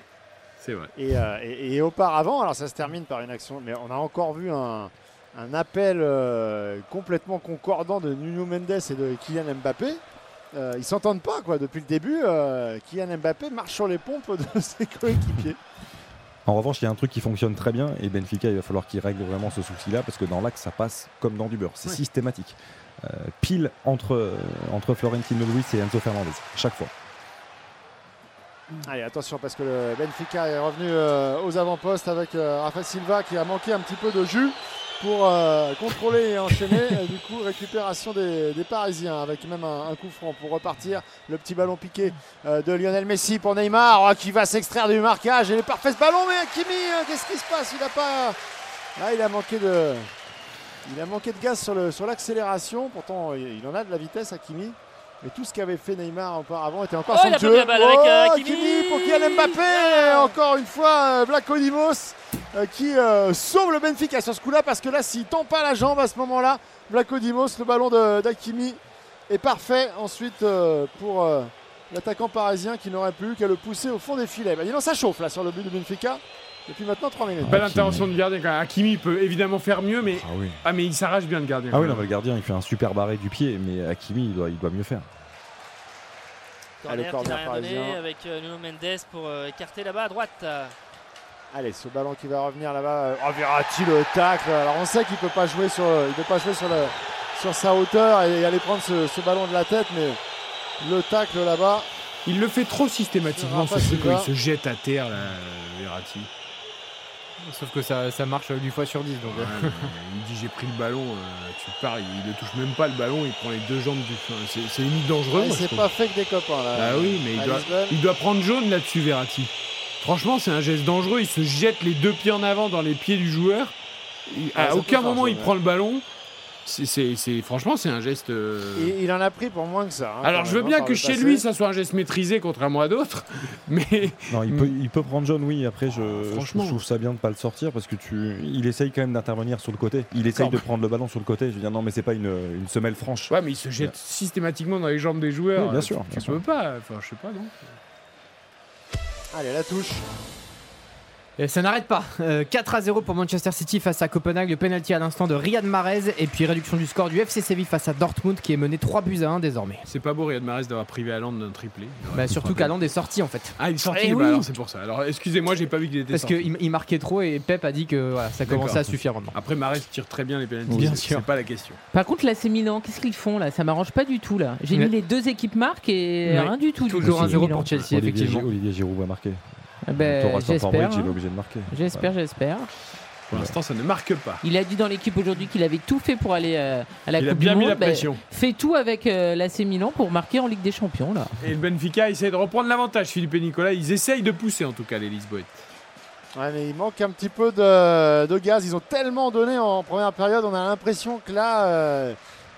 C'est vrai. Et, euh, et- et auparavant, alors ça se termine par une action, mais on a encore vu un, un appel euh, complètement concordant de Nuno Mendes et de Kylian Mbappé. Euh, ils s'entendent pas quoi depuis le début. euh, Kylian Mbappé marche sur les pompes de ses coéquipiers. En revanche, il y a un truc qui fonctionne très bien et Benfica, il va falloir qu'il règle vraiment ce souci-là parce que dans l'axe, ça passe comme dans du beurre. C'est systématique. Euh, pile entre, entre Florentino Luis et Enzo Fernandez, chaque fois. Allez, attention parce que le Benfica est revenu aux avant-postes avec Rafa Silva qui a manqué un petit peu de jus pour euh, contrôler et enchaîner. Et du coup, récupération des, des Parisiens avec même un, un coup franc pour repartir. Le petit ballon piqué euh, de Lionel Messi pour Neymar oh, qui va s'extraire du marquage. Il est parfait ce ballon, mais Kimi, hein, qu'est-ce qui se passe? Il a pas. Là, il a manqué de. Il a manqué de gaz sur le- sur l'accélération. Pourtant, il en a de la vitesse, Hakimi. Mais tout ce qu'avait fait Neymar auparavant était encore Oh, la balle avec, euh, Oh, Hakimi. pour Kylian Mbappé. Encore une fois, euh, Vlaco Dimos euh, qui euh, sauve le Benfica sur ce coup-là parce que là, s'il tend pas la jambe à ce moment-là, Vlaco Dimos, le ballon d'Hakimi est parfait ensuite euh, pour euh, l'attaquant parisien qui n'aurait plus qu'à le pousser au fond des filets. Bah, dis donc, ça chauffe là sur le but de Benfica depuis maintenant 3 minutes. Belle intervention du gardien quand même. Hakimi peut évidemment faire mieux, mais Ah oui. ah mais il s'arrache bien le gardien. Ah oui, non, mais le gardien, il fait un super barré du pied, mais Hakimi, il doit, il doit mieux faire. Allez, Corner qui n'a corner rien donné parisien. avec euh, Nuno Mendes pour euh, écarter là-bas à droite. Allez, ce ballon qui va revenir là-bas. Oh, Verratti le tacle. Alors on sait qu'il peut pas jouer sur, il peut pas jouer sur, le, sur sa hauteur et aller prendre ce, ce ballon de la tête, mais le tacle là-bas. Il le fait trop systématiquement, il se jette à terre, là, Verratti. Sauf que ça, ça marche 8 fois sur 10. Donc. Ouais, mais il me dit j'ai pris le ballon, euh, tu pars, il, il ne touche même pas le ballon, il prend les deux jambes du. enfin, c'est, limite dangereux. Ouais, c'est pas fait que des copains là. Bah oui, mais doit, il doit prendre jaune là-dessus, Verratti. Franchement, c'est un geste dangereux. Il se jette les deux pieds en avant dans les pieds du joueur. Il- Ah, à aucun moment il prend le ballon. C'est, franchement, c'est un geste. euh, Il, il en a pris pour moins que ça. hein, Alors, je veux bien hein, que chez passé. lui, ça soit un geste maîtrisé, contrairement à d'autres. Mais Non, il, peut, il peut prendre jaune, oui. Après, je, franchement. je trouve ça bien de pas le sortir parce que tu, il essaye quand même d'intervenir sur le côté. Il essaye de prendre le ballon sur le côté. Je veux dire, non, mais c'est pas une, une semelle franche. ouais, mais il se jette systématiquement dans les jambes des joueurs. Oui, bien sûr, Tu, bien tu sûr. peux pas. Enfin, je sais pas, non. Allez, la touche. Et ça n'arrête pas. Euh, 4 à 0 pour Manchester City face à Copenhague. Le penalty à l'instant de Riyad Mahrez. Et puis réduction du score du FC Séville face à Dortmund qui est mené 3 buts à 1 désormais. C'est pas beau, Riyad Mahrez, d'avoir privé Haaland d'un triplé. Bah, surtout qu'Aland est sorti en fait. Ah, il est sorti, Eh bah oui. alors c'est pour ça. Alors, excusez-moi, j'ai pas vu qu'il était Parce sorti. qu'il il marquait trop et Pep a dit que voilà, ça commençait à suffire maintenant. Après, Mahrez tire très bien les pénaltys. Bien c'est- sûr. C'est pas la question. Par contre, l'AC Milan, qu'est-ce qu'ils font là? Ça m'arrange pas du tout là. J'ai Ouais. mis les deux équipes marques et Ouais. rien du tout. du Toujours coup, 1-0 Milan. pour Chelsea, Olivier, effectivement. Olivier Giroud va marquer. Eh ben, j'espère. Il est hein. obligé de marquer. J'espère, j'espère. Pour l'instant, ça ne marque pas. Il a dit dans l'équipe aujourd'hui qu'il avait tout fait pour aller euh, à la Il a Coupe bien du mis Monde. la Ben, pression. fait tout avec euh, l'AC Milan pour marquer en Ligue des Champions là. Et le Benfica essaie de reprendre l'avantage, Philippe et Nicolas. Ils essayent de pousser en tout cas les Lisboètes. Ouais, mais il manque un petit peu de, de gaz. Ils ont tellement donné en première période. On a l'impression que là, euh,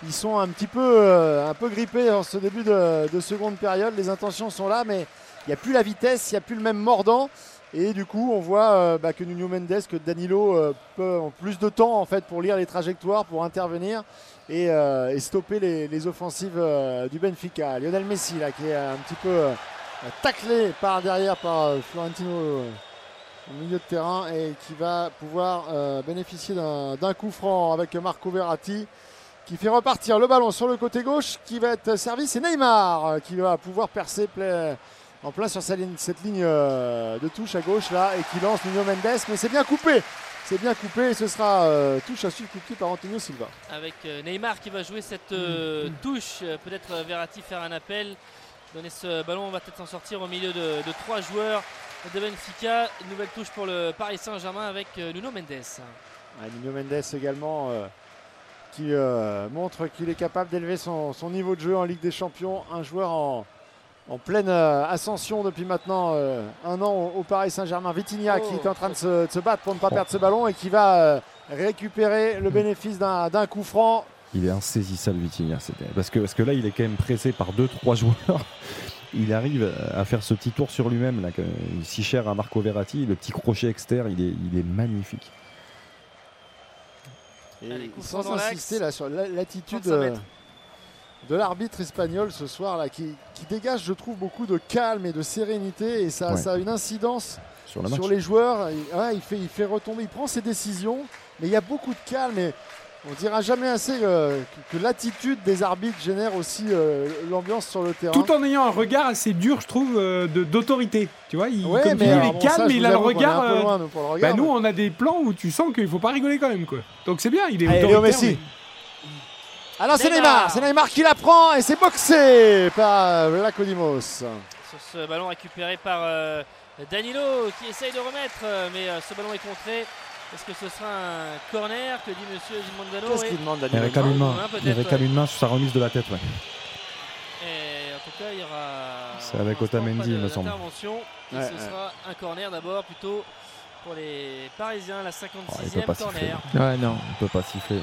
ils sont un petit peu, euh, un peu grippés en ce début de, de seconde période. Les intentions sont là, mais il n'y a plus la vitesse, il n'y a plus le même mordant. Et du coup, on voit euh, bah, que Nuno Mendes, que Danilo euh, peut, ont plus de temps en fait pour lire les trajectoires, pour intervenir et, euh, stopper les, offensives du Benfica. Lionel Messi, là, qui est un petit peu taclé par derrière par Florentino au milieu de terrain et qui va pouvoir bénéficier d'un coup franc avec Marco Verratti qui fait repartir le ballon sur le côté gauche qui va être servi. C'est Neymar qui va pouvoir percer ple- en plein sur ligne- cette ligne euh, de touche à gauche là et qui lance Nuno Mendes. Mais c'est bien coupé. C'est bien coupé et ce sera euh, touche à suivre coupée par Antonio Silva. Avec euh, Neymar qui va jouer cette euh, touche. Peut-être Verratti faire un appel. Donner ce ballon, on va peut-être s'en sortir au milieu de, de trois joueurs de Benfica. Une nouvelle touche pour le Paris Saint-Germain avec Nuno Mendes. Nuno Mendes également qui montre qu'il est capable d'élever son, son niveau de jeu en Ligue des Champions. Un joueur en, en pleine euh, ascension depuis maintenant euh, un an au, Paris Saint-Germain. Vitinha qui Oh. est en train de se, de se battre pour ne pas perdre ce ballon et qui va euh, récupérer le bénéfice d'un coup franc. Il est insaisissable, Vitinha. Parce que, parce que là, il est quand même pressé par 2-3 joueurs. Il arrive à faire ce petit tour sur lui-même, là, si cher à Marco Verratti. Le petit crochet externe, il est, il est magnifique. Et Allez, coup sans insister là, sur la- l'attitude 35 mètres. De l'arbitre espagnol ce soir là, qui, qui dégage, je trouve, beaucoup de calme et de sérénité et ça, Ouais. ça a une incidence Sur le match. sur les joueurs. Il, ouais, il, fait, il fait retomber, il prend ses décisions, mais il y a beaucoup de calme et on dira jamais assez euh, que, que l'attitude des arbitres génère aussi euh, l'ambiance sur le terrain. Tout en ayant un regard assez dur, je trouve, euh, de- d'autorité. Tu vois, il, Ouais, comme tu mais dis, alors il est bon, calme, ça, mais il a le regard. euh, loin, nous, bah, regard, nous, on a des plans où tu sens qu'il faut pas rigoler quand même, quoi. Donc c'est bien, il est Allez, autoritaire. Léo Messi. mais- Alors c'est Neymar. C'est Neymar qui la prend et c'est boxé par Lakodimos. Sur ce ballon récupéré par euh, Danilo qui essaye de remettre, euh, mais euh, ce ballon est contré. Est-ce que ce sera un corner que dit Monsieur Zimondano Qu'est-ce qu'il demande Danilo Il réclame une main. Peut-être, Il réclame ouais. une main sur sa remise de la tête. Ouais. Et en tout cas, il y aura. C'est avec Otamendi, il me semble. Et Ouais, ce ouais. sera un corner d'abord plutôt pour les Parisiens, la 56e Oh, il peut pas siffler. corner. Ouais, non. Il peut pas siffler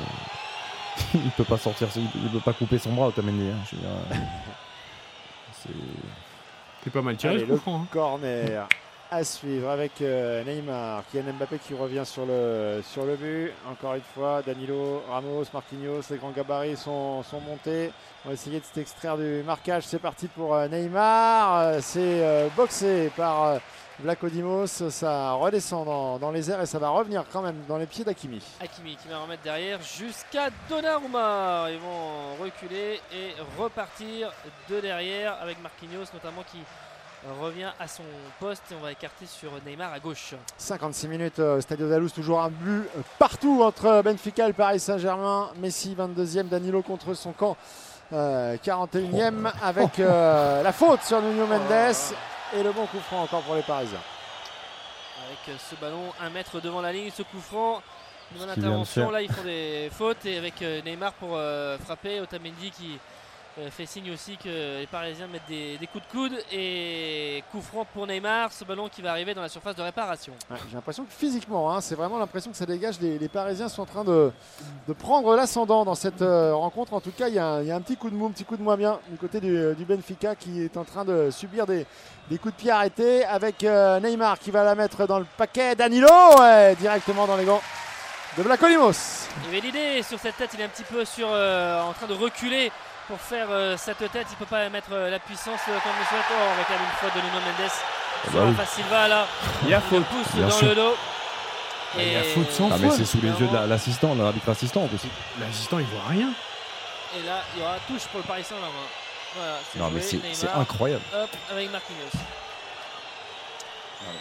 il peut pas sortir, il peut pas couper son bras, Otamendi. Hein, je veux dire, euh. c'est... c'est pas mal tiré, Allez, je comprends. Le hein. Corner à suivre avec euh, Neymar, Kylian Mbappé qui revient sur le, sur le but. Encore une fois, Danilo, Ramos, Marquinhos, les grands gabarits sont, sont montés. On va essayer de s'extraire du marquage. C'est parti pour euh, Neymar. C'est euh, boxé par euh, Vlaco Dimos. Ça redescend dans, dans les airs et ça va revenir quand même dans les pieds d'Akimi. Hakimi qui va remettre derrière jusqu'à Donnarumma. Ils vont reculer et repartir de derrière avec Marquinhos notamment qui revient à son poste et on va écarter sur Neymar à gauche. 56 minutes, euh, Stadio Dalous, toujours un but euh, partout entre Benfica et Paris Saint-Germain. Messi 22e, Danilo contre son camp euh, 41e avec euh, la faute sur Nuno Mendes et le bon coup franc encore pour les Parisiens. Avec ce ballon un mètre devant la ligne, ce coup franc. Une intervention, là ils font des fautes et avec Neymar pour euh, frapper, Otamendi qui fait signe aussi que les Parisiens mettent des, des coups de coude et coup franc pour Neymar, ce ballon qui va arriver dans la surface de réparation. Ouais, J'ai l'impression que physiquement, hein, c'est vraiment l'impression que ça dégage. Les, les Parisiens sont en train de, de prendre l'ascendant dans cette euh, rencontre. En tout cas, il y, a un- il y a un petit coup de mou, un petit coup de moins bien du côté du, du Benfica qui est en train de subir des, des coups de pied arrêtés avec euh, Neymar qui va la mettre dans le paquet. Danilo, ouais, directement dans les gants de Blacolimos. Et l'idée sur cette tête, il est un petit peu sur, euh, en train de reculer pour faire euh, cette tête. Il peut pas mettre euh, la puissance euh, comme le souhaite. Oh, avec la une faute de Nuno Mendes bah oui. Silva là. Il y a faute. pousse Bien dans sûr. le dos. Il y a faute sans Ah, mais c'est sous les yeux de la- l'assistant, l'arbitre assistant aussi. L'assistant, il voit rien. Et là, il y aura touche pour le Paris Saint-Germain. Voilà, c'est Non, mais joué, c'est Neymar. c'est incroyable. Hop, avec Marquinhos. Sur, euh,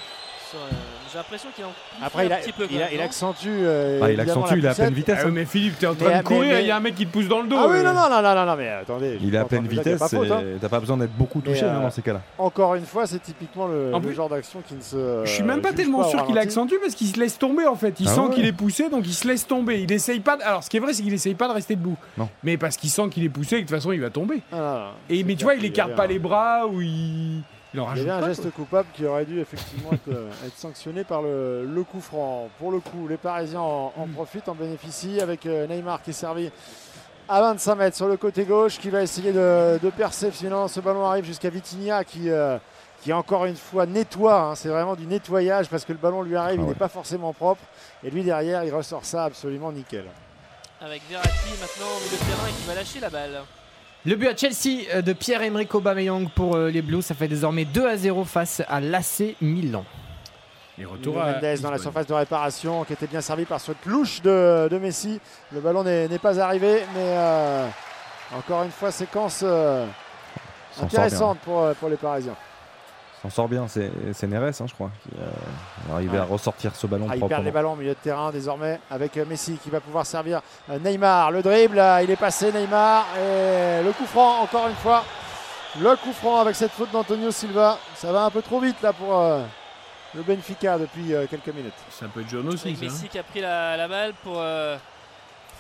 J'ai l'impression qu'il en Après, il, a- un petit peu. il, a- accentue. euh, Ah, il accentue, il est à pleine vitesse. Ah hein. mais Philippe, t'es en train Mais- de courir, il mais- y a un mec qui te pousse dans le dos. Ah oui, euh. non, non, non, non, non, mais attendez. Il est à pleine vitesse, pas hein. t'as pas besoin d'être beaucoup touché hein, euh, dans ces cas-là. Encore une fois, c'est typiquement le, En le plus- genre d'action qui ne se. Je suis même pas tellement sûr qu'il accentue parce qu'il se laisse tomber en fait. Il Ah sent ouais. qu'il est poussé donc il se laisse tomber. Il essaye pas. de- Alors ce qui est vrai c'est qu'il essaye pas de rester debout. Non. Mais parce qu'il sent qu'il est poussé et que de toute façon il va tomber. Ah. Et mais tu vois il écarte pas les bras ou il. Il en Il y avait un pas, geste quoi. coupable qui aurait dû effectivement être, euh, être sanctionné par le, le coup franc. Pour le coup, les Parisiens en, en profitent, en bénéficient avec euh, Neymar qui est servi à 25 mètres sur le côté gauche qui va essayer de, de percer. Finalement, ce ballon arrive jusqu'à Vitinha qui, euh, qui encore une fois nettoie. hein. C'est vraiment du nettoyage parce que le ballon lui arrive, Ah il n'est pas forcément propre. Et lui derrière, il ressort ça absolument nickel. Avec Verratti maintenant au milieu de terrain et qui va lâcher la balle. Le but à Chelsea euh, de Pierre-Emerick Aubameyang pour euh, les Blues, ça fait désormais 2 à 0 face à l'AC Milan. Et retour à Mendes dans la surface de réparation qui était bien servi par cette louche de, de Messi. Le ballon n'est pas arrivé, mais euh, encore une fois, séquence euh, intéressante pour, euh, pour les Parisiens. S'en sort bien, c'est Neres, hein, je crois, qui euh, est arrivé Ouais. à ressortir ce ballon Ah, il perd les ballons au milieu de terrain désormais avec euh, Messi qui va pouvoir servir euh, Neymar. Le dribble, il est passé Neymar et le coup franc encore une fois. Le coup franc avec cette faute d'Antonio Silva. Ça va un peu trop vite là pour euh, le Benfica depuis euh, quelques minutes. Ça peut être jaune aussi. Ça, hein. Messi qui a pris la, la balle pour euh,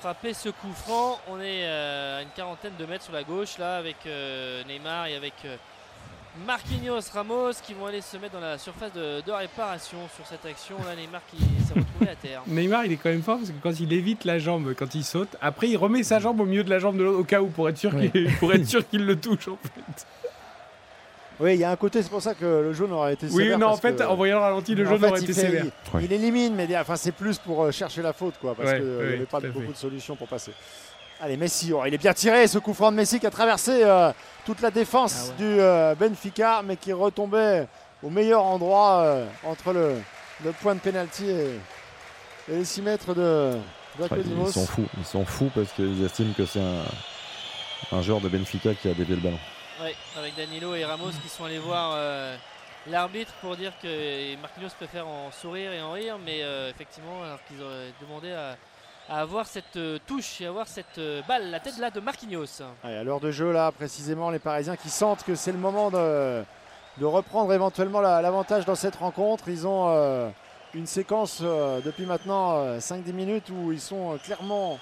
frapper ce coup franc. On est euh, à une quarantaine de mètres sur la gauche là avec euh, Neymar et avec euh, Marquinhos Ramos qui vont aller se mettre dans la surface de, de réparation sur cette action. Là Neymar qui s'est retrouvé à terre. Neymar, il est quand même fort parce que quand il évite la jambe, quand il saute, après il remet sa jambe au milieu de la jambe de l'autre au cas où pour être sûr Oui. qu'il le touche en fait. Oui, il y a un côté, c'est pour ça que le jaune aurait été Oui, sévère. non, en fait, que- en voyant le ralenti, le En jaune fait, aurait été fait- sévère. Il, il élimine, mais enfin, c'est plus pour euh, chercher la faute, quoi, parce Ouais, qu'il n'y ouais, avait pas beaucoup fait. de solutions pour passer. Allez, Messi, oh, il est bien tiré, ce coup franc de Messi qui a traversé euh, toute la défense Ah du euh, Benfica, mais qui retombait au meilleur endroit euh, entre le, le point de pénalty et, et les 6 mètres de Vlachodimos. ils sont fous, ils sont fous parce qu'ils estiment que c'est un, un joueur de Benfica qui a dévié le ballon. Ouais, avec Danilo et Ramos qui sont allés voir euh, l'arbitre pour dire que Marquinhos préfère en sourire et en rire, mais euh, effectivement, alors qu'ils auraient demandé à, à avoir cette euh, touche et avoir cette euh, balle, la tête là de Marquinhos. À l'heure de jeu, là, précisément, les Parisiens qui sentent que c'est le moment de, reprendre éventuellement la- l'avantage dans cette rencontre. Ils ont euh, une séquence depuis maintenant euh, 5-10 minutes où ils sont clairement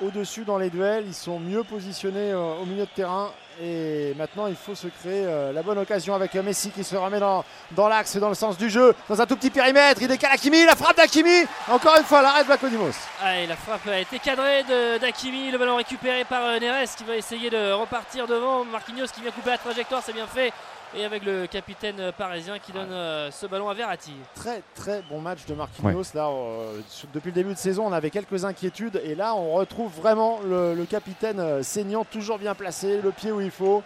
au-dessus dans les duels, ils sont mieux positionnés au milieu de terrain. Et maintenant, il faut se créer euh, la bonne occasion avec euh, Messi qui se remet dans, dans l'axe, dans le sens du jeu, dans un tout petit périmètre. Il décale Hakimi, la frappe d'Hakimi. Encore une fois, l'arrêt de Vlachodimos. Ah, la frappe a été cadrée d'Akimi, le ballon récupéré par euh, Neres qui va essayer de repartir devant. Marquinhos qui vient couper la trajectoire, c'est bien fait. Et avec le capitaine parisien qui donne euh, ce ballon à Verratti. Très très bon match de Marquinhos. Là, euh, depuis le début de saison, on avait quelques inquiétudes. Et là, on retrouve vraiment le, le capitaine euh, saignant, toujours bien placé, le pied où il faut,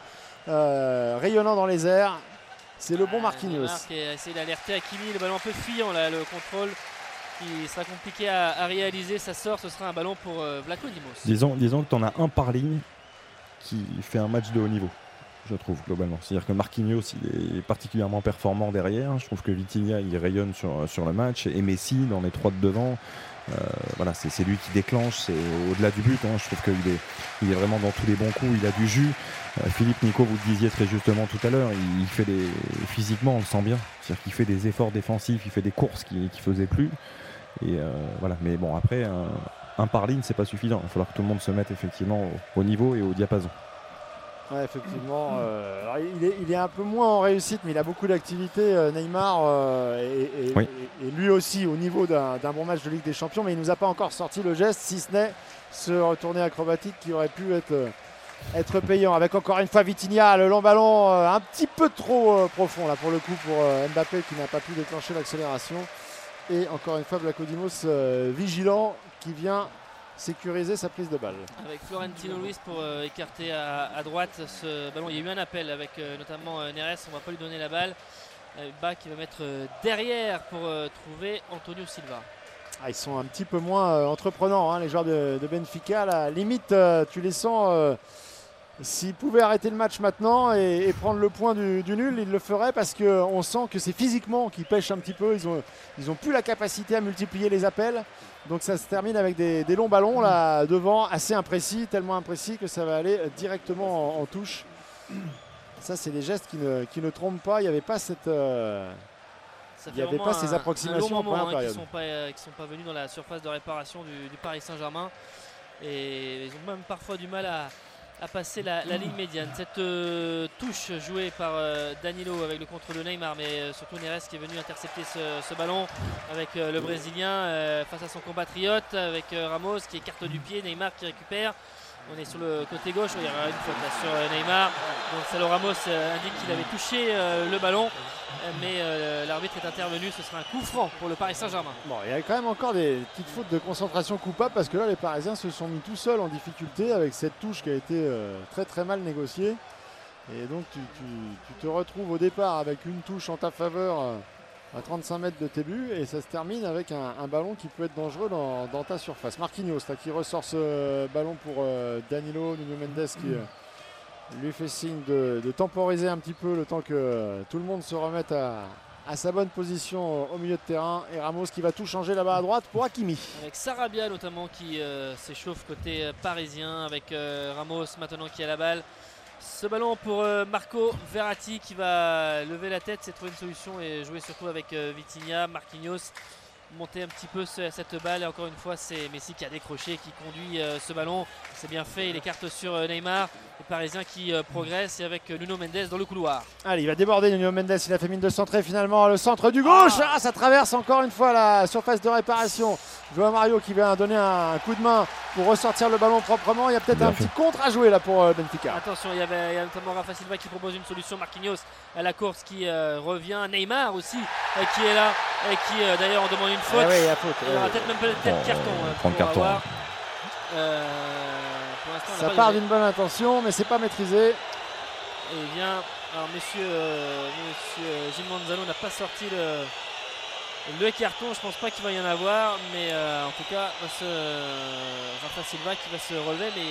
euh, rayonnant dans les airs. C'est le bon Marquinhos. Qui a essayé d'alerter Hakimi, le ballon un peu fuyant là, le contrôle qui sera compliqué à, à réaliser. Ça sort, ce sera un ballon pour euh, Vlaco Dimos. Disons, disons que tu en as un par ligne qui fait un match de haut niveau, je trouve, globalement. C'est-à-dire que Marquinhos, est particulièrement performant derrière. Je trouve que Vitinha, il rayonne sur, sur le match. Et Messi, dans les trois de devant, euh, voilà, c'est lui qui déclenche. C'est au-delà du but. hein. Je trouve qu'il est, il est vraiment dans tous les bons coups. Il a du jus. Euh, Philippe, Nico, vous le disiez très justement tout à l'heure, il, fait des, physiquement, on le sent bien. C'est-à-dire qu'il fait des efforts défensifs, il fait des courses qu'il ne faisait plus. Et euh, voilà. Mais bon, après, un, par ligne, c'est pas suffisant. Il va falloir que tout le monde se mette effectivement au niveau et au diapason. Ouais, effectivement. euh, alors, il, est, il est un peu moins en réussite, mais il a beaucoup d'activité. euh, Neymar euh, et, et- Oui. et- et lui aussi au niveau d'un bon match de Ligue des Champions, mais il nous a pas encore sorti le geste, si ce n'est ce retourné acrobatique qui aurait pu être, être payant. Avec encore une fois Vitinha, le long ballon euh, un petit peu trop profond là pour le coup pour Mbappé qui n'a pas pu déclencher l'accélération. Et encore une fois Vlachodimos euh, vigilant qui vient sécuriser sa prise de balle. Avec Florentino Luis pour euh, écarter à, à droite ce ballon. Il y a eu un appel avec euh, notamment euh, Neres, on va pas lui donner la balle. Euh, Bas qui va mettre derrière pour trouver Antonio Silva. Ah, ils sont un petit peu moins entreprenants, hein, les joueurs de, de Benfica. La limite, tu les sens. S'ils pouvaient arrêter le match maintenant et, et prendre le point du, du nul, ils le feraient parce qu'on sent que c'est physiquement qu'ils pêchent un petit peu. Ils ont, ils ont plus la capacité à multiplier les appels. Donc ça se termine avec des, des longs ballons là devant, assez imprécis, tellement imprécis que ça va aller directement en, en touche. Ça, c'est des gestes qui ne, qui ne trompent pas. Il n'y avait pas cette. euh, il n'y avait pas ces approximations en première hein, qui sont euh, qui sont pas venus dans la surface de réparation du, du Paris Saint-Germain et ils ont même parfois du mal à, à passer la, ligne médiane. Cette euh, touche jouée par euh, Danilo avec le contre de Neymar, mais euh, surtout Neres qui est venu intercepter ce, ballon avec le Brésilien face à son compatriote, avec Ramos qui écarte du pied, Neymar qui récupère. On est sur le côté gauche, il y aura une faute là sur Neymar. Donc Salo Ramos indique qu'il avait touché le ballon, mais euh, l'arbitre est intervenu. Ce sera un coup franc pour le Paris Saint-Germain. Bon, il y a quand même encore des petites fautes de concentration coupables parce que là, les Parisiens se sont mis tout seuls en difficulté avec cette touche qui a été euh, très très mal négociée. Et donc, tu, te retrouves au départ avec une touche en ta faveur euh, à 35 mètres de tes buts et ça se termine avec un, ballon qui peut être dangereux dans, ta surface. Marquinhos là, qui ressort ce ballon pour Danilo, Nuno Mendes qui lui fait signe de, temporiser un petit peu le temps que tout le monde se remette à, sa bonne position au milieu de terrain. Et Ramos qui va tout changer là-bas à droite pour Hakimi. Avec Sarabia notamment qui euh, s'échauffe côté euh, parisien, avec euh, Ramos maintenant qui a la balle. Ce ballon pour Marco Verratti qui va lever la tête, c'est trouver une solution et jouer surtout avec Vitinha, Marquinhos. Monter un petit peu ce- cette balle et encore une fois c'est Messi qui a décroché, qui conduit ce ballon. C'est bien fait, il écarte sur Neymar. Les Parisiens qui euh, progressent et avec euh, Nuno Mendes dans le couloir. Allez, il va déborder Nuno Mendes. Il a fait mine de centrer finalement le centre du gauche. Ah, ça traverse encore une fois la surface de réparation. Joao Mario qui vient donner un coup de main pour ressortir le ballon proprement. Il y a peut-être un fait. petit contre à jouer là pour euh, Benfica. Attention, il y, avait, il y a notamment Rafa Silva qui propose une solution. Marquinhos à la course qui euh, revient. Neymar aussi euh, qui est là et qui euh, d'ailleurs on demande une faute. Ah oui, il y a faute. Il y aura peut-être même peut-être Bon, carton. euh, prendre pour carton. L'instant, Ça part d'une bonne intention, mais c'est pas maîtrisé. Et il vient. Alors, monsieur, euh, monsieur euh, Manzano n'a pas sorti le, le carton. Je pense pas qu'il va y en avoir. Mais euh, en tout cas, va se, Rafa Silva qui va se relever. Mais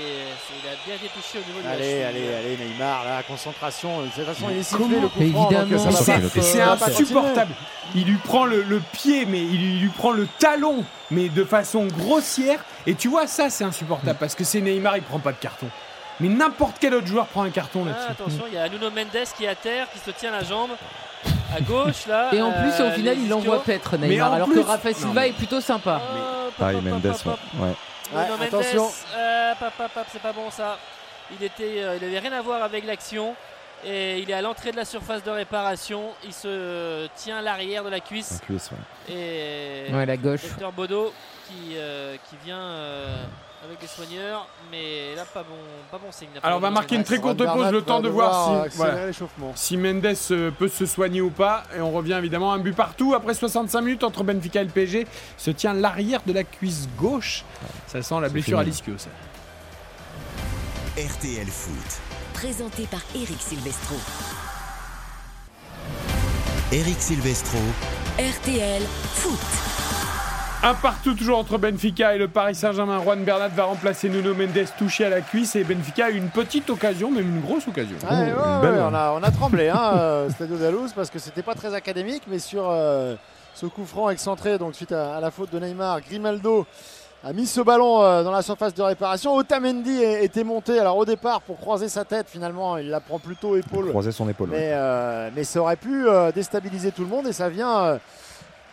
c'est- il a bien été touché au niveau de la Allez, cheville. allez, allez, Neymar, là, concentration. De toute façon, il est sifflé le coup évidemment. C'est- insupportable. Il lui prend le, le pied, mais il lui prend le talon, mais de façon grossière. Et tu vois, ça, c'est insupportable parce que c'est Neymar, il prend pas de carton. Mais n'importe quel autre joueur prend un carton Ah, là-dessus. attention, il y a Nuno Mendes qui est à terre, qui se tient la jambe à gauche là. Et en plus, euh, au final, les il envoie ischios. paître Mais Neymar, alors plus- que Rafa Non, Silva mais- est plutôt sympa. Hop, hop, Pareil, Mendes, ouais. attention. euh, c'est pas bon ça. Il était, euh, il avait rien à voir avec l'action et il est à l'entrée de la surface de réparation. Il se tient à l'arrière de la cuisse La cuisse, ouais. et Ouais, la gauche. Docteur Bodo qui, euh, qui vient euh, avec les soigneurs, mais là pas bon, pas bon signe. Alors on va marquer une très courte pause, le temps de voir si, voilà, l'échauffement. si Mendes euh, peut se soigner ou pas. Et on revient évidemment à un but partout. Après 65 minutes entre Benfica et le PSG, se tient l'arrière de la cuisse gauche. Ça sent la blessure à l'ischio. ça. RTL Foot. Présenté par Eric Silvestro. Eric Silvestro. RTL Foot. Un partout toujours entre Benfica et le Paris Saint-Germain. Juan Bernat va remplacer Nuno Mendes touché à la cuisse et Benfica a eu une petite occasion, même une grosse occasion. Ouais, ouais, une belle. ouais, on, a, on a tremblé, hein, euh, Stadio Dalous, parce que c'était pas très académique, mais sur euh, ce coup franc excentré, donc suite à, à la faute de Neymar, Grimaldo a mis ce ballon euh, dans la surface de réparation. Otamendi était monté, alors au départ pour croiser sa tête, finalement il la prend plutôt épaule. Croiser son épaule. ouais. Mais, euh, mais ça aurait pu euh, déstabiliser tout le monde et ça vient,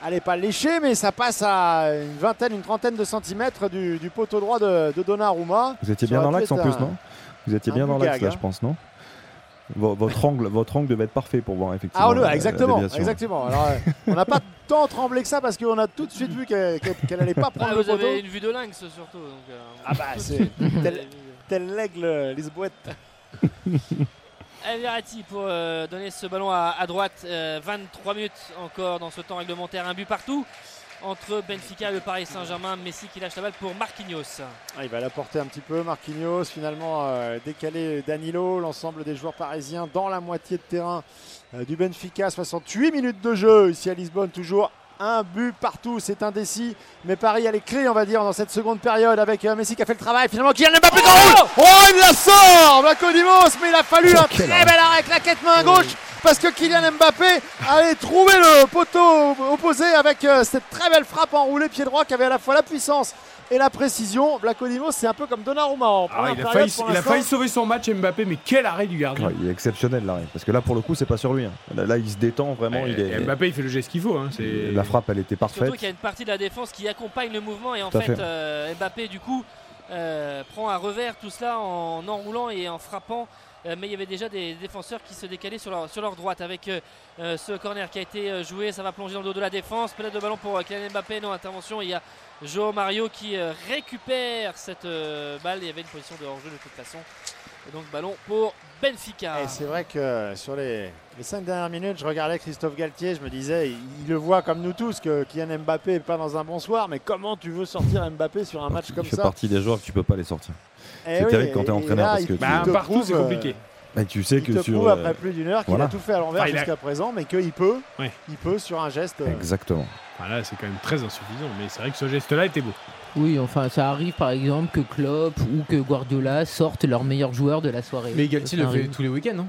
euh, allez pas lécher, mais ça passe à une vingtaine, une trentaine de centimètres du, du poteau droit de, de Donnarumma. Vous étiez bien dans l'axe en plus, un- non? Vous étiez bien dans l'axe là, hein. je pense, non? Vo- votre angle, votre angle devait être parfait pour voir effectivement. Ah, le- la- la exactement, exactement. Alors, euh, on n'a pas tant tremblé que ça parce qu'on a tout de suite vu qu'elle qu'elle- qu'elle allait pas Ah, prendre le vous avez poteau. une vue de lynx surtout. Donc, euh, Ah bah c'est tel, tel l'aigle Lisboète. Verratti pour euh, donner ce ballon à, droite. Euh, 23 minutes encore dans ce temps réglementaire. Un but partout entre Benfica et le Paris Saint-Germain. Messi qui lâche la balle pour Marquinhos. Ah, il va la porter un petit peu. Marquinhos finalement euh, décalé Danilo, l'ensemble des joueurs parisiens dans la moitié de terrain euh, du Benfica. 68 minutes de jeu ici à Lisbonne toujours. Un but partout, c'est indécis. Mais Paris a les clés, on va dire, dans cette seconde période avec euh, Messi qui a fait le travail. Finalement, Kylian Mbappé qui enroule Oh, il la sort Vlachodimos, mais il a fallu un très bel arrêt, claquette main gauche parce que Kylian Mbappé allait trouver le poteau opposé avec euh, cette très belle frappe enroulée pied droit qui avait à la fois la puissance et la précision. Vlachodimos, c'est un peu comme Donnarumma en Ah, première il, a failli, pour il a l'instant. failli sauver son match Mbappé, mais quel arrêt du gardien. Ouais, il est exceptionnel l'arrêt. Parce que là, pour le coup, c'est pas sur lui. hein. Là, là, il se détend vraiment. Et- il est, et Mbappé, il fait le geste qu'il faut. hein, La frappe, elle était parfaite. Surtout qu'il y a une partie de la défense qui accompagne le mouvement et en Tout à fait, fait. euh, Mbappé du coup euh, prend un revers tout cela en enroulant et en frappant. Euh, mais il y avait déjà des défenseurs qui se décalaient sur leur, sur leur droite avec euh, euh, ce corner qui a été joué. Ça va plonger dans le dos de la défense. Peut-être de ballon pour Kylian Mbappé. Non, intervention. Il y a Joao Mario qui récupère cette euh, balle. Il y avait une position de hors-jeu de toute façon. Et donc ballon pour Benfica. Et c'est vrai que sur les, les cinq dernières minutes, je regardais Christophe Galtier, je me disais, il, il le voit comme nous tous que Kylian Mbappé n'est pas dans un bon soir, mais comment tu veux sortir Mbappé sur un match il comme fait ça partie des joueurs que tu peux pas les sortir. Eh c'est oui, terrible quand tu es et- et entraîneur là, parce que tu- Bah, partout, c'est prouve, compliqué. Bah, tu sais Il que te sur. prouve euh, après plus d'une heure qu'il voilà. a tout fait à l'envers Enfin, il a- jusqu'à présent, mais qu'il peut, Ouais. il peut sur un geste. euh, Exactement. Enfin, là, c'est quand même très insuffisant, mais c'est vrai que ce geste-là était beau. Oui, enfin, ça arrive par exemple que Klopp ou que Guardiola sortent leurs meilleurs joueurs de la soirée. Mais Galtier le fait tous les week-ends, non?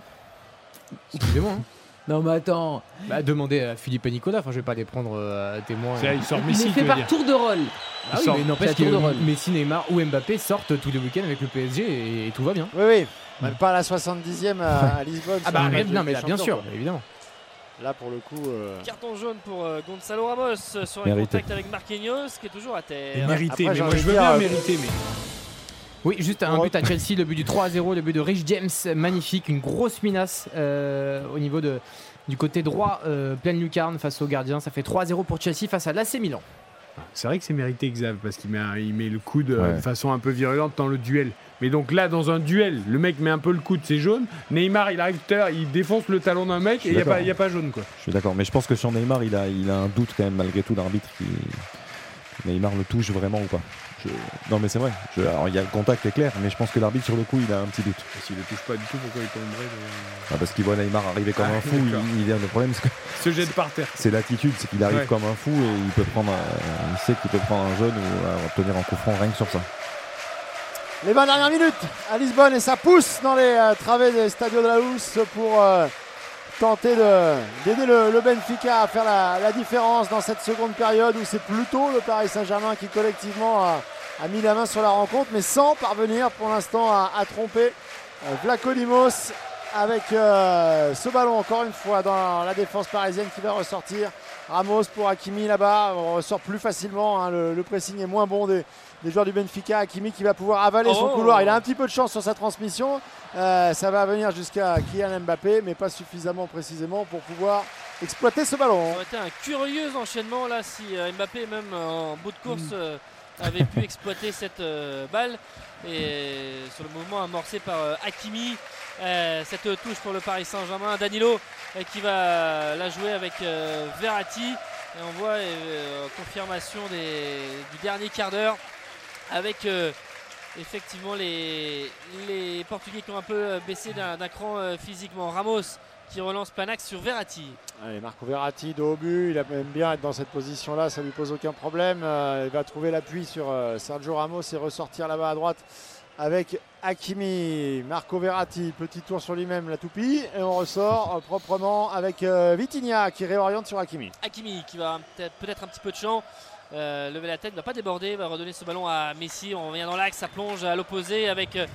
Excusez-moi. hein. Non, mais attends. Bah, demandez à Philippe et Nicolas, enfin, je vais pas les prendre euh, à témoin. C'est là, il sort Il Messi, est fait par dire. tour de rôle. Ah oui, sort- mais n'empêche à tour de rôle. que Messi, Neymar ou Mbappé sortent tous les week-ends avec le PSG et, et tout va bien. Oui, oui. Même pas à la 70e à, à Lisbonne. Ah bah non, mais là, bien sûr, quoi. évidemment. Là, pour le coup. euh, Carton jaune pour euh, Gonzalo Ramos euh, sur un Mérité. contact avec Marquinhos qui est toujours à terre. Mérité, Après, mais moi je veux bien euh, mériter, mais. Oui, juste un but à Chelsea, le but du 3 à 0, le but de Rich James, magnifique, une grosse menace euh, au niveau de, du côté droit, euh, pleine lucarne face au gardien. Ça fait 3 à 0 pour Chelsea face à l'AC Milan. C'est vrai que c'est mérité Xav parce qu'il met, il met le coude euh, Ouais. de façon un peu virulente dans le duel. Mais donc là, dans un duel, le mec met un peu le coude, c'est jaune. Neymar, il arrive tout à l'heure, il défonce le talon d'un mec et il n'y a, pas- y a pas jaune quoi. Je suis d'accord. Mais je pense que sur Neymar, il a, il a un doute quand même, malgré tout, l'arbitre qui. Neymar le touche vraiment ou pas Je- Non, mais c'est vrai. Je- Alors, il y a le contact est clair, mais je pense que l'arbitre, sur le coup, il a un petit doute. S'il ne touche pas du tout, pourquoi il tomberait de- Ah, parce qu'il voit Neymar arriver comme Ah, un fou. d'accord. Il, il- le problème, c'est que Se jette par terre. c'est l'attitude, c'est qu'il arrive Ouais. comme un fou et il peut prendre. un- il sait qu'il peut prendre un jaune ou euh, obtenir un coup franc rien que sur ça. Les 20 dernières minutes à Lisbonne et ça pousse dans les euh, travées des Stadio de la Housse pour euh, tenter de- d'aider le, le Benfica à faire la, différence dans cette seconde période où c'est plutôt le Paris Saint-Germain qui collectivement a, mis la main sur la rencontre mais sans parvenir pour l'instant à, tromper euh, Vlachodimos avec euh, ce ballon encore une fois dans la défense parisienne qui va ressortir. Ramos pour Hakimi là-bas, on ressort plus facilement, hein. le, le pressing est moins bon des, des joueurs du Benfica. Hakimi qui va pouvoir avaler son Oh. couloir, il a un petit peu de chance sur sa transmission, Euh, ça va venir jusqu'à Kylian Mbappé, mais pas suffisamment précisément pour pouvoir exploiter ce ballon. Ça aurait été un curieux enchaînement là si euh, Mbappé même euh, en bout de course euh, avait pu exploiter cette balle et sur le mouvement amorcé par Hakimi cette touche pour le Paris Saint-Germain Danilo qui va la jouer avec Verratti et on voit confirmation des- du dernier quart d'heure avec euh, effectivement les, les Portugais qui ont un peu euh, baissé d'un cran euh, physiquement Ramos qui relance Panax sur Verratti Allez, Marco Verratti de haut but, il aime bien être dans cette position-là, ça lui pose aucun problème. Euh, il va trouver l'appui sur Sergio Ramos et ressortir là-bas à droite avec Hakimi. Marco Verratti, petit tour sur lui-même, la toupie, et on ressort proprement avec Vitinha qui réoriente sur Hakimi. Hakimi qui va peut-être peut-être un petit peu de champ. Euh, lever la tête, ne va pas déborder, va redonner ce ballon à Messi. On revient dans l'axe, ça plonge à l'opposé avec euh,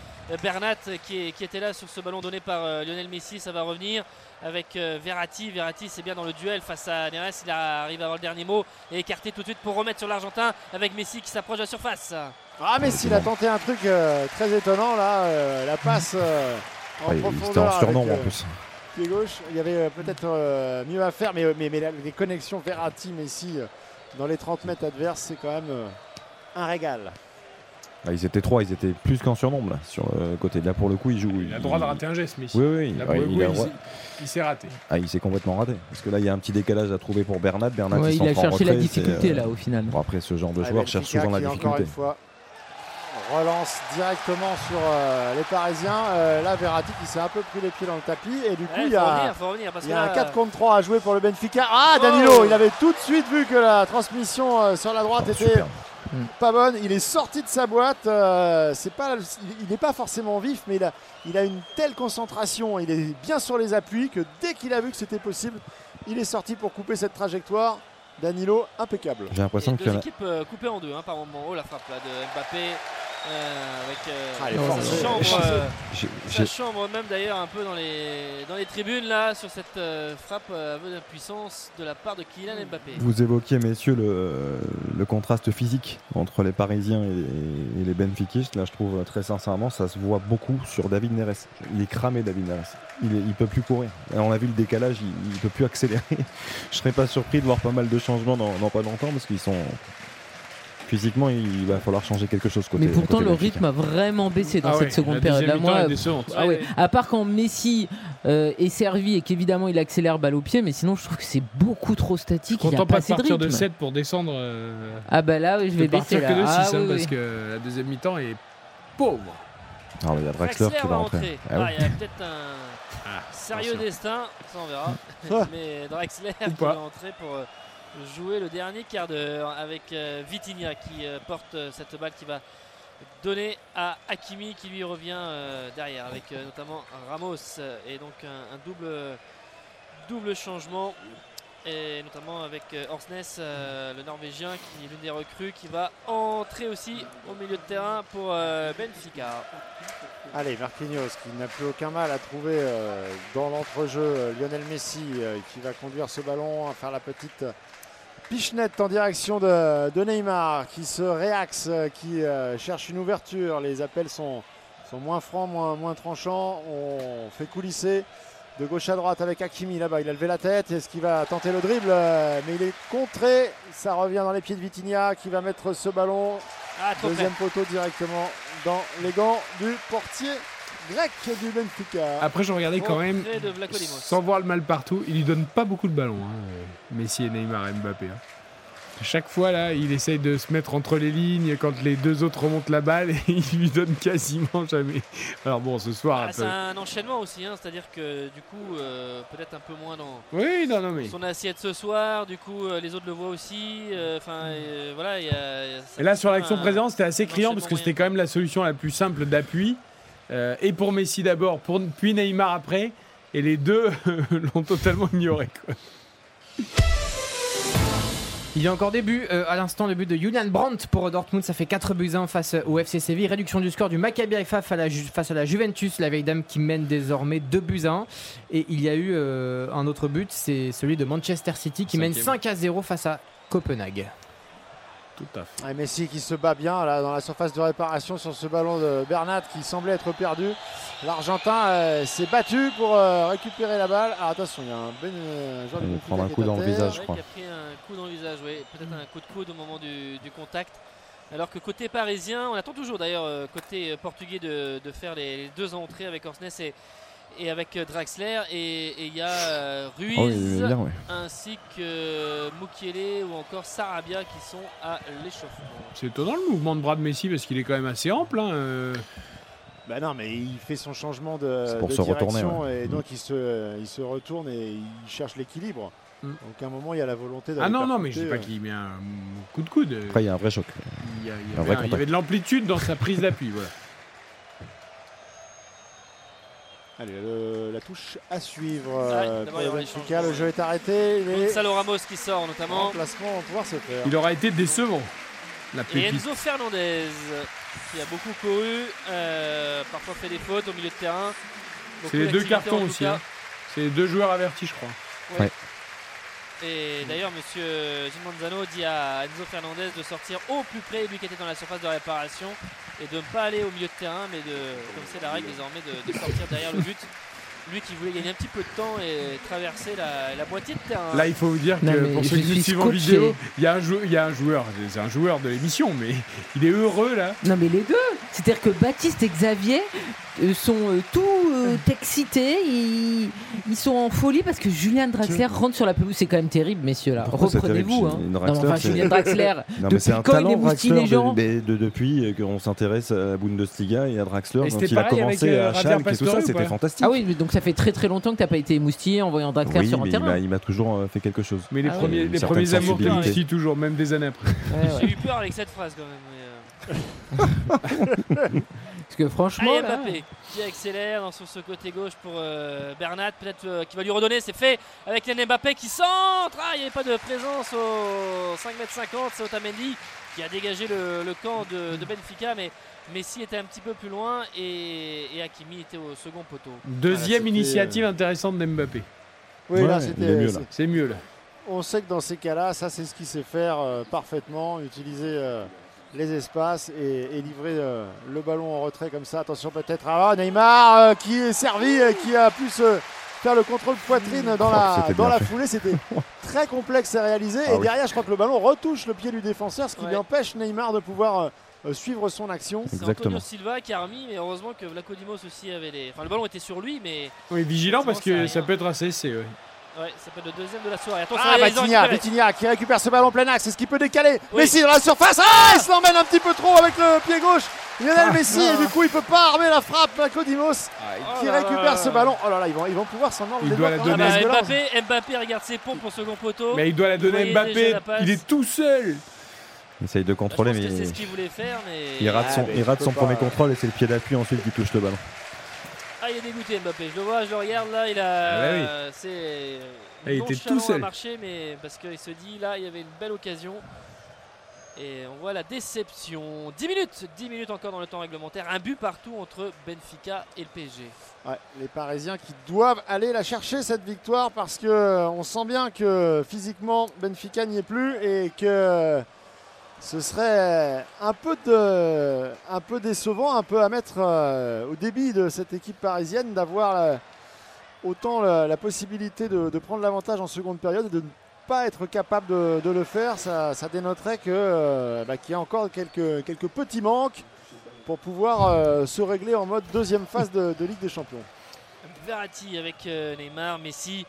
Bernat qui, est- qui était là sur ce ballon donné par euh, Lionel Messi. Ça va revenir avec euh, Verratti. Verratti, c'est bien dans le duel face à Neres. Il arrive à avoir le dernier mot et écarté tout de suite pour remettre sur l'Argentin avec Messi qui s'approche de la surface. Ah, Messi, il a tenté un truc euh, très étonnant là, euh, la passe euh, en Ah, il- profondeur. C'était en avec, surnombre en plus. pied gauche. Il y avait peut-être euh, mieux à faire, mais, mais, mais la- les connexions Verratti-Messi euh, dans les 30 mètres adverses, c'est quand même euh, un régal. Ah, ils étaient trois, ils étaient plus qu'en surnombre là, sur le côté. Là pour le coup, il joue. Il a le droit de rater un geste, Messi. Oui, oui, Là, ouais, pour le il coup, a il le droit- s'est- il s'est raté. Ah, il s'est complètement raté. Parce que là, il y a un petit décalage à trouver pour Bernat. Bernat, Ouais, il, il a cherché la difficulté c'est, euh, là au final. Bon, après, ce genre de Ah, joueur cherche souvent la Encore difficulté. une fois, relance directement sur euh, les Parisiens. Euh, là, Verratti qui s'est un peu pris les pieds dans le tapis. Et du coup, Ouais, il y a, revenir, faut revenir, parce il y que a un là, 4 contre 3 à jouer pour le Benfica. Ah, Oh Danilo, il avait tout de suite vu que la transmission euh, sur la droite Oh, était super. pas bonne. Il est sorti de sa boîte. euh, c'est pas, il n'est pas forcément vif, mais il a, il a une telle concentration. Il est bien sur les appuis que dès qu'il a vu que c'était possible, il est sorti pour couper cette trajectoire. Danilo, impeccable. J'ai l'impression y deux a. équipes euh, coupées en deux hein, par moment. Oh la frappe là, de Mbappé euh, avec euh, Ah, sa chambre, euh, sa chambre même d'ailleurs un peu dans les, dans les tribunes là sur cette euh, frappe euh, aveu d'impuissance de la part de Kylian Mbappé. Vous évoquiez, messieurs, le, le contraste physique entre les Parisiens et, et les Benfiquistes. Là, je trouve très sincèrement, ça se voit beaucoup sur David Neres. Il est cramé, David Neres. Il, est, il peut plus courir. On a vu le décalage, il, il peut plus accélérer. je serais pas surpris de voir pas mal de changements dans, dans pas longtemps parce qu'ils sont physiquement, il va falloir changer quelque chose côté. Mais pourtant, côté le rythme a vraiment baissé dans Ah cette ouais, seconde la période. Là, moi, ah ouais, Ouais. à part quand Messi euh, est servi et qu'évidemment il accélère balle au pied, mais sinon je trouve que c'est beaucoup trop statique. Il y a pas pas de assez de partir de rythme. 7 pour descendre. euh, Ah bah là, oui, je vais baisser partir que de là. 6 Ah, hein, oui, parce oui. que la deuxième mi-temps est pauvre. Alors, il y a Draxler qui va rentrer. Ah Ah, oui. il y a peut-être un Ah, sérieux attention. destin, ça on verra. Mais Draxler qui pas. va entrer pour euh, jouer le dernier quart d'heure avec euh, Vitinha qui euh, porte euh, cette balle qui va donner à Hakimi qui lui revient euh, derrière avec notamment Ramos et donc un, double, double changement et notamment avec Orsnes, le Norvégien qui est l'une des recrues qui va entrer aussi au milieu de terrain pour euh, Benfica. Allez, Marquinhos qui n'a plus aucun mal à trouver dans l'entrejeu Lionel Messi qui va conduire ce ballon à faire la petite pichenette en direction de, de Neymar qui se réaxe, euh, qui euh, cherche une ouverture. Les appels sont, sont moins francs, moins, moins tranchants. On fait coulisser de gauche à droite avec Hakimi là-bas. Il a levé la tête. Est-ce qu'il va tenter le dribble? Euh, Mais il est contré. Ça revient dans les pieds de Vitinha qui va mettre ce ballon Ah, Deuxième poteau directement dans les gants du portier grec du Benfica. Après, je regardais quand même, sans voir le mal partout, il lui donne pas beaucoup de ballons, hein, euh, Messi et Neymar et Mbappé. hein. Chaque fois, là, il essaye de se mettre entre les lignes quand les deux autres remontent la balle et il lui donne quasiment jamais. Alors bon, ce soir, Ah, c'est un enchaînement aussi, hein, c'est-à-dire que du coup, euh, peut-être un peu moins dans Oui, non, non, mais. son assiette ce soir, du coup, euh, les autres le voient aussi. Enfin, euh, voilà, il y a. y Et là, sur un- l'action présente, c'était assez criant parce que c'était quand même la solution la plus simple d'appui. Euh, et pour Messi d'abord, pour, puis Neymar après. Et les deux l'ont totalement ignoré. quoi. Il y a encore des buts. Euh, à l'instant, le but de Julian Brandt pour Dortmund. Ça fait 4 buts 1 face au FC Séville. Réduction du score du Maccabi Haifa face à la, Juventus, la vieille dame qui mène désormais 2 buts 1. Et il y a eu euh, un autre but, c'est celui de Manchester City qui mène Cinquième. 5 à 0 face à Copenhague. Tout à fait. Et Messi qui se bat bien là dans la surface de réparation sur ce ballon de Bernat qui semblait être perdu. L'Argentin euh, s'est battu pour euh, récupérer la balle. Alors attention, il y a un ben, euh, joueur Il de va Benfica prendre un qui coup dans le visage, je crois. a pris un coup dans le visage, oui. Peut-être un coup de coude au moment du, du contact. Alors que côté parisien, on attend toujours d'ailleurs euh, côté portugais de, de faire les, les deux entrées avec Orsnes et, et avec euh, Draxler. Et il y a euh, Ruiz Oh, il est bien, ouais. ainsi que Mukiele ou encore Sarabia qui sont à l'échauffement. C'est étonnant le mouvement de bras de Messi parce qu'il est quand même assez ample. hein, euh. Bah non, mais il fait son changement de, pour de se retourner, direction ouais. et Mm. donc il se, il se retourne et il cherche l'équilibre. Mm. Donc à un moment, il y a la volonté d'aller Ah non, non, mais je dis pas qu'il met un coup de coude. Après, il y a un vrai choc. Il y, a- il y un avait, vrai un- il y contact. avait de l'amplitude dans sa prise d'appui. Voilà. Allez, le- la touche à suivre Ouais, euh, d'abord, pour le Benfica. jeu est arrêté. Gonzalo Ramos qui sort notamment. remplacements vont pouvoir se faire. Il aura été décevant, la Et. Enzo Fernandez qui a beaucoup couru, euh, parfois fait des fautes au milieu de terrain. C'est les deux cartons aussi. hein. C'est les deux joueurs avertis, je crois. Ouais. Et d'ailleurs, monsieur Gilles Manzano dit à Enzo Fernandez de sortir au plus près, lui qui était dans la surface de réparation, et de ne pas aller au milieu de terrain, mais de, comme c'est la règle désormais, de sortir derrière le but. Lui qui voulait gagner un petit peu de temps et traverser la, la moitié de terrain. Là, il faut vous dire que Non, pour ceux qui suivent en vidéo, il y, a un jou- il y a un joueur, c'est un joueur de l'émission, mais il est heureux là. Non mais les deux C'est-à-dire que Baptiste et Xavier euh, sont euh, tout euh, excités, ils, ils sont en folie parce que Julien Draxler rentre sur la pelouse. C'est quand même terrible, messieurs là. Reprenez-vous. hein. Julien Non, enfin, c'est- Julien Draxler, Non, mais c'est un quand talent Draxler les gens de, de- de- depuis qu'on s'intéresse à la Bundesliga et à Draxler. Et Quand il a commencé avec, euh, à Schalke et tout ça, c'était fantastique. Ah oui, mais donc ça fait très très longtemps que t'as pas été émoustillé en voyant Draxler Oui, sur un mais il terrain. m'a- il m'a toujours euh, fait quelque chose. Mais les Ah premiers, les premiers amours toujours, même des années après. Ouais, ouais. J'ai eu peur avec cette phrase quand même. mais, euh, Parce que franchement, Allez là, Mbappé qui accélère dans- sur ce côté gauche pour euh, Bernat, peut-être euh, qui va lui redonner, c'est fait avec Yann Mbappé qui centre. Ah, il n'y avait pas de présence au 5m50, c'est Otamendi qui a dégagé le, le camp de, de Benfica, mais Messi était un petit peu plus loin et, et Hakimi était au second poteau. Deuxième c'était, initiative intéressante d'Mbappé. Oui, Ouais, là. c'est- C'est mieux là. On sait que dans ces cas-là, ça c'est ce qu'il sait faire euh, parfaitement, utiliser euh, les espaces et, et livrer euh, le ballon en retrait comme ça. Attention peut-être à Neymar euh, qui est servi et qui a pu se faire le contrôle de poitrine dans Oh, la, dans la fait. foulée. C'était très complexe à réaliser. Ah et oui. derrière, je crois que le ballon retouche le pied du défenseur, ce qui Ouais. lui empêche Neymar de pouvoir euh, euh, suivre son action. C'est Exactement. Antonio Silva qui a remis, mais heureusement que Vlaco Dimos aussi avait les. Enfin, le ballon était sur lui, mais Oui, vigilant parce que ça peut être assez essai. ouais. ouais, ça peut être le deuxième de la soirée. Attention, Ah, il y a les Vitinha, récupérés. Vitinha qui récupère ce ballon plein axe. Est-ce qu'il peut décaler Oui. Messi dans la surface. Ah, il se l'emmène un petit peu trop avec le pied gauche. Lionel Messi, et du coup, il peut pas armer la frappe. Vlaco Dimos Oh qui là récupère là. ce ballon. Oh là là, ils vont, ils vont pouvoir s'en. Il doit la donner. Ah bah, Mbappé, Mbappé regarde ses pompes pour second poteau. Mais il doit la donner Mbappé. Il est tout seul. Il essaye de Bah, je contrôler, mais c'est ce qu'il voulait faire, mais. il rate Ah, son, mais il rate son pas- premier contrôle et c'est le pied d'appui ensuite qui touche le ballon. Ah, il est dégoûté Mbappé. Je le vois, je le regarde là. Il a. Ah bah C'est. Ah, il était tout seul. à marcher, mais parce qu'il se dit là, il y avait une belle occasion. Et on voit la déception. 10 minutes, 10 minutes encore dans le temps réglementaire. Un but partout entre Benfica et le PSG. Ouais, les Parisiens qui doivent aller la chercher cette victoire parce que euh, on sent bien que physiquement Benfica n'y est plus et que ce serait un peu, un peu décevant, un peu à mettre euh, au débit de cette équipe parisienne d'avoir euh, autant la, possibilité de, prendre l'avantage en seconde période et de ne pas être capable de, le faire. Ça, ça dénoterait euh, bah, qu'il y a encore quelques, quelques petits manques pour pouvoir se régler en mode deuxième phase de, Ligue des Champions. Verratti avec Neymar, Messi.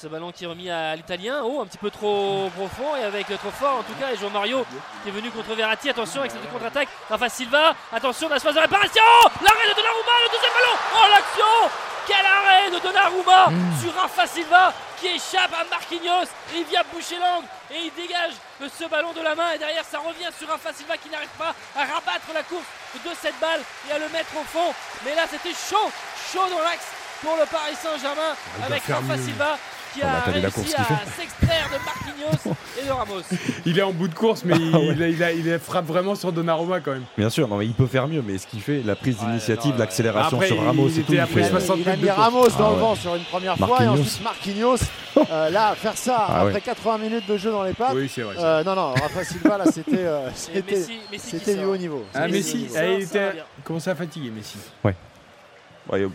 Ce ballon qui est remis à l'italien. Oh, un petit peu trop profond et avec trop fort en tout cas. Et Jean Mario qui est venu contre Verratti. Attention avec cette contre-attaque. Rafa Silva. Attention la phase de réparation. L'arrêt de Donnarumma. Le deuxième ballon. Oh, l'action. Quel arrêt de Donnarumma sur Rafa Silva qui échappe à Marquinhos. Et il vient boucher l'angle. Et il dégage de ce ballon de la main. Et derrière, ça revient sur Rafa Silva qui n'arrive pas à rabattre la course de cette balle et à le mettre au fond. Mais là, c'était chaud. Chaud dans l'axe pour le Paris Saint-Germain avec Rafa mieux. Silva qui Ah a réussi à s'extraire de Marquinhos et de Ramos. Il est en bout de course, mais il, il, a- il a- il a- frappe vraiment sur Donnarumma quand même. Bien sûr, non, mais il peut faire mieux, mais ce qu'il fait, la prise d'initiative, l'accélération sur Ramos et tout. il après fait- 60 Il a mis Ramos dans Ah le ouais. vent sur une première fois et ensuite Marquinhos. euh, là, faire ça Ah après ouais. 80 minutes de jeu dans les pattes. Oui, c'est vrai. Euh, non, non, Rafa Silva, là, c'était euh, c'était du haut niveau. Ah, Messi ah, il était commencé à fatiguer, Messi? Ouais,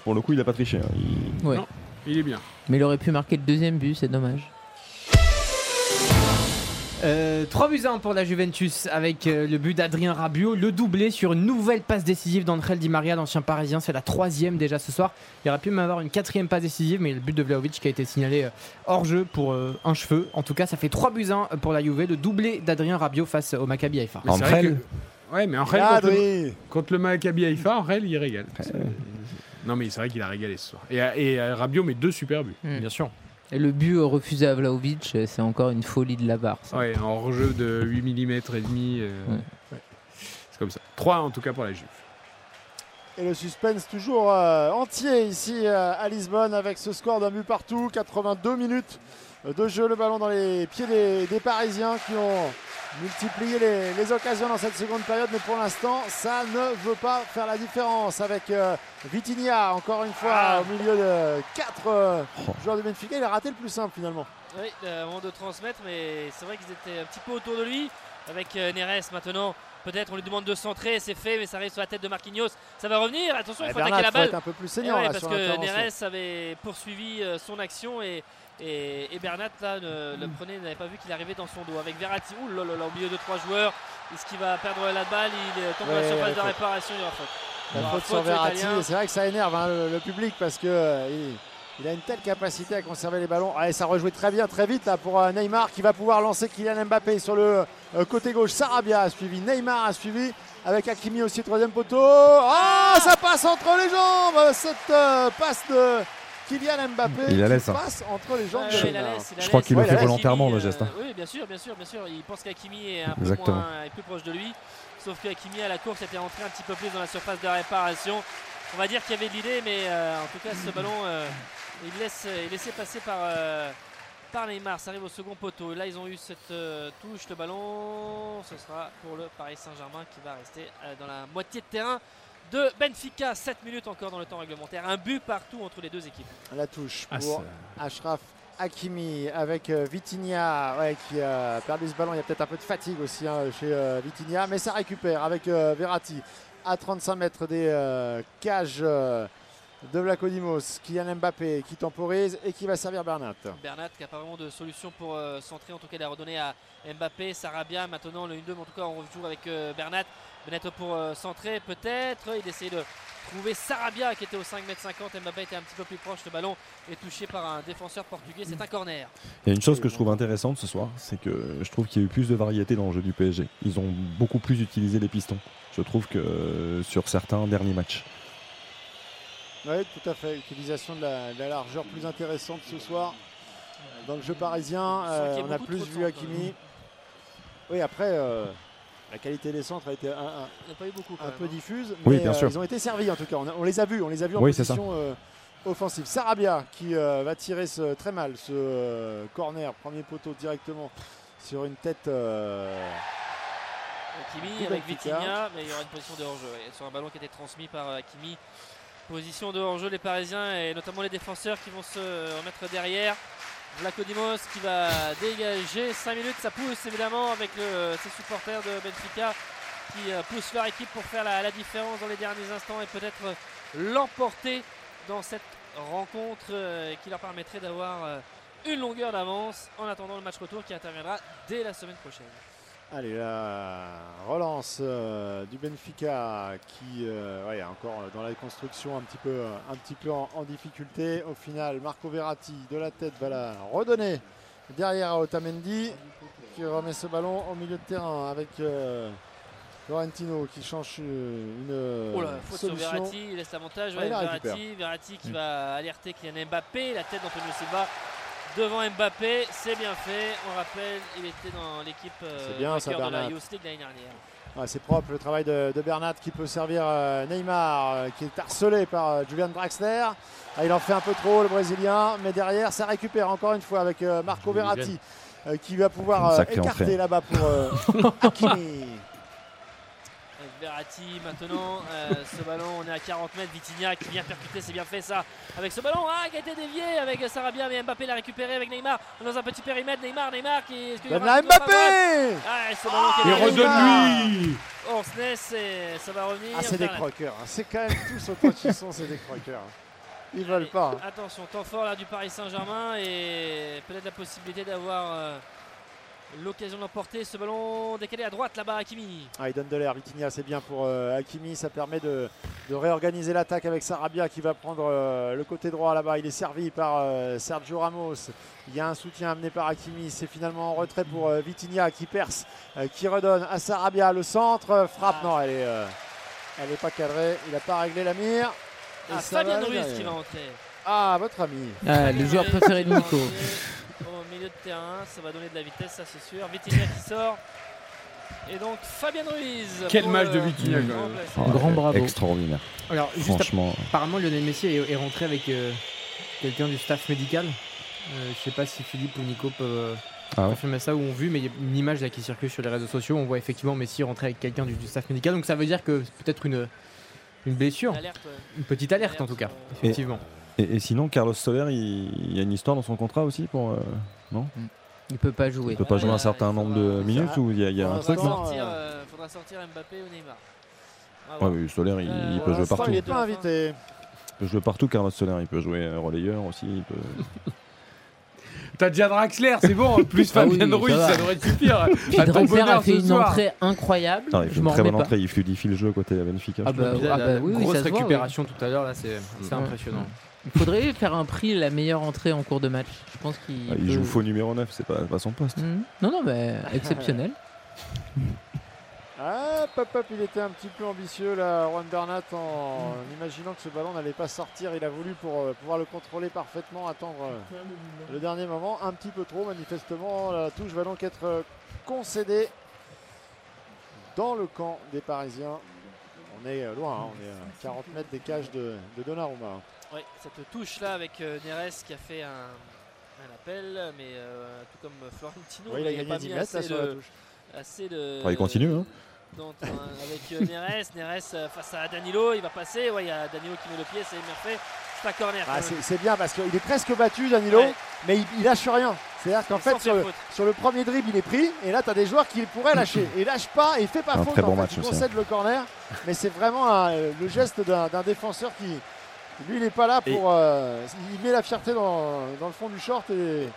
pour le coup, il a pas triché. hein. Il- Ouais. Non. Il est bien. Mais il aurait pu marquer le deuxième but, c'est dommage. Euh, 3 buts à 1 pour la Juventus avec euh, le but d'Adrien Rabiot, le doublé sur une nouvelle passe décisive d'André Di Maria, l'ancien parisien. C'est la troisième déjà ce soir. Il aurait pu même avoir une quatrième passe décisive, mais le but de Vlaovic qui a été signalé euh, hors jeu pour euh, un cheveu. En tout cas, ça fait 3 buts à 1 pour la Juve, le doublé d'Adrien Rabiot face au Maccabi Haïfa. Mais c'est vrai Andrel. que- Ouais, mais Angel, contre, le, Adri. contre le Maccabi Haïfa, Angel, il régale. Non, mais c'est vrai qu'il a régalé ce soir. Et, et euh, Rabiot met deux super buts. Mm. Bien sûr. Et le but euh, refusé à Vlaovic, euh, c'est encore une folie de la barre. ça. Ouais, en hors-jeu de 8 mm et demi. euh, Ouais. ouais. C'est comme ça. 3 en tout cas pour la Juve. Et le suspense toujours euh, entier ici euh, à Lisbonne avec ce score d'un but partout. 82 minutes de jeu, le ballon dans les pieds des, des Parisiens qui ont multiplié les, les occasions dans cette seconde période. Mais pour l'instant, ça ne veut pas faire la différence avec euh, Vitinha, encore une fois, Ah. au milieu de 4 joueurs de Benfica. Il a raté le plus simple finalement. Oui, euh, avant de transmettre, mais c'est vrai qu'ils étaient un petit peu autour de lui. Avec euh, Neres maintenant, peut-être on lui demande de centrer, c'est fait, mais ça arrive sur la tête de Marquinhos. Ça va revenir, attention, il Ouais, faut Bernat attaquer la faut balle. être un peu plus Eh saignant ouais, là, parce que. Neres avait poursuivi euh, son action et, et, et Bernat là, ne- le prenait, n'avait pas vu qu'il arrivait dans son dos. Avec Verratti, ouh là là au milieu de trois joueurs, est-ce qu'il va perdre la balle? Il tombe dans Ouais, la surface de faute. réparation, il y aura faute. Il y La faute sur Verratti, et c'est vrai que ça énerve hein, le, le public parce que euh, il, il a une telle capacité à conserver les ballons. Allez, ça rejouait très bien, très vite là pour euh, Neymar qui va pouvoir lancer Kylian Mbappé sur le euh, côté gauche. Sarabia a suivi, Neymar a suivi avec Hakimi aussi troisième poteau. Ah, ça passe entre les jambes cette passe de Kylian Mbappé Il la qui laisse, hein. passe entre les jambes de la Neymar. laisse, Je crois qu'il le fait volontairement, le geste. hein. euh, oui, bien sûr, bien sûr, bien sûr. Il pense qu'Akimi est un peu moins, est plus proche de lui. Sauf que Hakimi à la course était rentré un petit peu plus dans la surface de réparation. On va dire qu'il y avait de l'idée, mais euh, en tout cas, ce ballon, euh, il laisse, il laissait passer par, euh, par Neymar. Ça arrive au second poteau. Là, ils ont eu cette euh, touche. Le ballon, ce sera pour le Paris Saint-Germain qui va rester euh, dans la moitié de terrain de Benfica. 7 minutes encore dans le temps réglementaire. Un but partout entre les deux équipes. La touche Ah, pour Ashraf Hakimi avec euh, Vitinha ouais, qui a perdu ce ballon. Il y a peut-être un peu de fatigue aussi hein, chez euh, Vitinha, mais ça récupère avec euh, Verratti à 35 mètres des euh, cages euh, de Vlachodimos. Kylian Mbappé qui temporise et qui va servir Bernat. Bernat qui n'a pas vraiment de solution pour euh, centrer. En tout cas, il a redonné à Mbappé, Sarabia. Maintenant, le 1-2, mais en tout cas, on rejoue avec euh, Bernat. Bernat pour euh, centrer, peut-être. Il essaie de trouver Sarabia qui était au 5m50. Mbappé était un petit peu plus proche. Le ballon est touché par un défenseur portugais. C'est un corner. Il y a une chose que je trouve intéressante ce soir, c'est que je trouve qu'il y a eu plus de variété dans le jeu du PSG. Ils ont beaucoup plus utilisé les pistons. Je trouve que euh, sur certains derniers matchs. Oui, tout à fait. Utilisation de la, de la largeur plus intéressante ce soir dans le jeu parisien. Euh, a on a beaucoup plus vu Hakimi. Oui, après, euh, la qualité des centres a été un, un- Il n'y a pas eu beaucoup. quand un même, peu hein. diffuse. Oui, mais, bien euh, sûr. Ils ont été servis en tout cas. On, a- on les a vus. On les a vus en Oui, position euh, offensive. Sarabia qui euh, va tirer ce, très mal ce euh, corner, premier poteau directement sur une tête. euh, Hakimi avec. Vitinha, mais il y aura une position de hors-jeu. Sur un ballon qui était transmis par euh, Hakimi. Position de hors-jeu, les Parisiens et notamment les défenseurs qui vont se remettre derrière. Vlachodimos qui va dégager 5 minutes, ça pousse évidemment avec ses supporters de Benfica qui euh, poussent leur équipe pour faire la, la différence dans les derniers instants et peut-être l'emporter dans cette rencontre euh, qui leur permettrait d'avoir euh, une longueur d'avance en attendant le match retour qui interviendra dès la semaine prochaine. Allez, la relance euh, du Benfica qui euh, ouais, est encore dans la construction un petit peu, un petit peu en, en difficulté. Au final, Marco Verratti de la tête va la redonner derrière à Otamendi qui remet ce ballon au milieu de terrain avec euh, Florentino qui change une euh, Oh là, faute sur solution. Verratti, il laisse l'avantage. Ouais, ouais, il la Verratti, récupère. Verratti qui va alerter Kylian Mbappé, la tête d'Antonio Silva devant Mbappé, c'est bien fait. On rappelle, il était dans l'équipe euh, C'est bien, ça, vainqueur de la. Youth League l'année dernière. C'est propre le travail de, de Bernat qui peut servir euh, Neymar euh, qui est harcelé par euh, Julian Draxler. Ah, il en fait un peu trop le Brésilien, mais derrière ça récupère encore une fois avec euh, Marco Verratti euh, qui va pouvoir euh, écarter là-bas pour euh, Hakimi. Verratti maintenant, euh, ce ballon, on est à 40 mètres, Vitinha qui vient percuter, c'est bien fait ça. Avec ce ballon, ah, qui a été dévié avec Sarabia, mais Mbappé l'a récupéré avec Neymar dans un petit périmètre. Neymar, Neymar qui. petit peu Mbappé Ah, ce ballon qui est Et dégagé. redonne-lui Orsnes, et ça va revenir. Ah, c'est des croqueurs. hein. C'est quand même tous autant qu'ils sont, c'est des croqueurs. Ils veulent pas. hein. Attention, temps fort là du Paris Saint-Germain et peut-être la possibilité d'avoir euh, l'occasion d'emporter ce ballon décalé à droite là-bas, Hakimi. Ah, il donne de l'air, Vitinha, c'est bien pour euh, Hakimi. Ça permet de, de réorganiser l'attaque avec Sarabia qui va prendre euh, le côté droit là-bas. Il est servi par euh, Sergio Ramos. Il y a un soutien amené par Hakimi. C'est finalement en retrait pour euh, Vitinha qui perce, euh, qui redonne à Sarabia le centre. Frappe, non, elle est, euh, elle est pas cadrée. Il n'a pas réglé la mire. Et Ah, Fabien Ruiz qui va entrer. Ah, votre ami. Ah, le joueur préféré de Nico. milieu de terrain, ça va donner de la vitesse, ça c'est sûr. Vitinha qui sort. Et donc Fabien Ruiz. Quel match de euh, Vitinha, quand même. remplacer. Ah, Grand bravo. Extraordinaire. Alors, juste Franchement. apparemment, Lionel Messi est, est rentré avec euh, quelqu'un du staff médical. Euh, je sais pas si Philippe ou Nico peuvent euh, Ah ouais. ça ou ont vu, mais il y a une image là qui circule sur les réseaux sociaux. On voit effectivement Messi rentrer avec quelqu'un du, du staff médical. Donc ça veut dire que c'est peut-être une, une blessure. Une petite alerte en tout cas, Alerte, effectivement. Et, et sinon, Carlos Soler, il, il y a une histoire dans son contrat aussi pour. euh, non? Il peut pas jouer. Il peut pas jouer un certain nombre de minutes ou il y a, y a un truc sortir, euh, faudra sortir Mbappé ou Neymar. On va Ouais, Soler, il, Euh, il peut jouer partout. il n'est pas invité. Il peut jouer partout, Carlos Soler. Il peut jouer euh, relayeur aussi. Il peut... T'as déjà Draxler, c'est bon. Plus Ah oui, Fabien ça Ruiz, va. ça devrait suffire. Puis Draxler a fait une soir. entrée incroyable. Non, il fait je une m'en très bonne pas. entrée. Il fluidifie le jeu côté Benfica. Ah bah, ah bah oui, oui, grosse ça voit, récupération tout à l'heure, là, c'est impressionnant. Il faudrait faire un prix la meilleure entrée en cours de match. Je pense qu'il. Ah, il peut- joue faux numéro 9, c'est pas, pas son poste. Mhm. Non, non, mais exceptionnel. Ah, il était un petit peu ambitieux là, Juan Bernat, en imaginant que ce ballon n'allait pas sortir. Il a voulu pour euh, pouvoir le contrôler parfaitement, attendre euh, le dernier moment. Un petit peu trop, manifestement. La touche va donc être euh, concédée dans le camp des Parisiens. On est loin, hein, on est à 40 mètres des cages de, de Donnarumma. Ouais, cette touche là avec euh, Neres qui a fait un, un appel, mais euh, tout comme Florentino, Oui, il a gagné pas 10 mis là, assez la de, touche. assez de. Il continue, hein. avec euh, Neres, Neres face à Danilo, il va passer. Ouais, il y a Danilo qui met le pied, c'est bien fait. C'est un corner. Ah, c'est bien parce qu'il est presque battu, Danilo, Ouais. mais il, il lâche rien. C'est-à-dire qu'en fait, sur le, faute. sur le premier dribble, il est pris, et là, tu as des joueurs qui pourraient lâcher. Et il lâche pas, et il fait pas Un faute. très en bon fait. match il aussi. concède le corner, mais c'est vraiment un- le geste d'un défenseur qui, lui, il n'est pas là pour. euh, il met la fierté dans, dans le fond du short et, et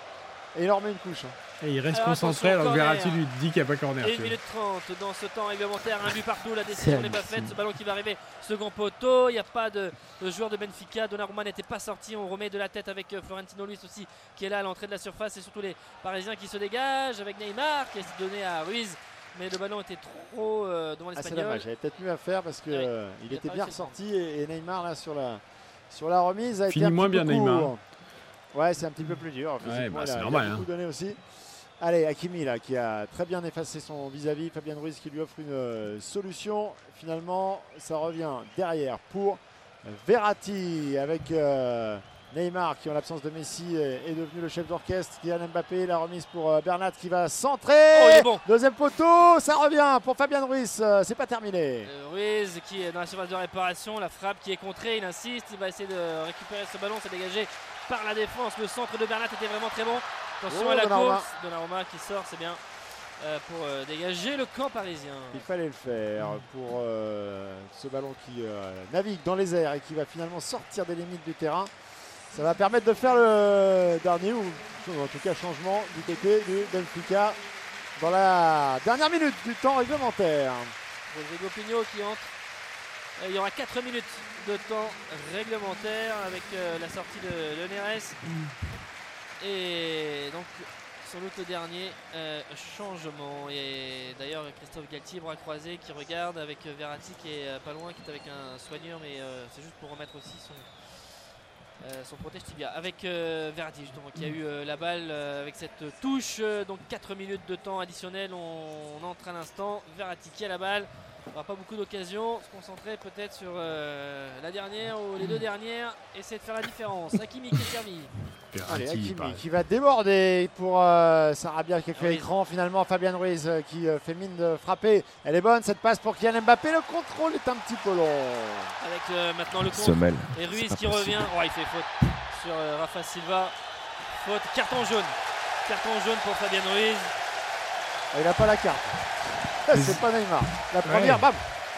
il leur met une couche. Et il reste Alors, concentré alors. Verratti lui dit qu'il n'y a pas corner. Et tu 1 vois. minute 30 dans ce temps réglementaire, un but partout, la décision n'est pas faite, ce ballon qui va arriver, second poteau, il n'y a pas de, de joueur de Benfica, Donnarumma n'était pas sorti, on remet de la tête avec euh, Florentino Luis aussi qui est là à l'entrée de la surface et surtout les Parisiens qui se dégagent avec Neymar qui de donner à Ruiz, mais le ballon était trop euh, devant Ah, c'est l'Espagnol. dommage, il avait peut-être mieux à faire parce qu'il Ouais. il Il a était bien ressorti et, et Neymar là sur la, sur la remise a un moins bien, Neymar. Ouais, c'est un petit peu plus dur. bah, c'est normal, hein. donné aussi. Allez, Hakimi là qui a très bien effacé son vis-à-vis. Fabien Ruiz qui lui offre une euh, solution. Finalement, ça revient derrière pour Verratti avec euh, Neymar qui en l'absence de Messi est, devenu le chef d'orchestre. Kylian Mbappé, la remise pour euh, Bernat qui va centrer. Oh, il est bon. Deuxième poteau, ça revient pour Fabien Ruiz. Euh, c'est pas terminé. Euh, Ruiz qui est dans la surface de réparation, la frappe qui est contrée, il insiste, il va essayer de récupérer ce ballon, c'est dégagé par la défense. Le centre de Bernat était vraiment très bon. Attention Oh, à la Donnarumma. course, Donnarumma qui sort, c'est bien euh, pour euh, dégager le camp parisien. Il fallait le faire pour euh, ce ballon qui euh, navigue dans les airs et qui va finalement sortir des limites du terrain. Ça va permettre de faire le dernier ou en tout cas changement du côté du Benfica dans la dernière minute du temps réglementaire. Rodrigo Pigno qui entre. Euh, Il y aura 4 minutes de temps réglementaire avec euh, la sortie de, de Neres. Et donc, sans doute le dernier euh, changement. Et d'ailleurs, Christophe Galtier, bras croisés, qui regarde avec Verratti qui est pas loin, qui est avec un soigneur, mais c'est juste pour remettre aussi son, euh, son protège tibia. Avec euh, Verratti justement qui a eu euh, la balle euh, avec cette touche. euh, donc 4 minutes de temps additionnel. On, on entre à l'instant. Verratti qui a la balle. On n'aura pas beaucoup d'occasions. Se concentrer peut-être sur euh, la dernière ou les deux dernières. Essayer de faire la différence. Hakimi qui est servi. Allez, Hakimi pareil. qui va déborder pour euh, Sarabia qui a fait finalement. Fabien Ruiz euh, qui euh, fait mine de frapper. Elle est bonne cette passe pour Kylian Mbappé. Le contrôle est un petit peu long. Avec euh, maintenant le contre. Semelle. Et Ruiz qui possible. revient. Oh, il fait faute sur euh, Rafa Silva. Faute. Carton jaune. Carton jaune pour Fabien Ruiz. Ah, Il n'a pas la carte. C'est pas Neymar. La première, Ouais. bam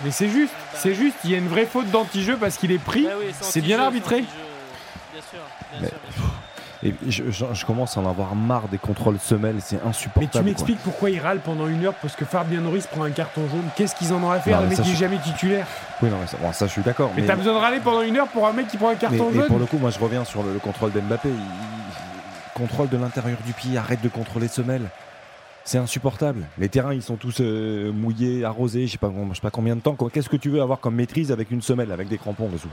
Mais c'est juste, c'est juste, il y a une vraie faute d'anti-jeu parce qu'il est pris. Bah oui, c'est bien arbitré. Bien sûr, bien Mais- sûr, bien sûr. Et je, je- je commence à en avoir marre des contrôles semelles, c'est Mais insupportable. tu quoi. m'expliques pourquoi il râle pendant une heure parce que Fabien Ruiz prend un carton jaune. Qu'est-ce qu'ils en ont à faire Non, Le mais mec qui est jamais titulaire? Oui, non, mais ça, bon, ça, je suis d'accord. Mais, Mais, t'as besoin de râler pendant une heure pour un mec qui prend un mais- carton mais jaune? pour le coup, moi, je reviens sur le, le contrôle d'Mbappé. Il, il- contrôle de l'intérieur du pied, arrête de contrôler semelles. C'est insupportable. Les terrains, ils sont tous euh, mouillés, arrosés, je sais pas, je sais pas combien de temps. Qu'est-ce que tu veux avoir comme maîtrise avec une semelle, avec des crampons dessous?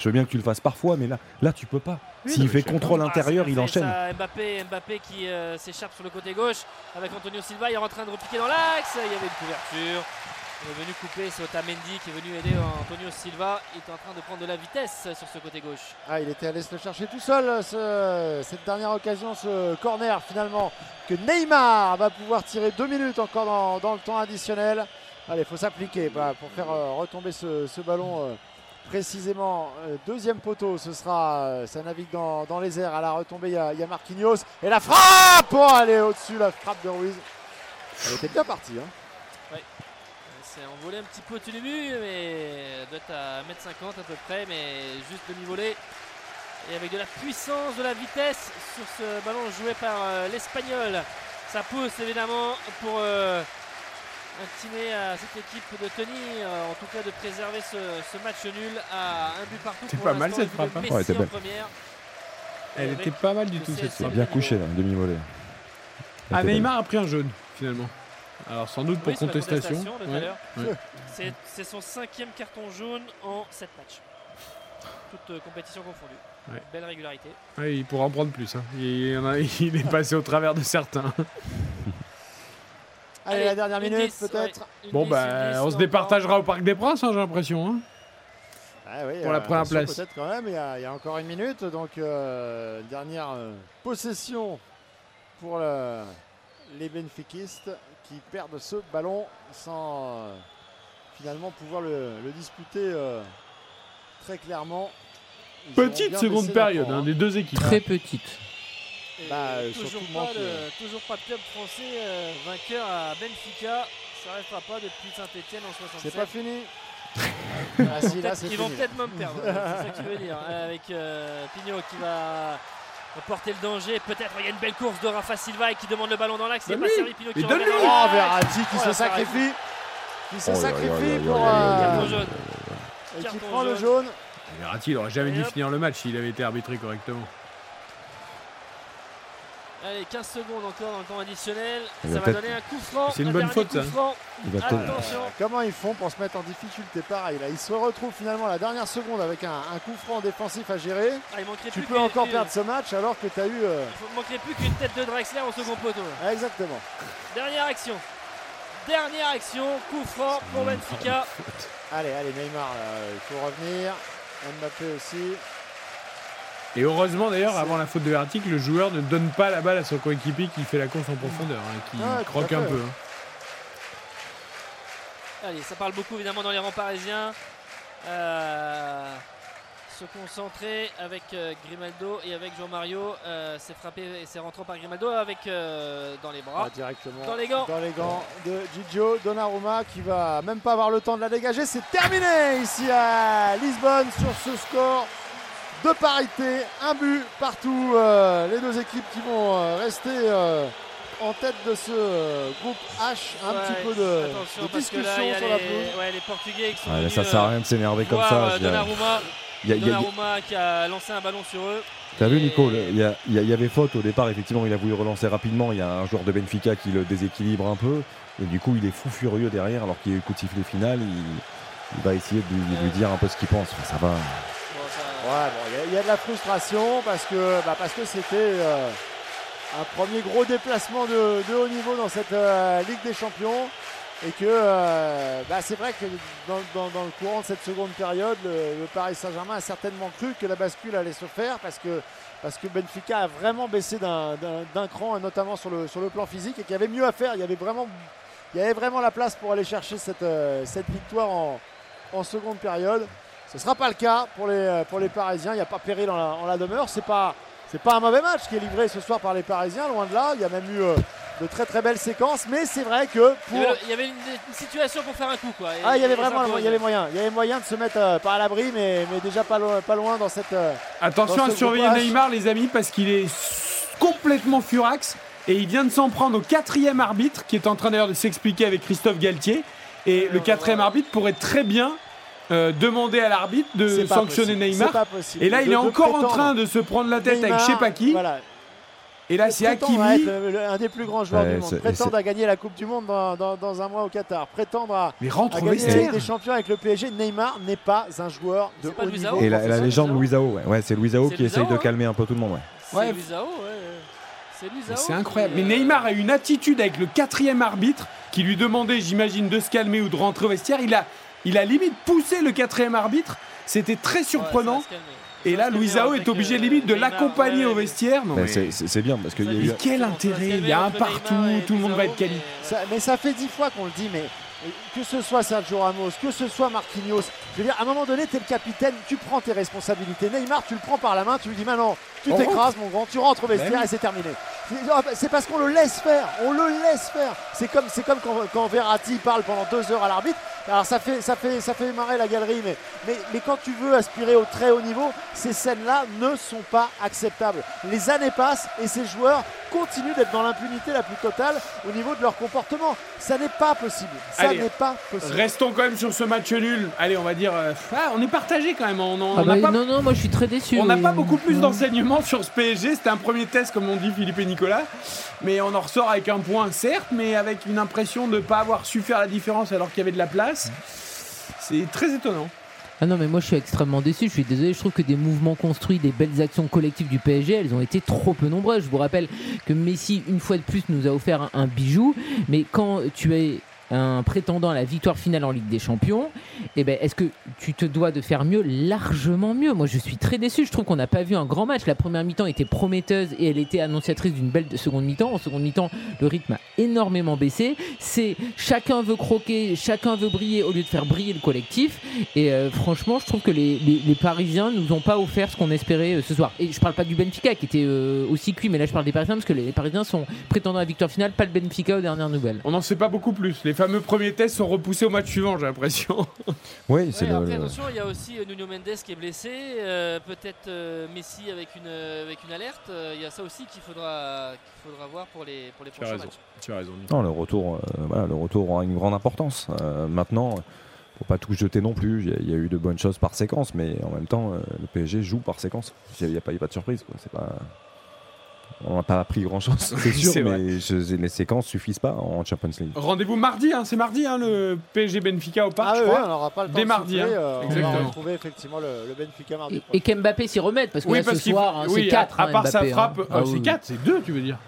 Je veux bien que tu le fasses parfois, mais là, là, tu peux pas. Oui, S'il fait contrôle intérieur, il enchaîne. ça, Mbappé, Mbappé qui euh, s'échappe sur le côté gauche avec Antonio Silva. Il est en train de repiquer dans l'axe. Il y avait une couverture. Il est venu couper. C'est Otamendi qui est venu aider Antonio Silva. Il est en train de prendre de la vitesse sur ce côté gauche. Ah, il était allé se le chercher tout seul, ce- cette dernière occasion, ce corner finalement, que Neymar va pouvoir tirer deux minutes encore dans, le temps additionnel. Allez, il faut s'appliquer bah, pour faire euh, retomber ce, ballon euh, précisément. euh, deuxième poteau, ce sera, ça navigue dans, les airs. À la retombée, il y, a- Marquinhos. Et la frappe pour aller au-dessus, la frappe de Ruiz. Elle était bien partie. Hein. C'est envolé un petit peu au tout début, mais doit être à 1m50 à peu près, mais juste demi-volée. Et avec de la puissance, de la vitesse sur ce ballon joué par euh, l'Espagnol. Ça pousse évidemment pour euh, intimer à cette équipe de tenir, euh, en tout cas de préserver ce, ce match nul à un but partout. C'est pas mal, cette frappe, hein. Ouais, était belle. première. Elle était pas mal du tout cette frappe. Bien couché, là, demi-volée. Ah, Neymar a pris un jaune finalement. Alors sans doute pour Oui, contestation. Ouais. Ouais. C'est- son cinquième carton jaune en 7 matchs. Toute euh, compétition confondue. Ouais. Belle régularité. Ouais, il pourra en prendre plus. hein. Il, en a- il est passé au travers de certains. Allez, la dernière minute 10, peut-être. Bon 10, bah une 10, on se départagera au Parc des Princes, hein, j'ai l'impression. hein. Ah oui, Pour la première attention, place. Peut-être quand même, il y, a, il y a encore une minute. Donc, euh, dernière euh, possession pour le- les Benfiquistes qui perdent ce ballon sans euh, finalement pouvoir le, le disputer euh, très clairement. Ils Petite seconde période camp, hein, hein. des deux équipes. Très petite. Et Bah, euh, toujours, pas euh, toujours pas de club français euh, vainqueur à Benfica. Ça restera pas depuis Saint-Etienne en 67. C'est pas fini. ah si, là qu'ils vont peut-être même perdre. c'est ça que tu veux dire. Avec euh, Pignot qui va porter le danger. Peut-être il y a une belle course de Rafa Silva et qui demande le ballon dans l'axe. Il n'est pas servi. Pignot qui dans Oh. Verratti qui Oh, se sacrifie. Qui se Oh, sacrifie pour. Carton jaune. et qui prend le jaune. Verratti, il aurait jamais dû finir le match s'il avait été arbitré correctement. Allez, 15 secondes encore dans le temps additionnel. Il Ça va donner un coup franc. C'est une un bonne faute, coup ça. franc. Il va peut-être- Attention. Comment ils font pour se mettre en difficulté pareil là? Ils se retrouvent finalement à la dernière seconde avec un, un coup franc défensif à gérer. Ah, il manquerait Tu plus peux encore perdre ce match alors que tu as eu. euh, Il manquerait plus qu'une tête de Drexler au second poteau. là. Exactement. Dernière action. Dernière action. Coup franc pour Benfica. Allez, allez, Neymar, là, il faut revenir. Mbappé aussi. Et heureusement d'ailleurs, avant la faute de Verratti, que le joueur ne donne pas la balle à son coéquipier qui fait la course en profondeur, hein, qui tout croque un peu. hein. Allez, ça parle beaucoup évidemment dans les rangs parisiens. Euh, se concentrer avec euh, Grimaldo et avec Jean-Mario. Euh, c'est frappé et c'est rentrant par Grimaldo avec euh, dans les bras. Ah, directement. Dans les gants. Dans les gants de Gigio Donnarumma qui va même pas avoir le temps de la dégager. C'est terminé ici à Lisbonne sur ce score de parité. Un but partout. Euh, les deux équipes qui vont euh, rester euh, en tête de ce euh, groupe H. Un Ouais, petit peu de, là, discussion sur la les, pelouse. ouais, les Portugais qui sont là, venus, ça sert à rien de s'énerver comme ça. Donnarumma, Il y a- il y a- Donnarumma qui a lancé un ballon sur eux. T'as vu Nico, il y, avait faute au départ, effectivement il a voulu relancer rapidement, il y a un joueur de Benfica qui le déséquilibre un peu, et du coup il est fou furieux derrière alors qu'il y a eu le coup de sifflet final, il, il va essayer de lui, de lui dire un peu ce qu'il pense, Enfin, ça va. Il y a- de la frustration parce que bah, c'était euh, un premier gros déplacement de, haut niveau dans cette euh, Ligue des Champions et que euh, bah, c'est vrai que dans, le courant de cette seconde période, le, Paris Saint-Germain a certainement cru que la bascule allait se faire parce que parce que Benfica a vraiment baissé d'un- cran, et notamment sur le, sur le plan physique, et qu'il y avait mieux à faire. Il y avait vraiment, il y avait vraiment la place pour aller chercher cette, cette victoire en, en seconde période. Ce ne sera pas le cas pour les, pour les Parisiens. Il n'y a pas péril en la, en la demeure. Ce n'est pas, c'est pas un mauvais match qui est livré ce soir par les Parisiens, loin de là. Il y a même eu euh, de très très belles séquences. Mais c'est vrai que Il y pour. avait, il y avait une, une situation pour faire un coup. Quoi. Et- Ah, il y avait vraiment il y avait moyen. Il y avait moyen de se mettre euh, pas à l'abri, mais, mais déjà pas loin, pas loin dans cette. euh, Attention dans à surveiller. Neymar, les amis, parce qu'il est complètement furax et il vient de s'en prendre au quatrième arbitre, qui est en train d'ailleurs de s'expliquer avec Christophe Galtier. Et le quatrième arbitre pourrait très bien euh, demander à l'arbitre de sanctionner possible. Neymar. Et là, il est encore en train de se prendre la tête avec je sais pas qui. Voilà. Et là, c'est Hakimi. être le- le- un des plus grands joueurs Ouais, du monde. Prétendre à gagner la Coupe du Monde dans, dans- dans un mois au Qatar. Prétendre à, Mais rentre à au gagner vestiaire. Des Champions avec le PSG. Neymar n'est pas un joueur de C'est pas haut Luisao niveau. Et la, la légende Louisao, ouais. ouais c'est Louisao C'est qui essaye Luisao, de calmer un peu tout le monde. Ouais. C'est Ouais. Luisao, ouais. C'est Luisao. Incroyable. Mais euh, Neymar a eu une attitude avec le quatrième arbitre qui lui demandait, j'imagine, de se calmer ou de rentrer au vestiaire. Il a, il a limite poussé le quatrième arbitre. C'était très surprenant. Et là, Louisao avec, est obligé euh, limite de l'accompagner ouais, au vestiaire. Non, Ben, mais- c'est- bien parce qu'il y a Mais quel intérêt Il y a un partout, tout le monde va être Luisao, qualifié. mais, Ça- mais ça fait dix fois qu'on le dit, mais que ce soit Sergio Ramos, que ce soit Marquinhos, je veux dire, à un moment donné, tu es le capitaine, tu prends tes responsabilités. Neymar, tu le prends par la main, tu lui dis maintenant, tu t'écrases, mon grand, tu rentres au vestiaire Ben oui. et c'est terminé. C'est- ah, bah, C'est parce qu'on le laisse faire, on le laisse faire. C'est comme, c'est comme quand, quand Verratti parle pendant deux heures à l'arbitre. Alors ça fait, ça fait, ça fait marrer la galerie, mais, mais, mais quand tu veux aspirer au très haut niveau, ces scènes-là ne sont pas acceptables. Les années passent et ces joueurs continuent d'être dans l'impunité la plus totale au niveau de leur comportement. Ça n'est pas possible. Ça n'est pas possible. Restons quand même sur ce match nul. Allez, on va dire. euh, ah, on est partagé quand même. On Ah on n'a bah, pas, Non, non, moi je suis très déçu. on n'a pas beaucoup plus d'enseignements sur ce PSG. C'était un premier test, comme on dit Philippe et Nicolas. Mais on en ressort avec un point, certes, mais avec une impression de ne pas avoir su faire la différence alors qu'il y avait de la place. C'est très étonnant. Ah non, mais moi je suis extrêmement déçu. Je suis désolé. Je trouve que des mouvements construits, des belles actions collectives du PSG, elles ont été trop peu nombreuses. Je vous rappelle que Messi, une fois de plus, nous a offert un, un bijou. Mais quand tu es un prétendant à la victoire finale en Ligue des Champions, eh ben, est-ce que tu te dois de faire mieux Largement mieux? Moi, je suis très déçu. Je trouve qu'on n'a pas vu un grand match. La première mi-temps était prometteuse et elle était annonciatrice d'une belle seconde mi-temps. En seconde mi-temps, le rythme a énormément baissé. C'est chacun veut croquer, chacun veut briller au lieu de faire briller le collectif. Et euh, franchement, je trouve que les, les- les Parisiens nous ont pas offert ce qu'on espérait euh, ce soir. Et je parle pas du Benfica qui était euh, aussi cuit, mais là je parle des Parisiens parce que les, les Parisiens sont prétendants à la victoire finale, pas le Benfica aux dernières nouvelles. On n'en sait pas beaucoup plus. Les fameux premiers tests sont repoussés au match suivant, j'ai l'impression. Oui, c'est Ouais, le. attention, il y a aussi euh, Nuno Mendes qui est blessé, euh, peut-être euh, Messi avec une, avec une alerte. euh, Il y a ça aussi qu'il faudra, qu'il faudra voir pour les, pour les Tu as prochains raison. matchs. Tu as raison. Non, le retour, euh, voilà, le retour aura une grande importance. Euh, maintenant, faut pas tout jeter non plus. Il y, a- y a eu de bonnes choses par séquence, mais en même temps, euh, le PSG joue par séquence. Il n'y a, pas y a pas de surprise. Quoi. C'est pas... On n'a pas appris grand chose, c'est Oui, sûr, mais je- les séquences suffisent pas en Champions League. Rendez-vous mardi, hein, c'est mardi hein, le PSG Benfica au parc, Ah je oui, crois. on n'aura pas le temps Dès de mardi, souffler, hein. euh, on va retrouver effectivement le, le Benfica mardi Et, et qu'Mbappé s'y remette parce que Oui, là, parce ce qu'il soir, hein, oui, c'est 4. à, à part sa frappe, euh, c'est 4, c'est 2, tu veux dire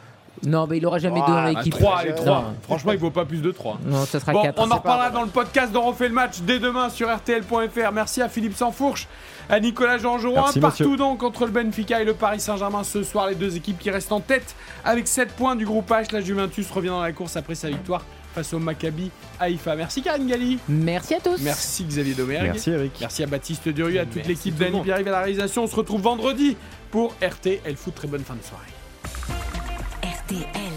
Non, mais il aura jamais deux dans Ah, l'équipe. 3, allez, 3. Non. Franchement, il vaut pas plus de 3. Non, ça sera Bon, 4. on en reparlera dans le podcast d'On refait le match dès demain sur RTL.fr. Merci à Philippe Sansfourche, à Nicolas Jean-Jouin. Merci, Partout monsieur. donc entre le Benfica et le Paris Saint-Germain ce soir, les deux équipes qui restent en tête avec 7 points du groupe H. La Juventus revient dans la course après sa victoire face au Maccabi Haïfa. Merci Karine Galli. Merci à tous. Merci Xavier Domergue. Merci Eric. Merci à Baptiste Durieux, à toute l'équipe d'Annie monde. Pierre à la réalisation. On se retrouve vendredi pour RTL Foot. Très bonne fin de soirée. RTL.